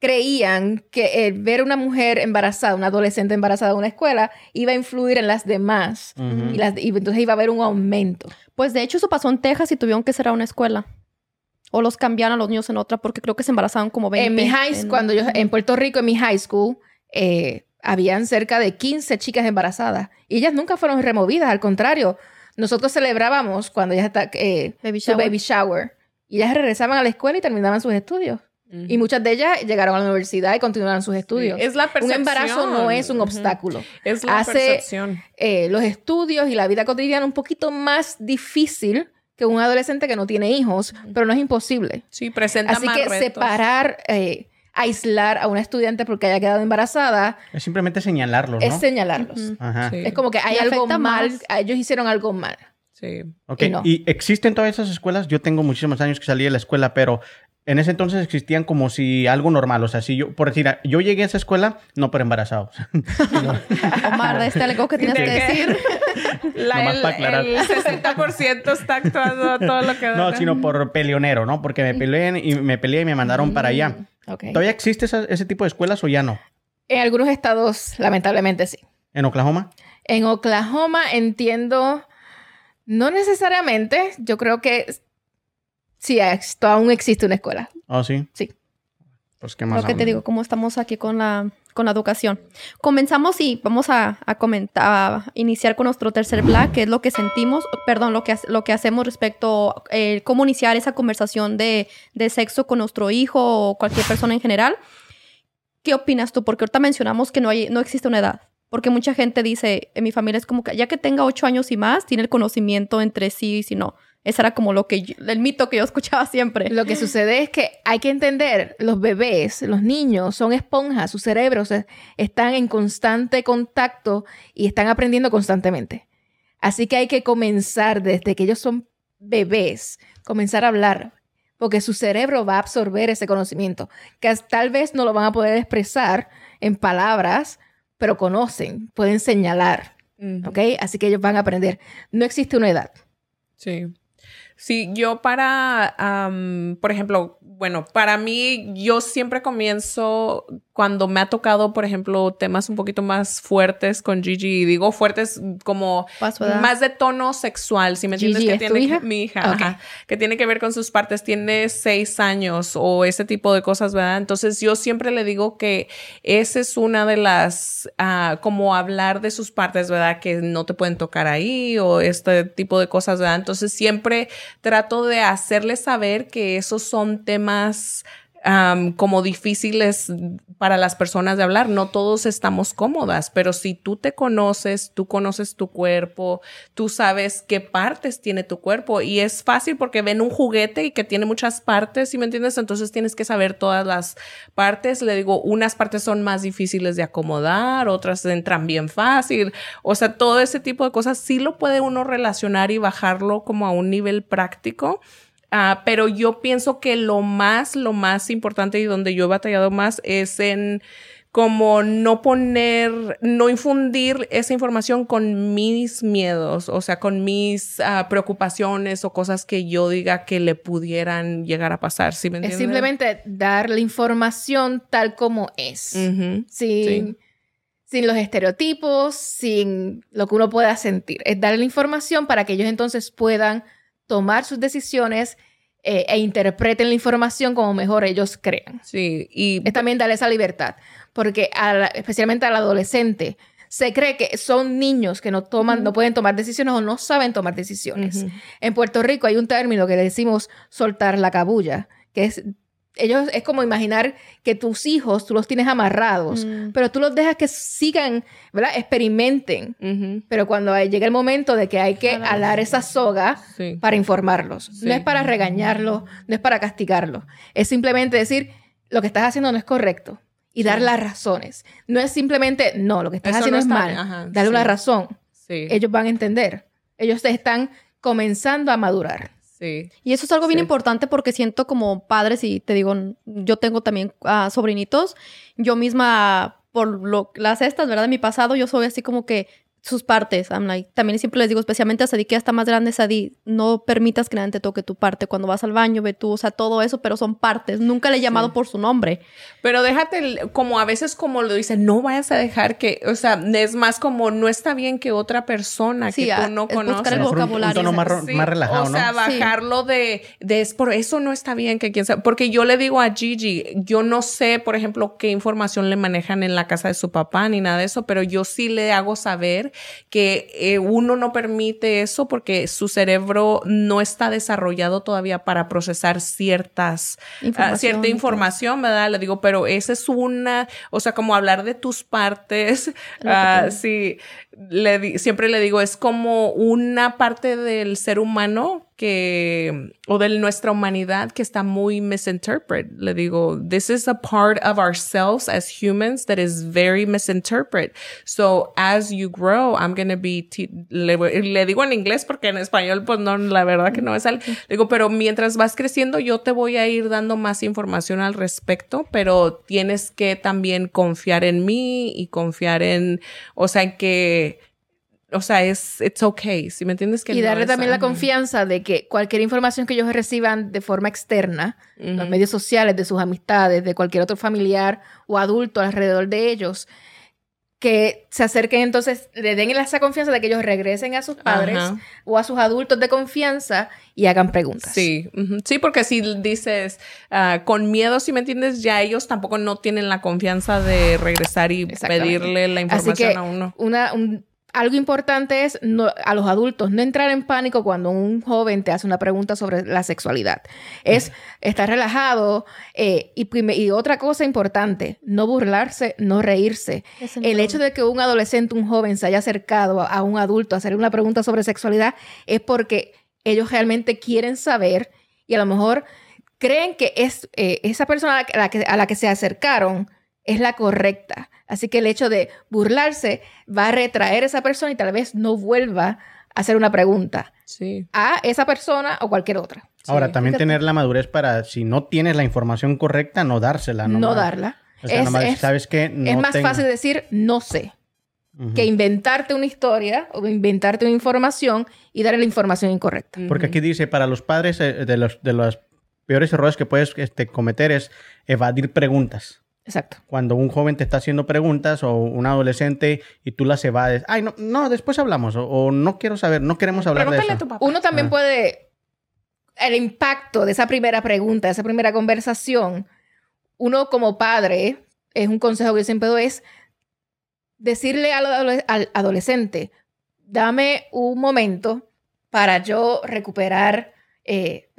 creían que el ver una mujer embarazada, una adolescente embarazada en una escuela, iba a influir en las demás. Y, las- y entonces iba a haber un aumento. Pues de hecho eso pasó en Texas y tuvieron que cerrar una escuela. O los cambiaron a los niños en otra porque creo que se embarazaban como 20. En mi high en- cuando yo, en Puerto Rico, en mi high school, eh, habían cerca de 15 chicas embarazadas. Y ellas nunca fueron removidas, al contrario. Nosotros celebrábamos cuando ellas está, eh, Baby shower. baby shower. Y ellas regresaban a la escuela y terminaban sus estudios. Y muchas de ellas llegaron a la universidad y continuaron sus estudios. Es la Un percepción. embarazo no es un obstáculo. Es la Hace percepción. eh, los estudios y la vida cotidiana un poquito más difícil que un adolescente que no tiene hijos, pero no es imposible. Sí, presenta Así más que retos. separar, eh, aislar a una estudiante porque haya quedado embarazada Es simplemente señalarlo, ¿no? es señalarlos. Ujú. Ajá. Sí. Es como que hay Y algo mal, más. ellos hicieron algo mal. Sí. Ok, Y no. y existen todas esas escuelas. Yo tengo muchísimos años que salí de la escuela, pero en ese entonces existían como si algo normal. O sea, si yo, por decir, yo llegué a esa escuela no por embarazados. Omar, ¿este algo que tienes que decir? La- el, para aclarar. el 60% está actuando todo lo que da. no, sino por peleonero, ¿no? Porque me peleé y me peleé y me mandaron para allá. Ok. ¿Todavía existe esa- ese tipo de escuelas o ya no? En algunos estados, lamentablemente sí. ¿En Oklahoma? En Oklahoma entiendo, no necesariamente, yo creo que sí, aún existe una escuela. ¿Oh, sí? Sí. Pues qué más. Lo que te digo, cómo estamos aquí con la, con la educación. Comenzamos y vamos a, a comentar, a iniciar con nuestro tercer black, que es lo que sentimos, perdón, lo que, lo que hacemos respecto a cómo iniciar esa conversación de, de sexo con nuestro hijo o cualquier persona en general. ¿Qué opinas tú? Porque ahorita mencionamos que no, hay, no existe una edad. Porque mucha gente dice, en mi familia es como que ya que tenga ocho años y más, tiene el conocimiento entre sí y si no. Ese era como lo que yo- el mito que yo escuchaba siempre. Lo que sucede es que hay que entender, los bebés, los niños son esponjas, sus cerebros están en constante contacto y están aprendiendo constantemente. Así que hay que comenzar desde que ellos son bebés, comenzar a hablar, porque su cerebro va a absorber ese conocimiento, que tal vez no lo van a poder expresar en palabras, pero conocen, pueden señalar, Ujú. ¿ok? Así que ellos van a aprender. No existe una edad. Sí. Sí, yo para, am, por ejemplo, bueno, para mí yo siempre comienzo cuando me ha tocado, por ejemplo, temas un poquito más fuertes con Gigi, y digo fuertes como más de tono sexual, si me entiendes, Gigi, que ¿es tu tiene hija? mi hija, ajá, que tiene que ver con sus partes, tiene seis años o ese tipo de cosas, ¿verdad? Entonces yo siempre le digo que esa es una de las, ah, como hablar de sus partes, ¿verdad? Que no te pueden tocar ahí o este tipo de cosas, ¿verdad? Entonces siempre trato de hacerle saber que esos son temas como difíciles para las personas de hablar. No todos estamos cómodas, pero si tú te conoces, tú conoces tu cuerpo, tú sabes qué partes tiene tu cuerpo y es fácil porque ven un juguete y que tiene muchas partes, ¿sí me entiendes? Entonces tienes que saber todas las partes. Le digo, unas partes son más difíciles de acomodar, otras entran bien fácil. O sea, todo ese tipo de cosas sí lo puede uno relacionar y bajarlo como a un nivel práctico. Ah, pero yo pienso que lo más, lo más importante y donde yo he batallado más es en como no poner, no infundir esa información con mis miedos, o sea, con mis ah, preocupaciones o cosas que yo diga que le pudieran llegar a pasar, ¿sí me Es entiendes? simplemente dar la información tal como es. Sin, sin los estereotipos, sin lo que uno pueda sentir. Es darle la información para que ellos entonces puedan tomar sus decisiones eh, e interpreten la información como mejor ellos crean. Sí, y Es también darle esa libertad, porque a la- especialmente al adolescente se cree que son niños que no toman, no pueden tomar decisiones o no saben tomar decisiones. En Puerto Rico hay un término que le decimos soltar la cabulla, que es ellos es como imaginar que tus hijos tú los tienes amarrados, Mm. pero tú los dejas que sigan, ¿verdad? Experimenten. Pero cuando llega el momento de que hay que Para- alar esa soga Sí. para informarlos, Sí. no es para regañarlos, no es para castigarlos, es simplemente decir lo que estás haciendo no es correcto y dar las razones. No es simplemente no, lo que estás Eso haciendo no es está mal, ajá, darle una razón. Ellos van a entender. Ellos están comenzando a madurar. Sí. Y eso es algo bien Sí. importante porque siento como padres, y te digo, yo tengo también ah, sobrinitos, yo misma, por lo, las estas, ¿verdad? De mi pasado, yo soy así como que sus partes. I'm like, también siempre les digo, especialmente a Sadie, que ya está más grande, Sadie, no permitas que nadie te toque tu parte. Cuando vas al baño, ve tú, o sea, todo eso, pero son partes. Nunca le he llamado Sí. por su nombre. Pero déjate, el- como a veces como lo dicen, no vayas a dejar que, o sea, es más como no está bien que otra persona Sí, que tú no buscar conoces. el Mejor un- un, vocabulario. tono más, ro- Sí, más relajado, O sea, ¿no? Sí. bajarlo de, de es por eso no está bien que quien sea. Porque yo le digo a Gigi, yo no sé, por ejemplo, qué información le manejan en la casa de su papá ni nada de eso, pero yo sí le hago saber que eh, uno no permite eso porque su cerebro no está desarrollado todavía para procesar ciertas, ah, cierta información, ¿verdad? Le digo, pero esa es una, o sea, como hablar de tus partes, te- sí, le di- siempre le digo, es como una parte del ser humano que, o de nuestra humanidad que está muy misinterpret. Le digo, this is a part of ourselves as humans that is very misinterpret. So as you grow, I'm going to be, le, le digo en inglés porque en español, pues no, la verdad que no me sale. Le digo, pero mientras vas creciendo, yo te voy a ir dando más información al respecto, pero tienes que también confiar en mí y confiar en, o sea, que, o sea, es, it's okay, si me entiendes que y no darle es- también la confianza de que cualquier información que ellos reciban de forma externa, los Ujú. medios sociales, de sus amistades, de cualquier otro familiar o adulto alrededor de ellos, que se acerquen entonces, le den esa confianza de que ellos regresen a sus padres Ajá. o a sus adultos de confianza y hagan preguntas. Sí, ujú. sí, porque si dices ah, con miedo, si me entiendes, ya ellos tampoco no tienen la confianza de regresar y pedirle la Así información que a uno. una, un- algo importante es no- a los adultos no entrar en pánico cuando un joven te hace una pregunta sobre la sexualidad. Es estar relajado eh, y, otra cosa importante, no burlarse, no reírse. El hecho de que un adolescente, un joven se haya acercado a, a un adulto a hacerle una pregunta sobre sexualidad es porque ellos realmente quieren saber y a lo mejor creen que es eh, esa persona a la, que, a la que se acercaron es la correcta. Así que el hecho de burlarse va a retraer a esa persona y tal vez no vuelva a hacer una pregunta Sí. a esa persona o cualquier otra. Ahora, Sí. también tener la madurez para, si no tienes la información correcta, no dársela. No, nomás. darla. O sea, Es- nomás, es- ¿sabes qué? es No más tengo- fácil decir no sé que inventarte una historia o inventarte una información y darle la información incorrecta. Porque aquí dice, para los padres, eh, de los, de los peores errores que puedes este, cometer es evadir preguntas. Exacto. Cuando un joven te está haciendo preguntas o un adolescente y tú las evades, ay, no, no, después hablamos o, o no quiero saber, no queremos hablar de Pregúntale eso. a tu papá. Uno también Ah. puede, el impacto de esa primera pregunta, de esa primera conversación, uno como padre, es un consejo que yo siempre doy, es decirle al, adole- al adolescente, dame un momento para yo recuperar, eh,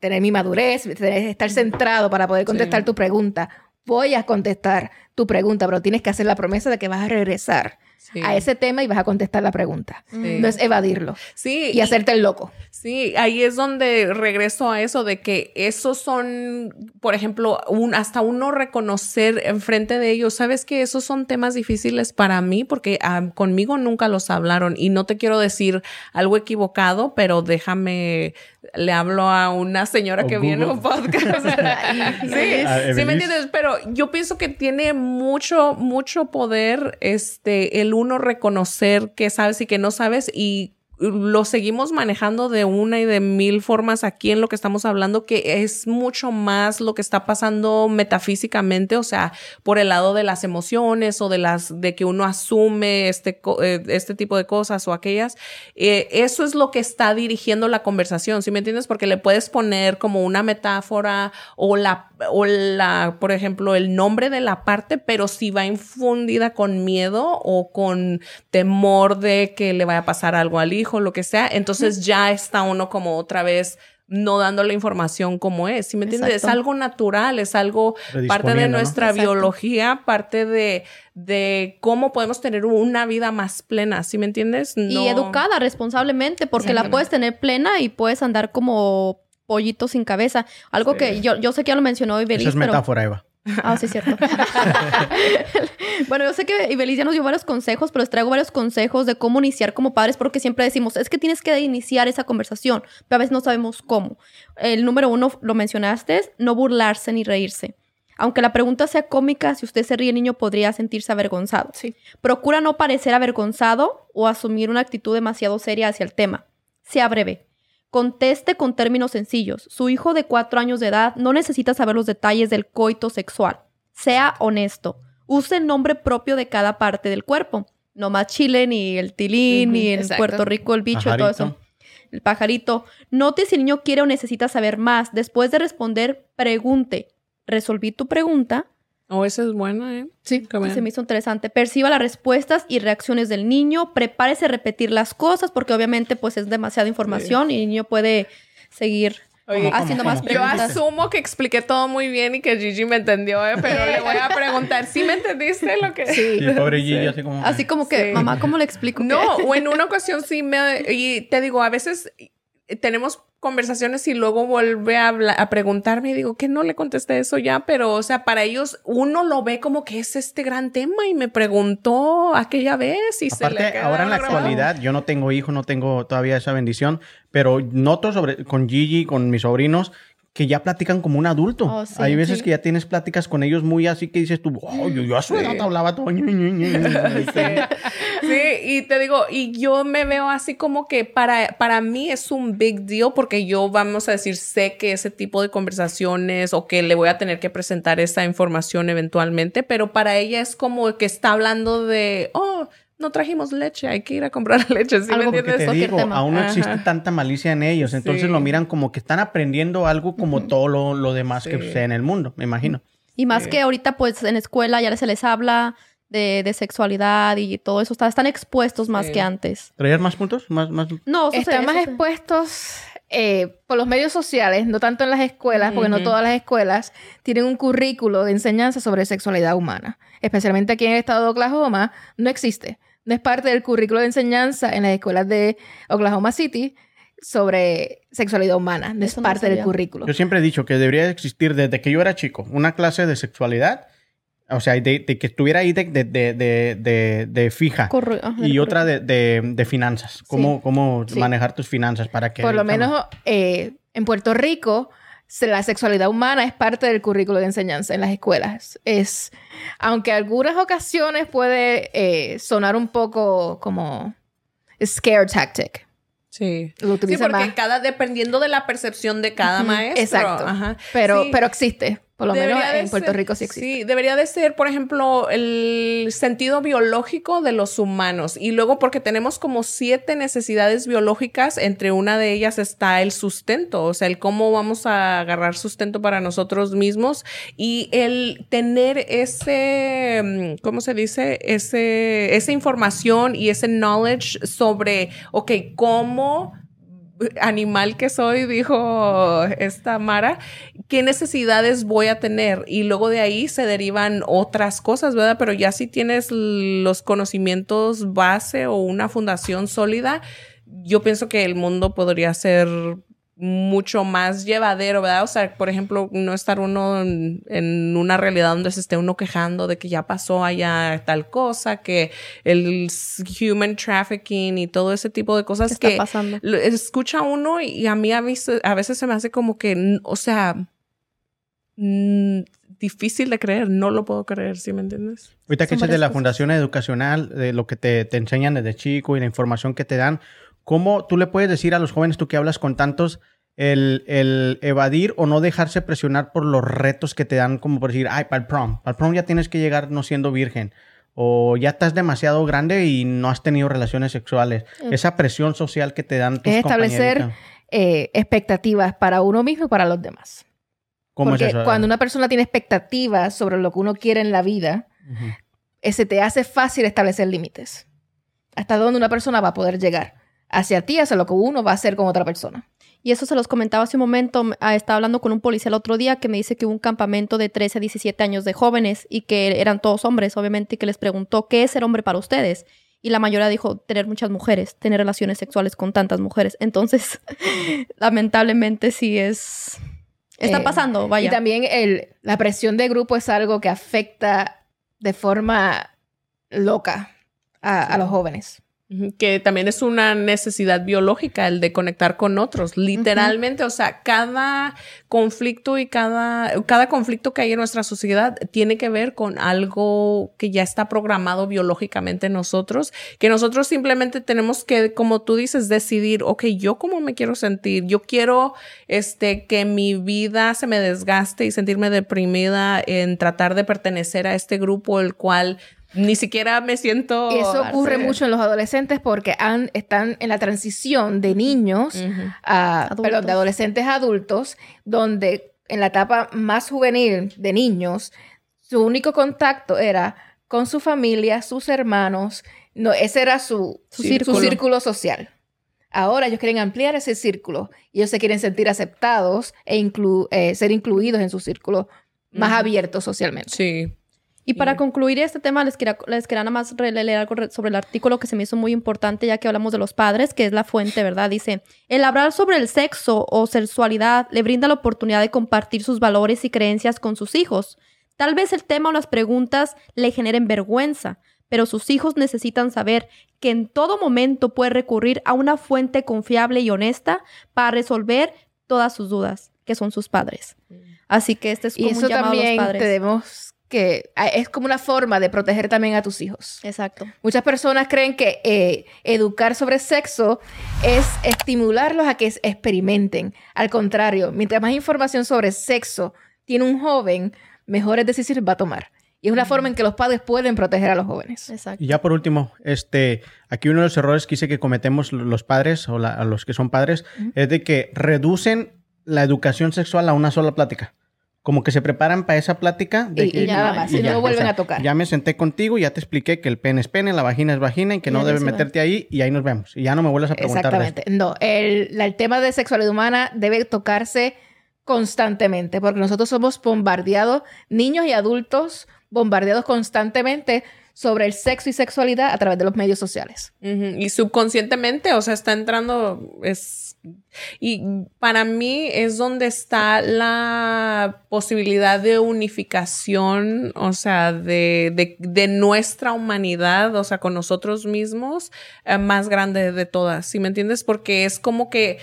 tener mi madurez, estar centrado para poder contestar Sí. tu pregunta. Voy a contestar tu pregunta, pero tienes que hacer la promesa de que vas a regresar Sí. a ese tema y vas a contestar la pregunta. Sí. No es evadirlo Sí, y hacerte el loco. Sí, ahí es donde regreso a eso de que esos son, por ejemplo, un, hasta uno reconocer enfrente de ellos, sabes que esos son temas difíciles para mí porque conmigo nunca los hablaron y no te quiero decir algo equivocado, pero déjame, le hablo a una señora O que viene a un Google. podcast. sí, sí me entiendes, pero yo pienso que tiene mucho, mucho poder este, el uno reconocer que sabes y que no sabes y lo seguimos manejando de una y de mil formas aquí en lo que estamos hablando, que es mucho más lo que está pasando metafísicamente, o sea, por el lado de las emociones o de las de que uno asume este, eh, este tipo de cosas o aquellas. Eh, eso es lo que está dirigiendo la conversación, ¿sí me entiendes? Porque le puedes poner como una metáfora o la, o la, por ejemplo, el nombre de la parte, pero si va infundida con miedo o con temor de que le vaya a pasar algo al hijo, lo que sea, entonces ya está uno como otra vez no dando la información como es, ¿sí me entiendes? Es algo natural, es algo parte de nuestra Exacto. biología, parte de, de cómo podemos tener una vida más plena, ¿sí me entiendes? Y educada responsablemente, porque la puedes tener plena y puedes andar como pollito sin cabeza. Algo Sí. que yo, yo sé que ya lo mencionó Ibeliz, Esa es pero... metáfora, Eva. Ah, sí, cierto. bueno, yo sé que Ibeliz ya nos dio varios consejos, pero les traigo varios consejos de cómo iniciar como padres, porque siempre decimos, es que tienes que iniciar esa conversación, pero a veces no sabemos cómo. El número uno, lo mencionaste, es no burlarse ni reírse. Aunque la pregunta sea cómica, si usted se ríe, el niño podría sentirse avergonzado. Sí. Procura no parecer avergonzado o asumir una actitud demasiado seria hacia el tema. Sea breve. Conteste con términos sencillos. Su hijo de cuatro años de edad no necesita saber los detalles del coito sexual. Sea honesto. Use el nombre propio de cada parte del cuerpo. No más Chile, ni el tilín, ni en exacto. Puerto Rico el bicho y todo Pajarito. eso. El pajarito. Note si el niño quiere o necesita saber más. Después de responder, pregunte. ¿Resolví tu pregunta? Oh, esa es buena, ¿eh? Sí. Se me hizo interesante. Perciba las respuestas y reacciones del niño. Prepárese a repetir las cosas porque obviamente pues es demasiada información y el niño puede seguir Oye, haciendo ¿cómo, más cómo? Yo preguntas. asumo que expliqué todo muy bien y que Gigi me entendió, ¿eh? pero le voy a preguntar, ¿sí me entendiste lo que...? Sí. Sí, pobre Gigi, así como... Así como que, Sí. mamá, ¿cómo le explico? No, o en una ocasión sí me... Y te digo, a veces tenemos conversaciones y luego vuelve a, preguntarme y digo que no le contesté eso ya, pero o sea, para ellos uno lo ve como que es este gran tema y me preguntó aquella vez y se le Aparte, ahora en la grabado. actualidad, yo no tengo hijos, no tengo todavía esa bendición, pero noto sobre, con Gigi, con mis sobrinos, que ya platican como un adulto. Oh, sí, Hay veces sí. que ya tienes pláticas con ellos muy así que dices tú, oh, yo, yo a su edad hablaba todo. ñe, ñe, ñe". Sí, y te digo, y yo me veo así como que para, para mí es un big deal porque yo, vamos a decir, sé que ese tipo de conversaciones o que le voy a tener que presentar esa información eventualmente, pero para ella es como que está hablando de, oh, no trajimos leche, hay que ir a comprar leche, ¿sí me Algo Porque entiendes? te digo, tema. aún no Ajá. existe tanta malicia en ellos, entonces Sí. lo miran como que están aprendiendo algo como todo lo, lo demás que sucede en el mundo, me imagino. Y más Sí. que ahorita, pues en escuela ya se les habla de, de sexualidad y todo eso. Está- Están expuestos más Sí. que antes. ¿Traías más puntos? ¿Más, más? No, Están más expuestos eh, por los medios sociales, no tanto en las escuelas, porque no todas las escuelas tienen un currículo de enseñanza sobre sexualidad humana. Especialmente aquí en el estado de Oklahoma, no existe. No es parte del currículo de enseñanza en las escuelas de Oklahoma City sobre sexualidad humana. No es no parte del currículo. Yo siempre he dicho que debería existir desde que yo era chico una clase de sexualidad, o sea, de, de que estuviera ahí de, de, de, de, de- de fija. Corre- Y otra de, de, de finanzas, cómo, cómo Sí. manejar tus finanzas para que... Por lo menos eh, en Puerto Rico, la sexualidad humana es parte del currículo de enseñanza en las escuelas. Es, aunque algunas ocasiones puede eh, sonar un poco como scare tactic. Sí. Lo Sí, utiliza porque más. cada, dependiendo de la percepción de cada maestro. exacto. Ajá. Pero, Sí. pero existe. Por lo menos Debería de en Puerto ser- Rico sí existe. Sí, debería de ser, por ejemplo, el sentido biológico de los humanos. Y luego porque tenemos como siete necesidades biológicas, entre una de ellas está el sustento, o sea, el cómo vamos a agarrar sustento para nosotros mismos y el tener ese, mm, ¿cómo se dice? Ese, esa información y ese knowledge sobre, ok, cómo animal que soy, dijo esta Mara, qué necesidades voy a tener y luego de ahí se derivan otras cosas, ¿verdad? Pero ya si tienes los conocimientos base o una fundación sólida, yo pienso que el mundo podría ser mucho más llevadero, ¿verdad? O sea, por ejemplo, no estar uno en, en una realidad donde se esté uno quejando de que ya pasó allá tal cosa, que el human trafficking y todo ese tipo de cosas ¿Qué está que pasando? lo- escucha uno y a mí a veces, a veces se me hace como que, o sea, mm, difícil de creer, no lo puedo creer, ¿sí me entiendes? Ahorita que dices de la cosas. fundación educacional, de lo que te, te enseñan desde chico y la información que te dan, ¿cómo tú le puedes decir a los jóvenes, tú que hablas con tantos, el, el evadir o no dejarse presionar por los retos que te dan, como por decir, ay, para el prom, para el prom ya tienes que llegar no siendo virgen, o ya estás demasiado grande y no has tenido relaciones sexuales? Esa presión social que te dan tus Es establecer eh, expectativas para uno mismo y para los demás. ¿Cómo Porque es eso? cuando una persona tiene expectativas sobre lo que uno quiere en la vida, eh, se te hace fácil establecer límites. Hasta dónde una persona va a poder llegar. Hacia ti, hacia lo que uno va a hacer con otra persona. Y eso se los comentaba hace un momento. Ah, Estaba hablando con un policía el otro día que me dice que hubo un campamento de 13 a 17 años de jóvenes y que eran todos hombres, obviamente, y que les preguntó, ¿qué es ser hombre para ustedes? Y la mayoría dijo, tener muchas mujeres, tener relaciones sexuales con tantas mujeres. Entonces, lamentablemente sí es... Está Eh, pasando, vaya. Y también el, la presión de grupo es algo que afecta de forma loca a, a los jóvenes. Que también es una necesidad biológica el de conectar con otros, literalmente, o sea, cada conflicto y cada, cada conflicto que hay en nuestra sociedad tiene que ver con algo que ya está programado biológicamente en nosotros, que nosotros simplemente tenemos que, como tú dices, decidir, ok, yo cómo me quiero sentir, yo quiero, este, que mi vida se me desgaste y sentirme deprimida en tratar de pertenecer a este grupo, el cual ni siquiera me siento... Y eso ocurre mucho en los adolescentes porque han- están en la transición de niños a, Adultos. perdón, de adolescentes a adultos, donde en la etapa más juvenil de niños Su único contacto era con su familia, sus hermanos. No, ese era su, Su círculo. círculo social. Ahora ellos quieren ampliar ese círculo y ellos se quieren sentir aceptados e inclu- eh, ser incluidos en su círculo más Ujú. abierto socialmente. Sí. Y para concluir este tema, les quería, les quería nada más leer algo re- sobre el artículo que se me hizo muy importante, ya que hablamos de los padres, que es la fuente, ¿verdad? Dice, el hablar sobre el sexo o sexualidad le brinda la oportunidad de compartir sus valores y creencias con sus hijos. Tal vez el tema o las preguntas le generen vergüenza, pero sus hijos necesitan saber que en todo momento puede recurrir a una fuente confiable y honesta para resolver todas sus dudas, que son sus padres. Así que este es Y como eso un llamado a los padres. tenemos que... ah, Es como una forma de proteger también a tus hijos. Exacto. Muchas personas creen que eh, educar sobre sexo es estimularlos a que experimenten. Al contrario, mientras más información sobre sexo tiene un joven, mejores decisiones va a tomar. Y es una forma en que los padres pueden proteger a los jóvenes. Exacto. Y ya por último, este, aquí uno de los errores que hice que cometemos los padres o la- a los que son padres es de que reducen la educación sexual a una sola plática. Como que se preparan para esa plática. de Y- que- y nada más, y no vuelven a tocar. Ya me senté contigo, ya te expliqué que el pene es pene, la vagina es vagina y que Y no debes meterte ahí y ahí nos vemos. Y ya no me vuelves a preguntar. de. Exactamente. No, el, tema de sexualidad humana debe tocarse constantemente porque nosotros somos bombardeados, niños y adultos, bombardeados constantemente sobre el sexo y sexualidad a través de los medios sociales. Y subconscientemente, o sea, está entrando, es... Y para mí es donde está la posibilidad de unificación, o sea, de, de, nuestra humanidad, o sea, con nosotros mismos, eh, más grande de todas, ¿sí me entiendes? Porque es como que,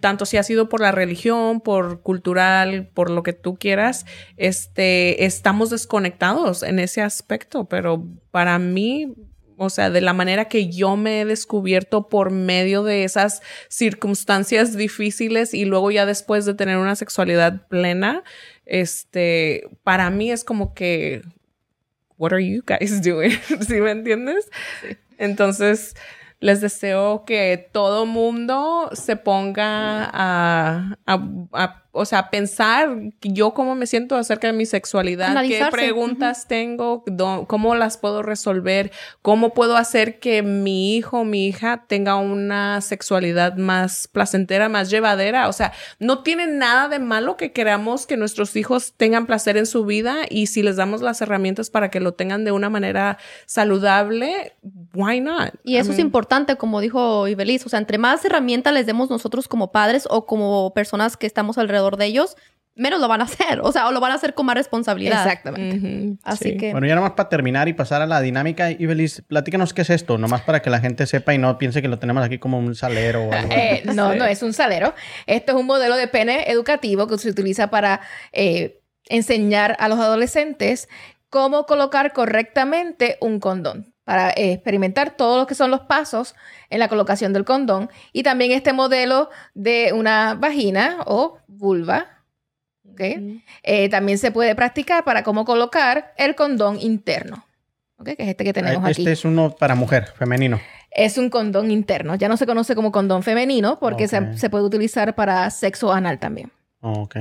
tanto si ha sido por la religión, por cultural, por lo que tú quieras, este, estamos desconectados en ese aspecto, pero para mí, o sea, de la manera que yo me he descubierto por medio de esas circunstancias difíciles y luego ya después de tener una sexualidad plena, este, para mí es como que, what are you guys doing? ¿Sí me entiendes? Entonces, les deseo que todo mundo se ponga a, a- a- o sea, a pensar yo cómo me siento acerca de mi sexualidad, qué preguntas tengo, do- cómo las puedo resolver, cómo puedo hacer que mi hijo o mi hija tenga una sexualidad más placentera, más llevadera. O sea, no tiene nada de malo que queramos que nuestros hijos tengan placer en su vida y si les damos las herramientas para que lo tengan de una manera saludable, why not? Y eso I es mean, importante, como dijo Ibeliz. O sea, entre más herramientas les demos nosotros como padres o como personas que estamos alrededor de ellos, menos lo van a hacer. O sea, o lo van a hacer con más responsabilidad. Exactamente. Así sí. que. Bueno, ya nomás para terminar y pasar a la dinámica, Ibelis, platícanos qué es esto, nomás para que la gente sepa y no piense que lo tenemos aquí como un salero o algo. Eh, no, no es un salero. Esto es un modelo de pene educativo que se utiliza para eh, enseñar a los adolescentes cómo colocar correctamente un condón, para eh, experimentar todos lo que son los pasos en la colocación del condón y también este modelo de una vagina o vulva. ¿ok? Eh, también se puede practicar para cómo colocar el condón interno, ¿ok? que es este que tenemos este aquí. es uno para mujer, femenino. Es un condón interno. Ya no se conoce como condón femenino porque se, se puede utilizar para sexo anal también. Ok.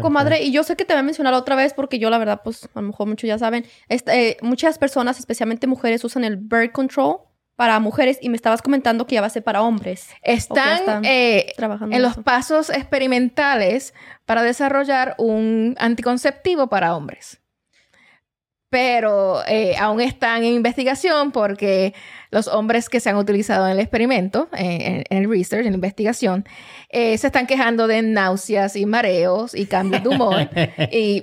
Comadre, y yo sé que te voy a mencionar otra vez porque yo la verdad, pues a lo mejor muchos ya saben, este, eh, muchas personas, especialmente mujeres, usan el birth control para mujeres y me estabas comentando que ya va a ser para hombres. Están, están eh, Trabajando en los pasos experimentales para desarrollar un anticonceptivo para hombres. Pero eh, aún están en investigación porque los hombres que se han utilizado en el experimento, en, en el research, en la investigación, eh, se están quejando de náuseas y mareos y cambios de humor. y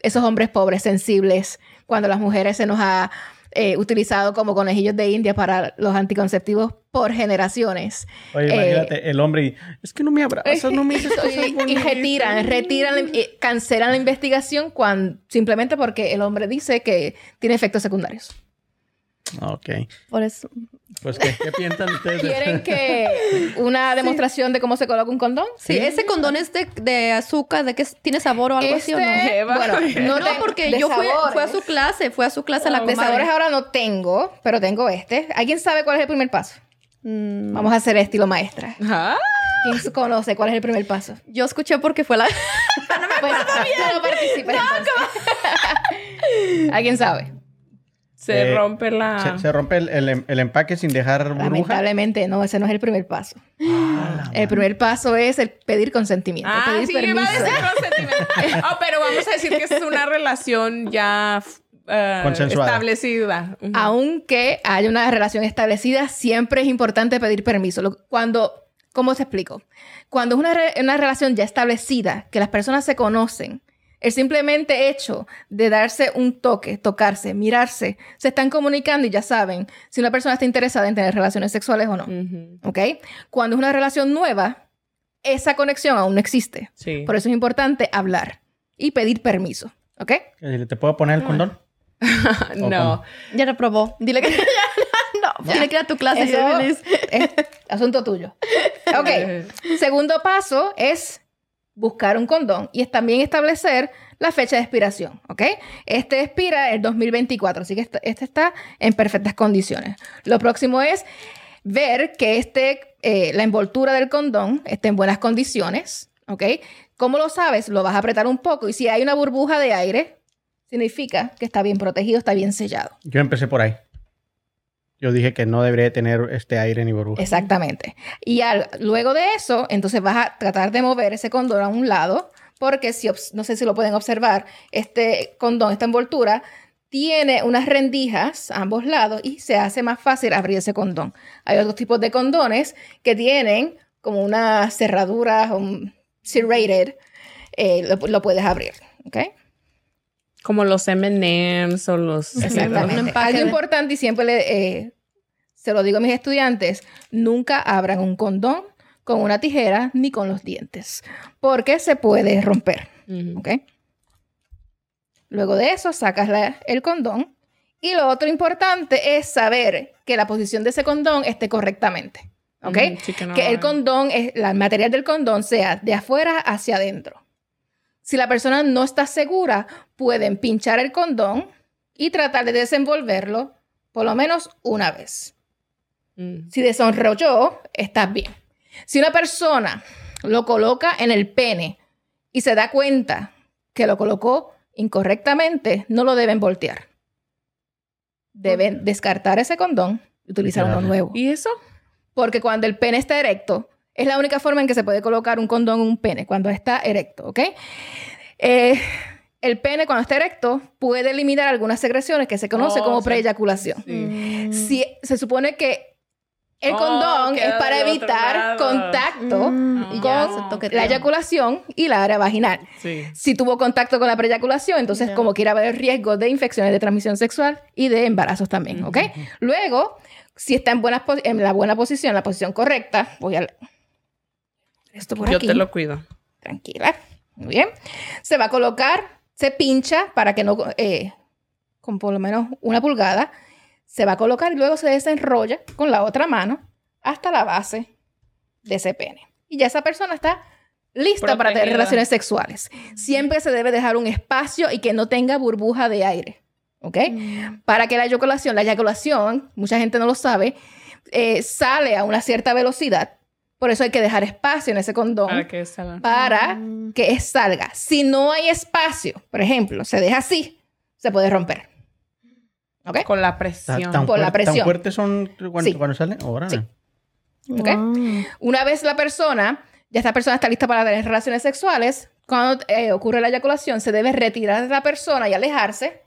esos hombres pobres, sensibles, cuando las mujeres se nos ha eh, utilizado como conejillos de India para los anticonceptivos por generaciones. Oye, Eh, imagínate, el hombre y, es que no me abrazas, no me cosas y, y bonitas". retiran, retiran, eh, cancelan la investigación cuando, simplemente porque el hombre dice que tiene efectos secundarios. Ok. Por eso. Pues, ¿qué, qué piensan ustedes? de- ¿Quieren que una demostración de cómo se coloca un condón? Sí, ese condón es de, de azúcar, de que tiene sabor o algo así o no. Este, bueno, No, no, porque de yo fui, fui a su clase, fue a su clase a la De comadre. sabores ahora no tengo, pero tengo este. ¿Alguien sabe cuál es el primer paso? Mm, Vamos a hacer estilo maestra. Ajá. ¿Quién conoce cuál es el primer paso? yo escuché porque fue la... no me Pues, yo no participo entonces. ¿Alguien sabe? Se Eh, rompe la... Se, se rompe el, el- el empaque sin dejar burbuja. Lamentablemente no, ese no es el primer paso. El primer paso es el pedir consentimiento, Ah, pedir sí, permiso. iba a decir consentimiento. Oh, pero vamos a decir que es una relación ya Consensuada. establecida. Ujú. Aunque haya una relación establecida, siempre es importante pedir permiso. Lo- Cuando, ¿cómo te explico? Cuando es una, re- una relación ya establecida, que las personas se conocen, el simplemente hecho de darse un toque, tocarse, mirarse, se están comunicando y ya saben si una persona está interesada en tener relaciones sexuales o no. Ujú. ¿Ok? Cuando es una relación nueva, esa conexión aún no existe. Sí. Por eso es importante hablar y pedir permiso. ¿Ok? ¿Te puedo poner el condón? no. Ya reprobó. Dile que no, dile que era tu clase. Eso ya, es asunto tuyo. Ok. Segundo paso es buscar un condón y también establecer la fecha de expiración, ¿ok? Este expira el 2024, así que este, este está en perfectas condiciones. Lo próximo es ver que este, eh, la envoltura del condón esté en buenas condiciones, ¿ok? ¿Cómo lo sabes? Lo vas a apretar un poco y si hay una burbuja de aire, significa que está bien protegido, está bien sellado. Yo empecé por ahí. Yo dije que no debería tener este aire ni burbuja. Exactamente. Y luego de eso, entonces vas a tratar de mover ese condón a un lado, porque si, no sé si lo pueden observar, este condón, esta envoltura, tiene unas rendijas a ambos lados y se hace más fácil abrir ese condón. Hay otros tipos de condones que tienen como unas cerraduras um, serrated, eh, lo, lo puedes abrir, ¿ok? Como los M&M's o los... Exactamente. Algo importante y siempre le, eh, se lo digo a mis estudiantes, nunca abran un condón con una tijera ni con los dientes, porque se puede romper, Ujú. ¿ok? Luego de eso sacas la- el condón y lo otro importante es saber que la posición de ese condón esté correctamente, ¿ok? Sí, que no que el condón, es, la el material del condón sea de afuera hacia adentro. Si la persona no está segura, pueden pinchar el condón y tratar de desenvolverlo por lo menos una vez. Mm. Si desenrolló, estás bien. Si una persona lo coloca en el pene y se da cuenta que lo colocó incorrectamente, no lo deben voltear. Deben descartar ese condón y utilizar uno nuevo. ¿Y eso? Porque cuando el pene está erecto, es la única forma en que se puede colocar un condón en un pene, cuando está erecto, ¿ok? Eh, el pene, cuando está erecto, puede eliminar algunas secreciones que se conoce Oh, como sí. preeyaculación. Sí. Mm. Si se supone que el Oh, condón es para evitar contacto Mm, ya con la eyaculación y la área vaginal. Sí. Si tuvo contacto con la preeyaculación, entonces Ya. como quiera haber el riesgo de infecciones de transmisión sexual y de embarazos también, ¿ok? Luego, si está en, buena en la buena posición, la posición correcta, voy a... Esto por Yo aquí. te lo cuido. Tranquila. Muy bien. Se va a colocar, se pincha para que no... eh, con por lo menos una pulgada. Se va a colocar y luego se desenrolla con la otra mano hasta la base de ese pene. Y ya esa persona está lista para tener relaciones sexuales. Siempre se debe dejar un espacio y que no tenga burbuja de aire. ¿Ok? Para que la eyaculación, la eyaculación, mucha gente no lo sabe, eh, sale a una cierta velocidad. Por eso hay que dejar espacio en ese condón Para que salga. para que salga. Si no hay espacio, por ejemplo, se deja así, se puede romper. ¿Ok? Con la ¿Tan, presión. tan Por la presión. ¿Tan fuertes son cuando, Sí. cuando salen? Órale. Sí. ¿Ok? Wow. Una vez la persona, ya esta persona está lista para tener relaciones sexuales, cuando eh, ocurre la eyaculación, se debe retirar de la persona y alejarse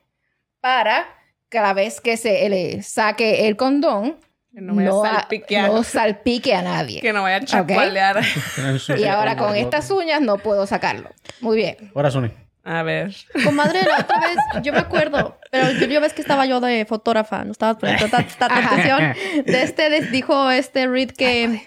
para cada vez que se le saque el condón, Que no vaya a a- salpiquear. no salpique a nadie. Que no vaya a chacualear. Y ahora con estas uñas no puedo sacarlo. Muy bien. Ahora, Sony. A ver. Comadre, la otra vez, yo me acuerdo, pero yo, yo ves que estaba yo de fotógrafa, no estabas poniendo Ajá. atención. De este, de- dijo este Reed que,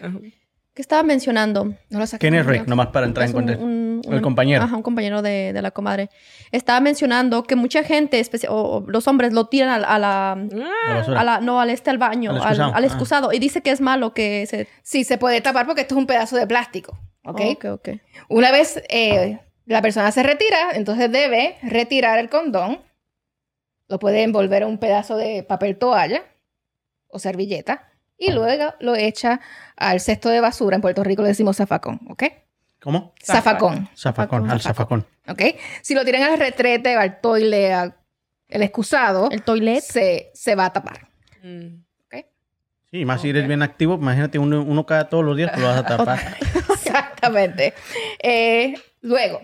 que estaba mencionando. No lo saqué. ¿Quién es Rick? Nomás para entrar Es en un- contexto. un- El compañero. Ajá, un compañero de, de la comadre. Estaba mencionando que mucha gente, o, o los hombres, lo tiran a, la- a la... La basura. A la, no, al este, al baño, Al al, excusado. al Ah. excusado. Y dice que es malo que se... Sí, se puede tapar porque esto es un pedazo de plástico. ¿Ok? ok, ok. Una vez eh, la persona se retira, entonces debe retirar el condón. Lo puede envolver en un pedazo de papel toalla o servilleta y luego lo echa al cesto de basura. En Puerto Rico le decimos zafacón, ¿ok? ¿Cómo? Zafacón. Zafacón, al zafacón. ¿Ok? Si lo tiran al retrete, al toile, al el excusado, El toilet. se, se va a tapar. Mm. ¿Ok? Sí, más si eres bien activo, imagínate uno, uno cada todos los días, pues lo vas a tapar. Exactamente. Eh, luego,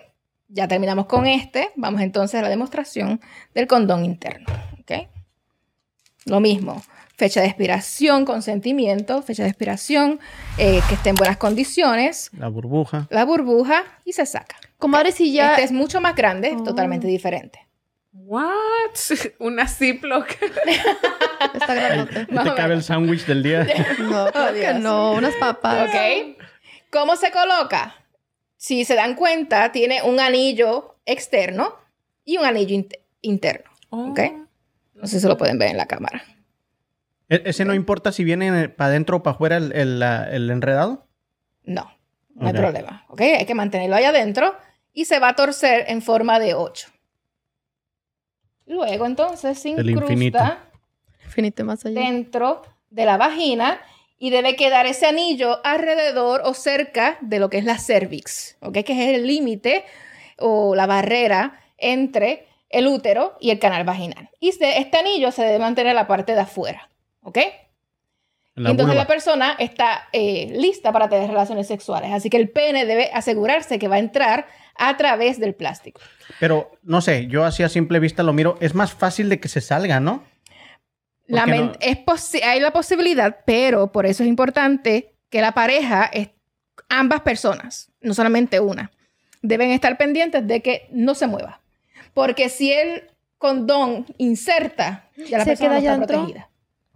ya terminamos con este. Vamos entonces a la demostración del condón interno. ¿Ok? Lo mismo. Fecha de expiración, consentimiento, fecha de expiración, eh, que esté en buenas condiciones, La burbuja. la burbuja y se saca. Comadre, si ya... Este es mucho más grande, Oh. totalmente diferente. What? Una Ziploc. Está grandote. Te cabe el sándwich del día. No, claro que Dios. no. Unas papas. ¿Ok? ¿Cómo se coloca? Si se dan cuenta, tiene un anillo externo y un anillo int- interno. ¿Ok? No sé si lo pueden ver en la cámara. E- ¿Ese no importa si viene para adentro o para afuera el, el, enredado? No, no hay problema. ¿Ok? Hay que mantenerlo ahí adentro y se va a torcer en forma de 8. Luego, entonces, se El infinito. incrusta Infinito más allá. dentro de la vagina y debe quedar ese anillo alrededor o cerca de lo que es la cervix, ¿ok? Que es el límite o la barrera entre el útero y el canal vaginal. Y este anillo se debe mantener en la parte de afuera, ¿ok? La Entonces vulva. la persona está eh, lista para tener relaciones sexuales, así que el pene debe asegurarse que va a entrar a través del plástico. Pero, no sé, yo así a simple vista lo miro. Es más fácil de que se salga, ¿no? La no? es posi- hay la posibilidad, pero por eso es importante que la pareja, es, ambas personas, no solamente una, deben estar pendientes de que no se mueva. Porque si el condón inserta, ya la ¿Se persona queda no está protegida.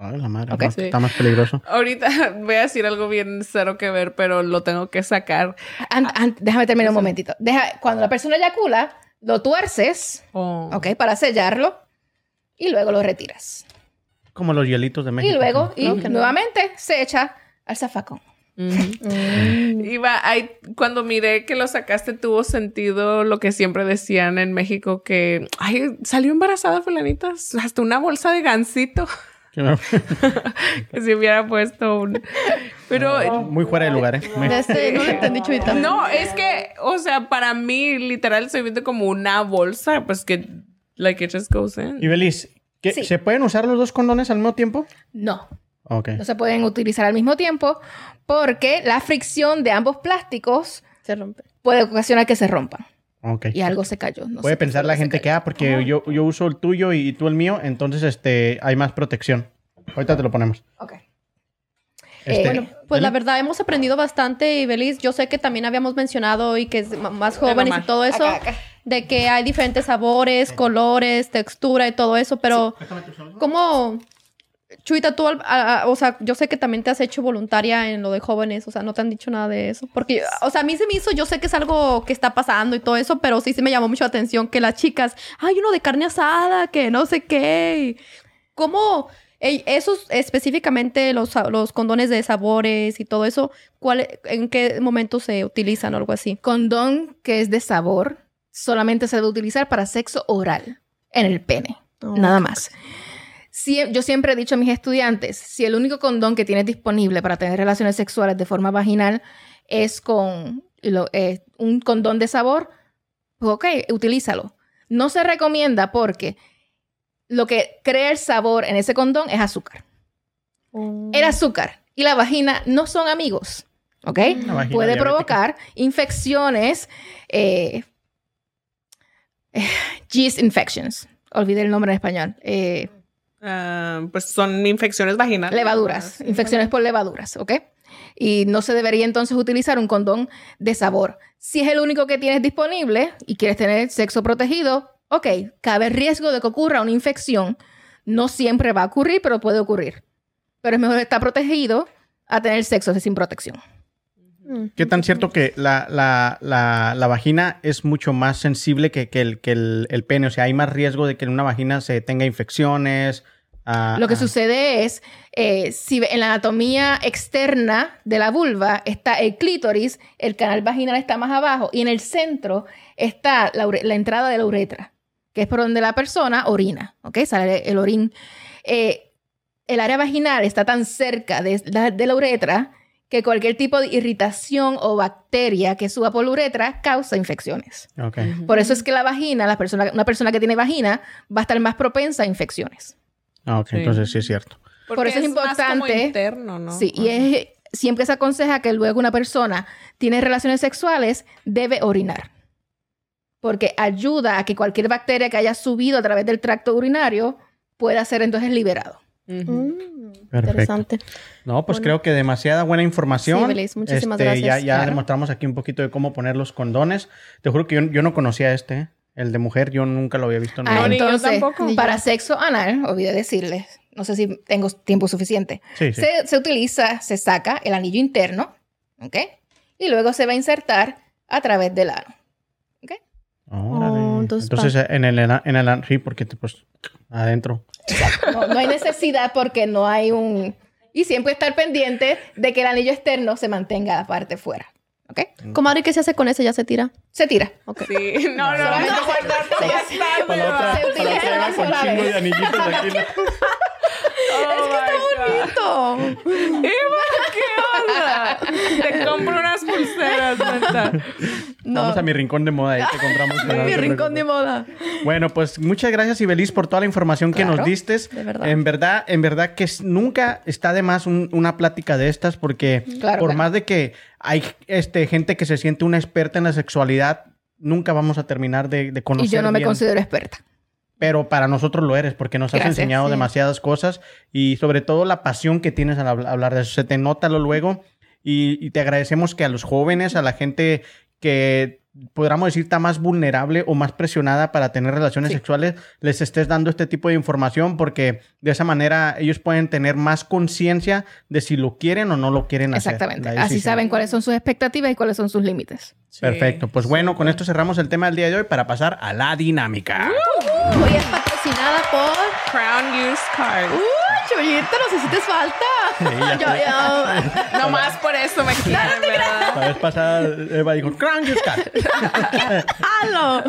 Ay, la madre. Ok. no, Sí. Está más peligroso. Ahorita voy a decir algo bien cero que ver, pero lo tengo que sacar. Déjame terminar un momentito. Deja, cuando la persona eyacula, lo tuerces, Oh. ¿ok? Para sellarlo y luego lo retiras. Como los hielitos de México. Y luego, y No, que no. nuevamente se echa al zafacón. Mm. Iba, ay, cuando miré que lo sacaste tuvo sentido lo que siempre decían en México que, ay, salió embarazada fulanita, hasta una bolsa de gansito me- que se hubiera puesto un... Pero Muy fuera de lugar, ¿eh? Muy- este, no lo entendí, Chuita. no, es que, o sea, para mí literal se viene como una bolsa, pues que, like, it just goes in. Y Belis, ¿qué- Sí. ¿se pueden usar los dos condones al mismo tiempo? No, no se pueden utilizar al mismo tiempo porque la fricción de ambos plásticos Se rompe. puede ocasionar que se rompan Ok. y algo se cayó. no Puede pensar la gente que, ah, porque yo, yo uso el tuyo y tú el mío, entonces este, hay más protección. Ahorita te lo ponemos. Ok. Este, Eh, Bueno, pues la Beli, verdad hemos aprendido bastante y Belis, yo sé que también habíamos mencionado y que es más jóvenes y todo eso, Acá, acá. de que hay diferentes sabores, colores, textura y todo eso, pero ¿cómo, Chuita, tú, a- a- o sea, yo sé que también te has hecho voluntaria en lo de jóvenes, o sea, no te han dicho nada de eso, porque, o sea, a mí se me hizo, yo sé que es algo que está pasando y todo eso, pero sí se me llamó mucho la atención que las chicas, hay uno de carne asada, que no sé qué, ¿cómo... Esos específicamente los, los condones de sabores y todo eso, ¿cuál, ¿en qué momento se utilizan o algo así? Condón que es de sabor solamente se debe utilizar para sexo oral en el pene. Oh. Nada más. Yo siempre he dicho a mis estudiantes, si el único condón que tienes disponible para tener relaciones sexuales de forma vaginal es con lo- eh, un condón de sabor, pues ok, utilízalo. No se recomienda porque lo que crea el sabor en ese condón es azúcar. El azúcar y la vagina no son amigos, ¿ok? Vagina Puede diabética. provocar infecciones, eh, eh, yeast infections. Olvidé el nombre en español. Eh, Ah, pues son infecciones vaginales. levaduras, infecciones por levaduras, ¿ok? Y no se debería entonces utilizar un condón de sabor. Si es el único que tienes disponible y quieres tener sexo protegido, ok, cabe riesgo de que ocurra una infección. No siempre va a ocurrir, pero puede ocurrir. Pero es mejor estar protegido a tener sexo sin protección. ¿Qué tan cierto que la, la, la, la vagina es mucho más sensible que, que, el, que el, el pene? O sea, hay más riesgo de que en una vagina se tenga infecciones. ah, Lo que ah, sucede es, eh, si en la anatomía externa de la vulva está el clítoris, el canal vaginal está más abajo y en el centro está la, entrada de la uretra, que es por donde la persona orina, ¿ok? Sale el orín. Eh, el área vaginal está tan cerca de de la uretra que cualquier tipo de irritación o bacteria que suba por la uretra causa infecciones. Por eso es que la vagina, la persona, una persona que tiene vagina, va a estar más propensa a infecciones. Ah, ok, Sí. entonces sí es cierto. Porque Por eso es más como importante- interno, ¿no? Sí, y es- siempre se aconseja que luego una persona tiene relaciones sexuales, debe orinar. Porque ayuda a que cualquier bacteria que haya subido a través del tracto urinario pueda ser entonces liberado. Mm, Perfecto. interesante. No, pues Bueno. creo que demasiada buena información. Sí, Belis, muchísimas Este, gracias. Ya, ya Claro. demostramos aquí un poquito de cómo poner los condones. Te juro que yo, yo no conocía este, ¿eh? el de mujer, yo nunca lo había visto. en Ah, nada. ni yo entonces, tampoco. Para sexo anal, olvidé decirles, no sé si tengo tiempo suficiente. Sí, sí. Se, se utiliza, se saca el anillo interno, ¿ok? Y luego se va a insertar a través del ano. Órale. Oh, entonces, entonces, en el en el sí, porque te, pues adentro. No, no hay necesidad porque no hay un... Y siempre estar pendiente de que el anillo externo se mantenga la parte fuera, ¿ok? Comadre, ¿qué se hace con ese? ¿Ya se tira? Se tira. Ok. Sí, no, no, no, no, se- utiliza con chingo de anillitos aquí. Oh. Eva, ¿qué onda? Te compro unas pulseras, neta. No. Vamos a mi rincón de moda ahí te compramos. Mi te rincón de moda. Bueno, pues muchas gracias, Ibeliz, por toda la información que nos diste. de verdad. En verdad, en verdad que nunca está de más un- una plática de estas, porque Claro, por claro. más de que hay este, gente que se siente una experta en la sexualidad, nunca vamos a terminar de, de Y conocer. yo no me bien. considero experta. Pero para nosotros lo eres, porque nos has Gracias, enseñado sí. demasiadas cosas y sobre todo la pasión que tienes al habl- hablar de eso. Se te nota lo luego y, y te agradecemos que a los jóvenes, a la gente que podríamos decir está más vulnerable o más presionada para tener relaciones Sí. sexuales, les estés dando este tipo de información porque de esa manera ellos pueden tener más conciencia de si lo quieren o no lo quieren hacer. Exactamente. Así saben cuáles son sus expectativas y cuáles son sus límites. Sí. Perfecto. Pues bueno, con esto cerramos el tema del día de hoy para pasar a la dinámica. Hoy es patrocinada por... Crown Use Card. ¡Uy, Chuyita! Nos hiciste falta. ya Yo- yo- No más por eso me quieren, ¿verdad? La vez pasada Eva dijo, "Crank your cat". ¡Halo!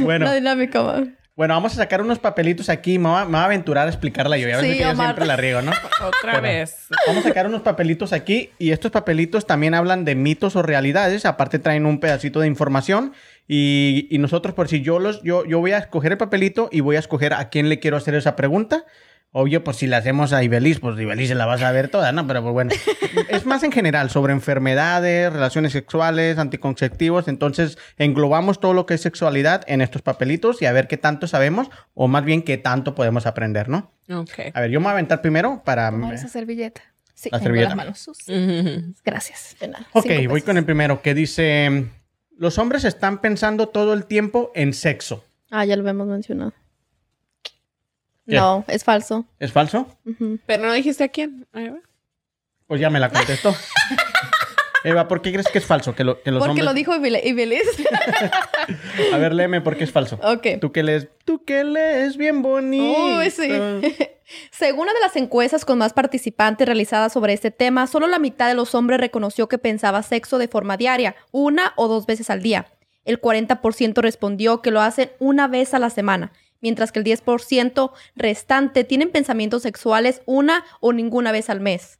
Bueno. La dinámica, va. Bueno, vamos a sacar unos papelitos aquí. Me voy a, me voy a aventurar a explicarla yo. Ya ves Sí, que yo siempre la riego, ¿no? Otra Bueno. vez. Vamos a sacar unos papelitos aquí y estos papelitos también hablan de mitos o realidades. Aparte traen un pedacito de información y, y nosotros, por si yo los, yo, yo voy a escoger el papelito y voy a escoger a quién le quiero hacer esa pregunta. Obvio, pues si la hacemos a Ibeliz, pues Ibeliz se la vas a ver toda, ¿no? Pero pues bueno, es más en general sobre enfermedades, relaciones sexuales, anticonceptivos. Entonces englobamos todo lo que es sexualidad en estos papelitos y a ver qué tanto sabemos o más bien qué tanto podemos aprender, ¿no? Ok. A ver, yo me voy a aventar primero para... Tomar esa servilleta. Sí, La tengo servilleta. las manos. Gracias. De nada. Ok, Cinco voy pesos. con el primero que dice, los hombres están pensando todo el tiempo en sexo. Ah, ya lo habíamos mencionado. ¿Qué? No, es falso. ¿Es falso? Pero no dijiste a quién. A. Pues ya me la contestó. Eva, ¿por qué crees que es falso? Que, lo- que los Porque hombres... lo dijo Ibeliz. A ver, léeme por qué es falso. ok. Tú que lees, tú que lees bien bonito. Uy, sí. Según una de las encuestas con más participantes realizadas sobre este tema, solo la mitad de los hombres reconoció que pensaba sexo de forma diaria, una o dos veces al día. El 40% respondió que lo hacen una vez a la semana, mientras que el 10% restante tienen pensamientos sexuales una o ninguna vez al mes.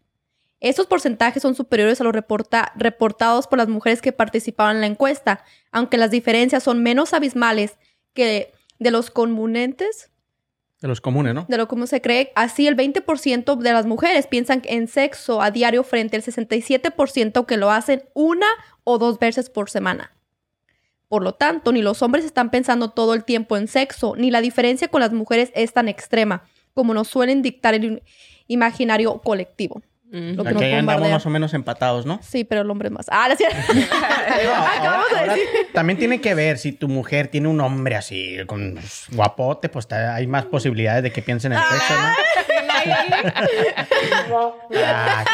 Estos porcentajes son superiores a los reporta- reportados por las mujeres que participaban en la encuesta, aunque las diferencias son menos abismales que de los comunentes De los comunes, ¿no? de lo como se cree. Así, el 20% de las mujeres piensan en sexo a diario frente al 67% que lo hacen una o dos veces por semana. Por lo tanto, ni los hombres están pensando todo el tiempo en sexo, ni la diferencia con las mujeres es tan extrema como nos suelen dictar el imaginario colectivo. Lo que Aquí nos andamos más o menos empatados, ¿no? Sí, pero el hombre es más. Ah, no. Acabamos de Ahora, decir. También tiene que ver si tu mujer tiene un hombre así, con guapote, pues hay más posibilidades de que piensen en sexo, ¿no? Ah.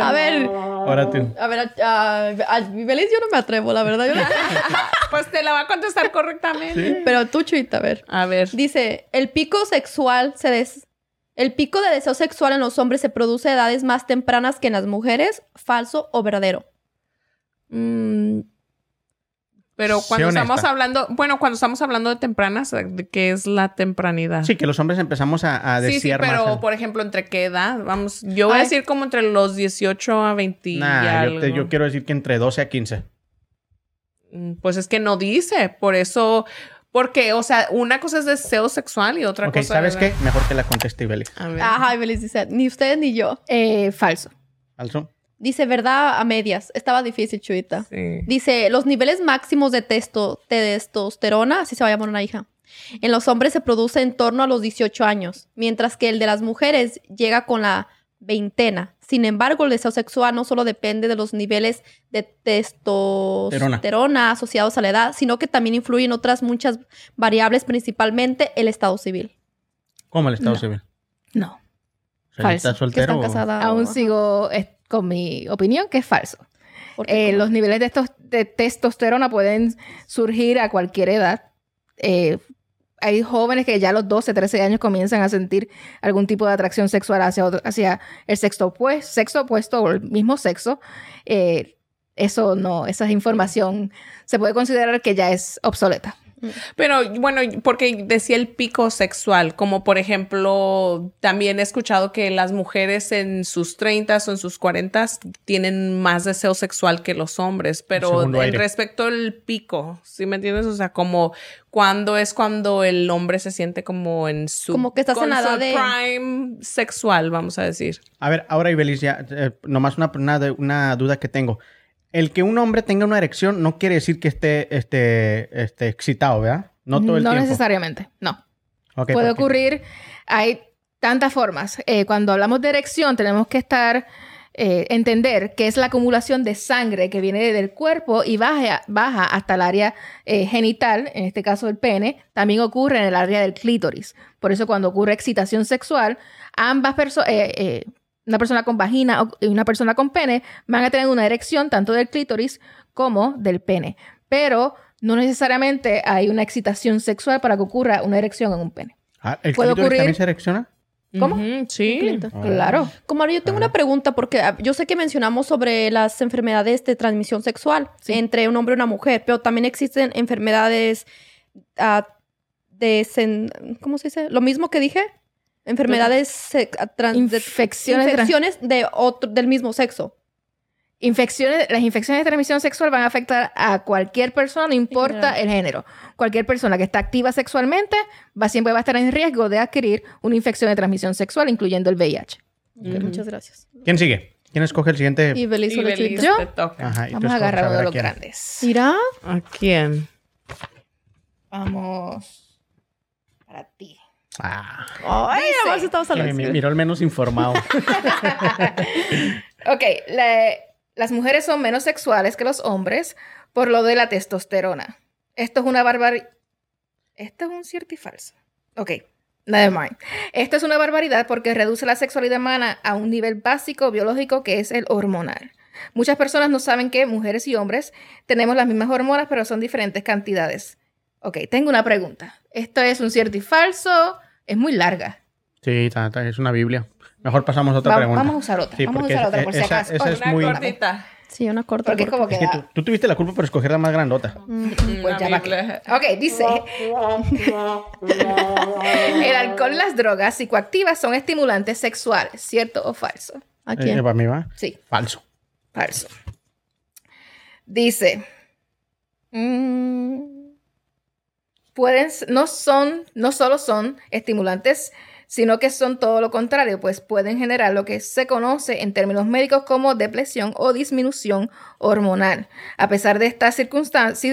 A ver, Ahora tú. a ver, a, a, a mi Belis yo no me atrevo, la verdad. Yo no- Pues te la va a contestar correctamente. Pero tú, Chuita, a ver. A ver. Dice, el pico sexual se des... El pico de deseo sexual en los hombres se produce a edades más tempranas que en las mujeres, falso o verdadero. Mm, Pero cuando estamos hablando, bueno, cuando estamos hablando de tempranas, ¿de ¿qué es la tempranidad? Sí, que los hombres empezamos a, a sí, sí, pero más. por ejemplo, ¿entre qué edad? Vamos, yo voy a decir como entre los 18 a 20 y Nah, yo, te- yo quiero decir que entre 12 a 15. Mm, Pues es que no dice, por eso, porque, o sea, una cosa es deseo sexual y otra Ok, cosa ¿sabes es- qué? Mejor que la conteste Ibeli. A ver. Ajá, Belis dice, ni ustedes ni yo. Eh, falso. ¿Falso? Dice, verdad a medias. Estaba difícil, Chuita. Sí. Dice, los niveles máximos de testo, testosterona, así se va a llamar una hija, en los hombres se produce en torno a los 18 años, mientras que el de las mujeres llega con la veintena. Sin embargo, el deseo sexual no solo depende de los niveles de testosterona asociados a la edad, sino que también influyen otras muchas variables, principalmente el estado civil. ¿Cómo el estado No. civil? No. ¿Estás Que soltero? están o- casadas. Aún o- sigo eh, con mi opinión que es falso. Eh, los niveles de, estos, de testosterona pueden surgir a cualquier edad. Eh, hay jóvenes que ya a los 12, 13 años comienzan a sentir algún tipo de atracción sexual hacia, otro- hacia el sexo, opuesto, sexo opuesto o el mismo sexo. Eh, eso no, esa información se puede considerar que ya es obsoleta. Pero bueno, porque decía el pico sexual, como por ejemplo, también he escuchado que las mujeres en sus 30 o en sus 40 tienen más deseo sexual que los hombres, pero en respecto al pico, ¿sí me entiendes? O sea, como cuando es cuando el hombre se siente como en su Como que estás en la de- prime sexual, vamos a decir. A ver, ahora Ibelis, ya, eh, nomás una, una, una duda que tengo. El que un hombre tenga una erección no quiere decir que esté, esté, esté excitado, ¿verdad? No todo el tiempo. necesariamente, no. Puede ocurrir, hay tantas formas. Eh, cuando hablamos de erección, tenemos que estar, eh, entender que es la acumulación de sangre que viene del cuerpo y baja, baja hasta el área eh, genital, en este caso el pene, también ocurre en el área del clítoris. Por eso cuando ocurre excitación sexual, ambas personas, una persona con vagina o- y una persona con pene van a tener una erección tanto del clítoris como del pene. Pero no necesariamente hay una excitación sexual para que ocurra una erección en un pene. Ah, ¿El puede clítoris ocurrir- también se erecciona? ¿Cómo? Sí. Ah. Claro. Como ahora yo tengo una pregunta porque ah, yo sé que mencionamos sobre las enfermedades de transmisión sexual Sí. entre un hombre y una mujer, pero también existen enfermedades ah, de sen- ¿cómo se dice? Lo mismo que dije, enfermedades trans- de- Infecciones, infecciones de otro del mismo sexo. infecciones, las infecciones de transmisión sexual van a afectar a cualquier persona, no importa el género. Cualquier persona que está activa sexualmente va, siempre va a estar en riesgo de adquirir una infección de transmisión sexual, incluyendo el VIH. Ok, Ujú. Muchas gracias. ¿Quién sigue? ¿Quién escoge el siguiente? Y Belis. ¿Yo? te toca. Ajá, y Vamos a agarrar uno de los grandes. Mira, ¿A quién? Vamos para ti. Ah, ay, Dice- además estamos que me hablando. mi- miró el menos informado. Ok, la- las mujeres son menos sexuales que los hombres por lo de la testosterona. Esto es una barbaridad. Esto es un cierto y falso. Ok, never mind. Esto es una barbaridad porque reduce la sexualidad humana a un nivel básico biológico que es el hormonal. Muchas personas no saben que mujeres y hombres tenemos las mismas hormonas, pero son diferentes cantidades. Ok, tengo una pregunta. Esto es un cierto y falso. Es muy larga. Sí, es una Biblia. Mejor pasamos a otra Va- pregunta. vamos a usar otra. Sí, vamos a porque usar otra por si esa- acaso. esa es Una muy- cortita. Sí, una corta. porque es como que Es que tú, tú tuviste la culpa por escoger la más grandota. Pues ya va. Ok, dice. El alcohol las drogas psicoactivas son estimulantes sexuales, ¿cierto o falso? ¿A Eh, quién? para mí va. Sí, Falso. falso. Dice. mm, pueden, no son, no solo son estimulantes, sino que son todo lo contrario, pues pueden generar lo que se conoce en términos médicos como depresión o disminución hormonal. A pesar de estas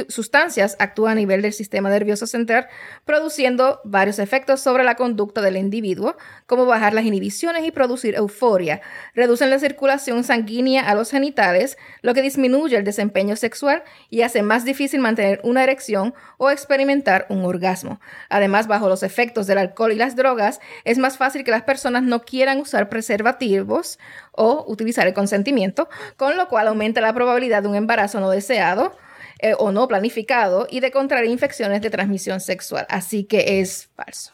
sustancias, actúa a nivel del sistema nervioso central, produciendo varios efectos sobre la conducta del individuo, como bajar las inhibiciones y producir euforia. Reducen la circulación sanguínea a los genitales, lo que disminuye el desempeño sexual y hace más difícil mantener una erección o experimentar un orgasmo. Además, bajo los efectos del alcohol y las drogas, es más fácil que las personas no quieran usar preservativos o utilizar el consentimiento, con lo cual aumenta la probabilidad de un embarazo no deseado eh, o no planificado y de contraer infecciones de transmisión sexual. Así que es falso.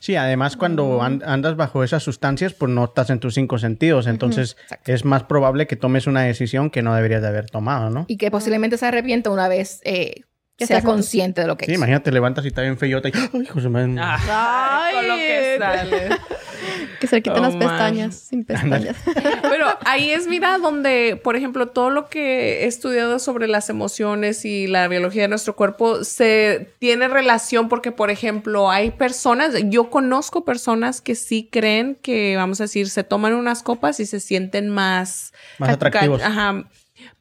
Sí, además cuando an- andas bajo esas sustancias, pues no estás en tus cinco sentidos. Entonces exacto. es más probable que tomes una decisión que no deberías de haber tomado, ¿no? Y que posiblemente se arrepienta una vez eh, Que sea consciente de lo que Sí, hizo. imagínate, te levantas y está bien feyota y... Ay, José man. Ay, con lo que sale. Que se le quiten Oh, las man. pestañas, sin pestañas. Pero ahí es, mira, donde, por ejemplo, todo lo que he estudiado sobre las emociones y la biología de nuestro cuerpo se tiene relación porque, por ejemplo, hay personas, yo conozco personas que sí creen que, vamos a decir, se toman unas copas y se sienten más... Más atractivos. Ajá.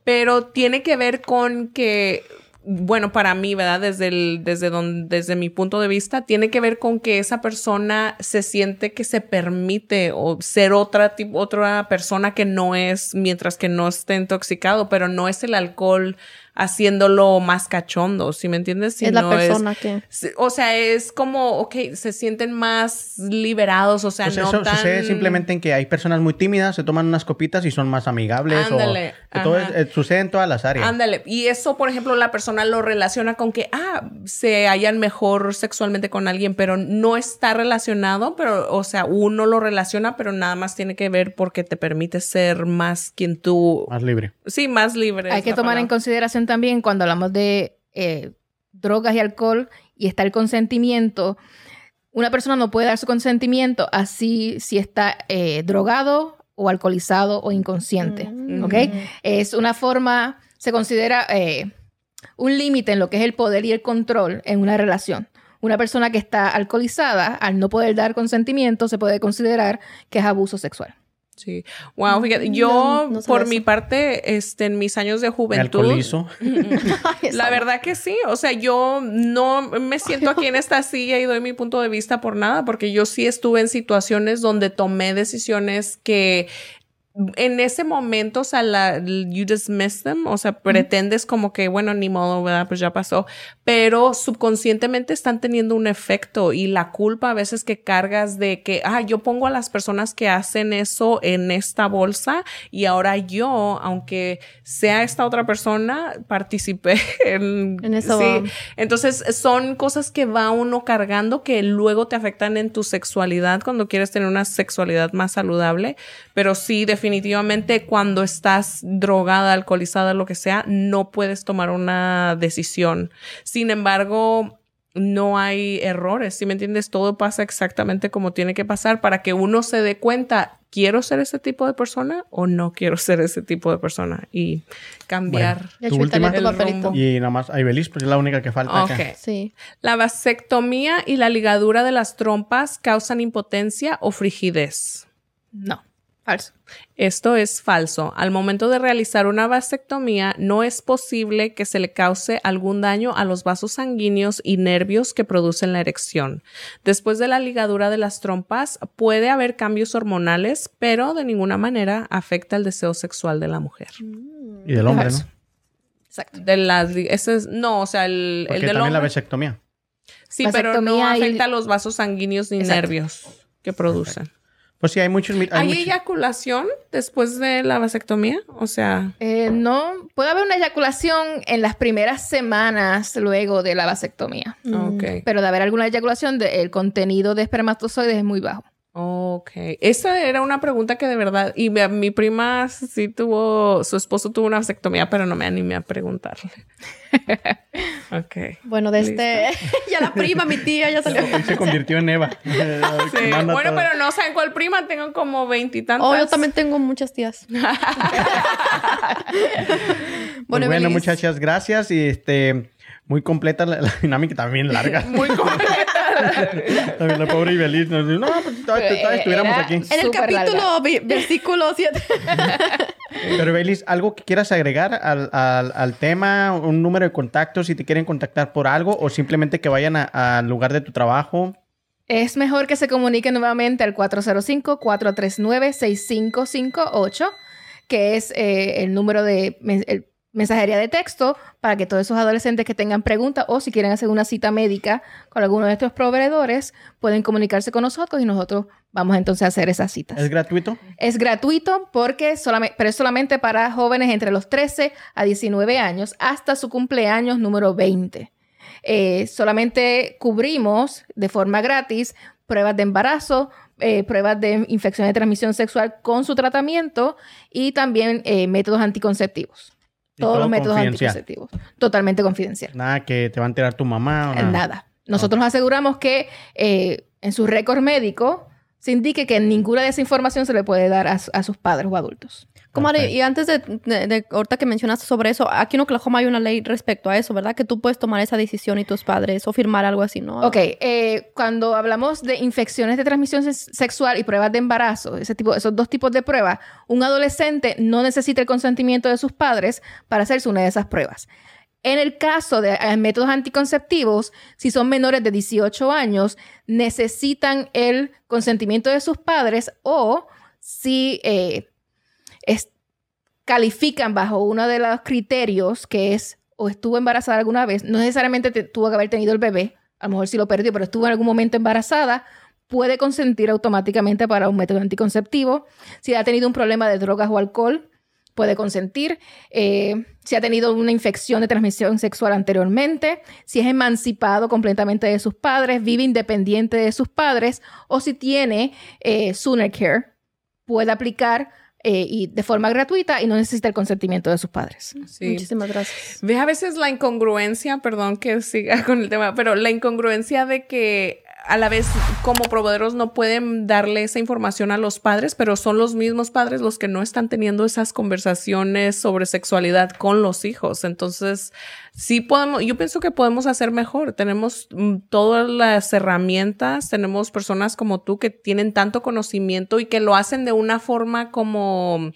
Pero tiene que ver con que bueno, para mí, ¿verdad? Desde el, desde donde, desde mi punto de vista, tiene que ver con que esa persona se siente que se permite o ser otra otra persona que no es, mientras que no esté intoxicado, pero no es el alcohol haciéndolo más cachondo, ¿sí me entiendes? es la Sino persona que... O sea, es como, ok, se sienten más liberados, o sea, Pues no eso tan... sucede simplemente en que hay personas muy tímidas, se toman unas copitas y son más amigables. Ándale, o, que todo ajá. es- eh, sucede en todas las áreas. Ándale. Y eso, por ejemplo, la persona lo relaciona con que, ah, se hallan mejor sexualmente con alguien, pero no está relacionado, pero, o sea, uno lo relaciona, pero nada más tiene que ver porque te permite ser más quien tú, Más libre. sí, más libre. Hay que la tomar en palabra. También cuando hablamos de eh, drogas y alcohol y está el consentimiento. Una persona no puede dar su consentimiento así si está eh, drogado o alcoholizado o inconsciente. Mm. ¿Ok? Es una forma, se considera eh, un límite en lo que es el poder y el control en una relación. Una persona que está alcoholizada, al no poder dar consentimiento, se puede considerar que es abuso sexual. Sí. Wow, fíjate, Mm, yo, no- no sabía por eso. mi parte, este, en mis años de Me juventud. alcoholizo. La verdad que sí, o sea, yo no me siento aquí en esta silla y doy mi punto de vista por nada, porque yo sí estuve en situaciones donde tomé decisiones que en ese momento, o sea, la, you dismiss them, o sea, pretendes como que, bueno, ni modo, ¿verdad? Pues ya pasó, pero subconscientemente están teniendo un efecto y la culpa a veces que cargas de que, ah, yo pongo a las personas que hacen eso en esta bolsa y ahora yo, aunque sea esta otra persona, participé en, En eso. Sí. Entonces, son cosas que va uno cargando que luego te afectan en tu sexualidad cuando quieres tener una sexualidad más saludable. Pero sí, definitivamente cuando estás drogada, alcoholizada, lo que sea, no puedes tomar una decisión. Sin embargo, no hay errores, ¿sí me entiendes? Todo pasa exactamente como tiene que pasar para que uno se dé cuenta, ¿quiero ser ese tipo de persona o no quiero ser ese tipo de persona? Y cambiar. Ya Tu última. El rumbo. Y nada más, hay Belis, pues es la única que falta acá. Ok. Sí. La vasectomía y la ligadura de las trompas causan impotencia o frigidez. No, falso. Esto es falso. Al momento de realizar una vasectomía, no es posible que se le cause algún daño a los vasos sanguíneos y nervios que producen la erección. Después de la ligadura de las trompas, puede haber cambios hormonales, pero de ninguna manera afecta el deseo sexual de la mujer. Y del hombre, ¿no? Exacto. De las, ese es- no, o sea, el, el Porque del también la vasectomía. Sí, pero no y- afecta a los vasos sanguíneos ni Exacto. nervios que producen. Pues sí, hay muchos... Hay ¿Hay muchos- eyaculación después de la vasectomía? O sea, Eh, no, puede haber una eyaculación en las primeras semanas luego de la vasectomía. ok. Pero de haber alguna eyaculación, de- el contenido de espermatozoides es muy bajo. Ok. Esa era una pregunta que de verdad, y mi, mi prima sí tuvo, su esposo tuvo una vasectomía, pero no me animé a preguntarle. ok. Bueno, de este... ya la prima, mi tía, ya salió. Él se convirtió en Eva. Sí, Bueno, todo. pero no saben cuál prima, tengo como veintitantas. Oh, yo también tengo muchas tías. Pues bueno, bueno, Evelis, muchachas, gracias. Y este, muy completa la, la dinámica, también larga. Muy completa. También la pobre Ibeliz nos dice, no, pues todavía, todavía estuviéramos aquí. En el capítulo, vi- versículo 7. Pero Ibeliz, ¿algo que quieras agregar al, al- al tema? ¿Un número de contactos si te quieren contactar por algo? ¿O simplemente que vayan al lugar de tu trabajo? Es mejor que se comunique nuevamente al 405-439-6558, que es eh, el número de el mensajería de texto para que todos esos adolescentes que tengan preguntas o si quieren hacer una cita médica con alguno de estos proveedores, pueden comunicarse con nosotros y nosotros vamos entonces a hacer esas citas. ¿Es gratuito? Es gratuito porque solamente, pero es solamente para jóvenes entre los 13 a 19 años hasta su cumpleaños número 20. Eh, solamente cubrimos de forma gratis pruebas de embarazo, eh, pruebas de infección de transmisión sexual con su tratamiento y también eh, métodos anticonceptivos. Todos todo los métodos anticonceptivos. Totalmente confidencial. Nada que te va a enterar tu mamá o nada. Nada. Nosotros nos aseguramos que eh, en su récord médico se indique que ninguna de esa información se le puede dar a, a sus padres o adultos. Comadre, Ok. y antes de, de- de- ahorita que mencionaste sobre eso, aquí en Oklahoma hay una ley respecto a eso, ¿verdad? Que tú puedes tomar esa decisión y tus padres o firmar algo así, ¿no? Ok, eh, cuando hablamos de infecciones de transmisión sexual y pruebas de embarazo, ese tipo, esos dos tipos de pruebas, un adolescente no necesita el consentimiento de sus padres para hacerse una de esas pruebas. En el caso de eh, métodos anticonceptivos, si son menores de 18 años, necesitan el consentimiento de sus padres o si eh, es- califican bajo uno de los criterios que es o estuvo embarazada alguna vez, no necesariamente te- tuvo que haber tenido el bebé, a lo mejor sí lo perdió, pero estuvo en algún momento embarazada, puede consentir automáticamente para un método anticonceptivo. Si ha tenido un problema de drogas o alcohol, puede consentir. Eh, si ha tenido una infección de transmisión sexual anteriormente, si es emancipado completamente de sus padres, vive independiente de sus padres, o si tiene eh, Sooner Care, puede aplicar eh, y de forma gratuita y no necesita el consentimiento de sus padres. Sí. Muchísimas gracias. Ve a veces la incongruencia, perdón que siga con el tema, pero la incongruencia de que a la vez como proveedores no pueden darle esa información a los padres, pero son los mismos padres los que no están teniendo esas conversaciones sobre sexualidad con los hijos. Entonces, sí podemos, yo pienso que podemos hacer mejor. Tenemos mm, todas las herramientas, tenemos personas como tú que tienen tanto conocimiento y que lo hacen de una forma como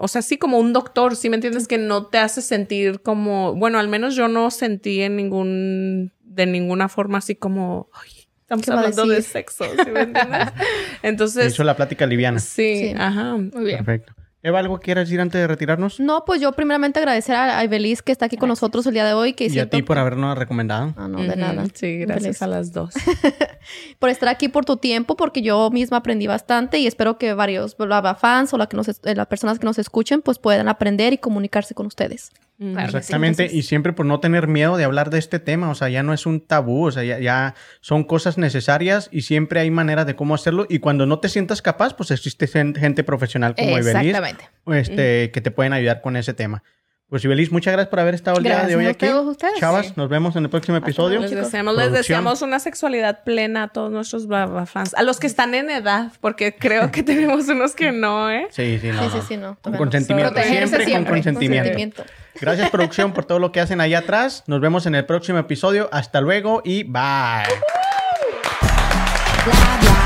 o sea, sí como un doctor, ¿sí me entiendes? Que no te hace sentir como, bueno, al menos yo no sentí en ningún, de ninguna forma así como, "Ay, estamos ¿Qué va a hablando de sexo, ¿sí me entiendes? De Entonces, hecho, la plática liviana. sí, Sí. ajá. Muy bien. Perfecto. Eva, ¿algo quieres decir antes de retirarnos? No, pues yo primeramente agradecer a, a Ibeliz que está aquí con nosotros el día de hoy. Que Y a ti por habernos recomendado. Ah, no, de nada. Sí, gracias a las dos. por estar aquí por tu tiempo, porque yo misma aprendí bastante y espero que varios fans o la que nos, es- eh, las personas que nos escuchen pues puedan aprender y comunicarse con ustedes. Claro Exactamente, entonces- y siempre por no tener miedo de hablar de este tema, o sea, ya no es un tabú, o sea, ya, ya son cosas necesarias y siempre hay maneras de cómo hacerlo y cuando no te sientas capaz, pues existe gen- gente profesional como Ibeliz, Exactamente. este, que te pueden ayudar con ese tema. Pues Ibeliz, muchas gracias por haber estado el día de hoy a aquí. todos ustedes. Chavas, Sí. nos vemos en el próximo episodio. Les deseamos, les deseamos una sexualidad plena a todos nuestros bla, bla, fans. A los que están en edad, porque creo que tenemos unos que no, ¿eh? Sí, sí, no. sí, sí, no. sí, no. Con consentimiento, siempre, siempre. con consentimiento. Consentimiento. Gracias producción por todo lo que hacen allá atrás. Nos vemos en el próximo episodio. Hasta luego y bye. Bla bla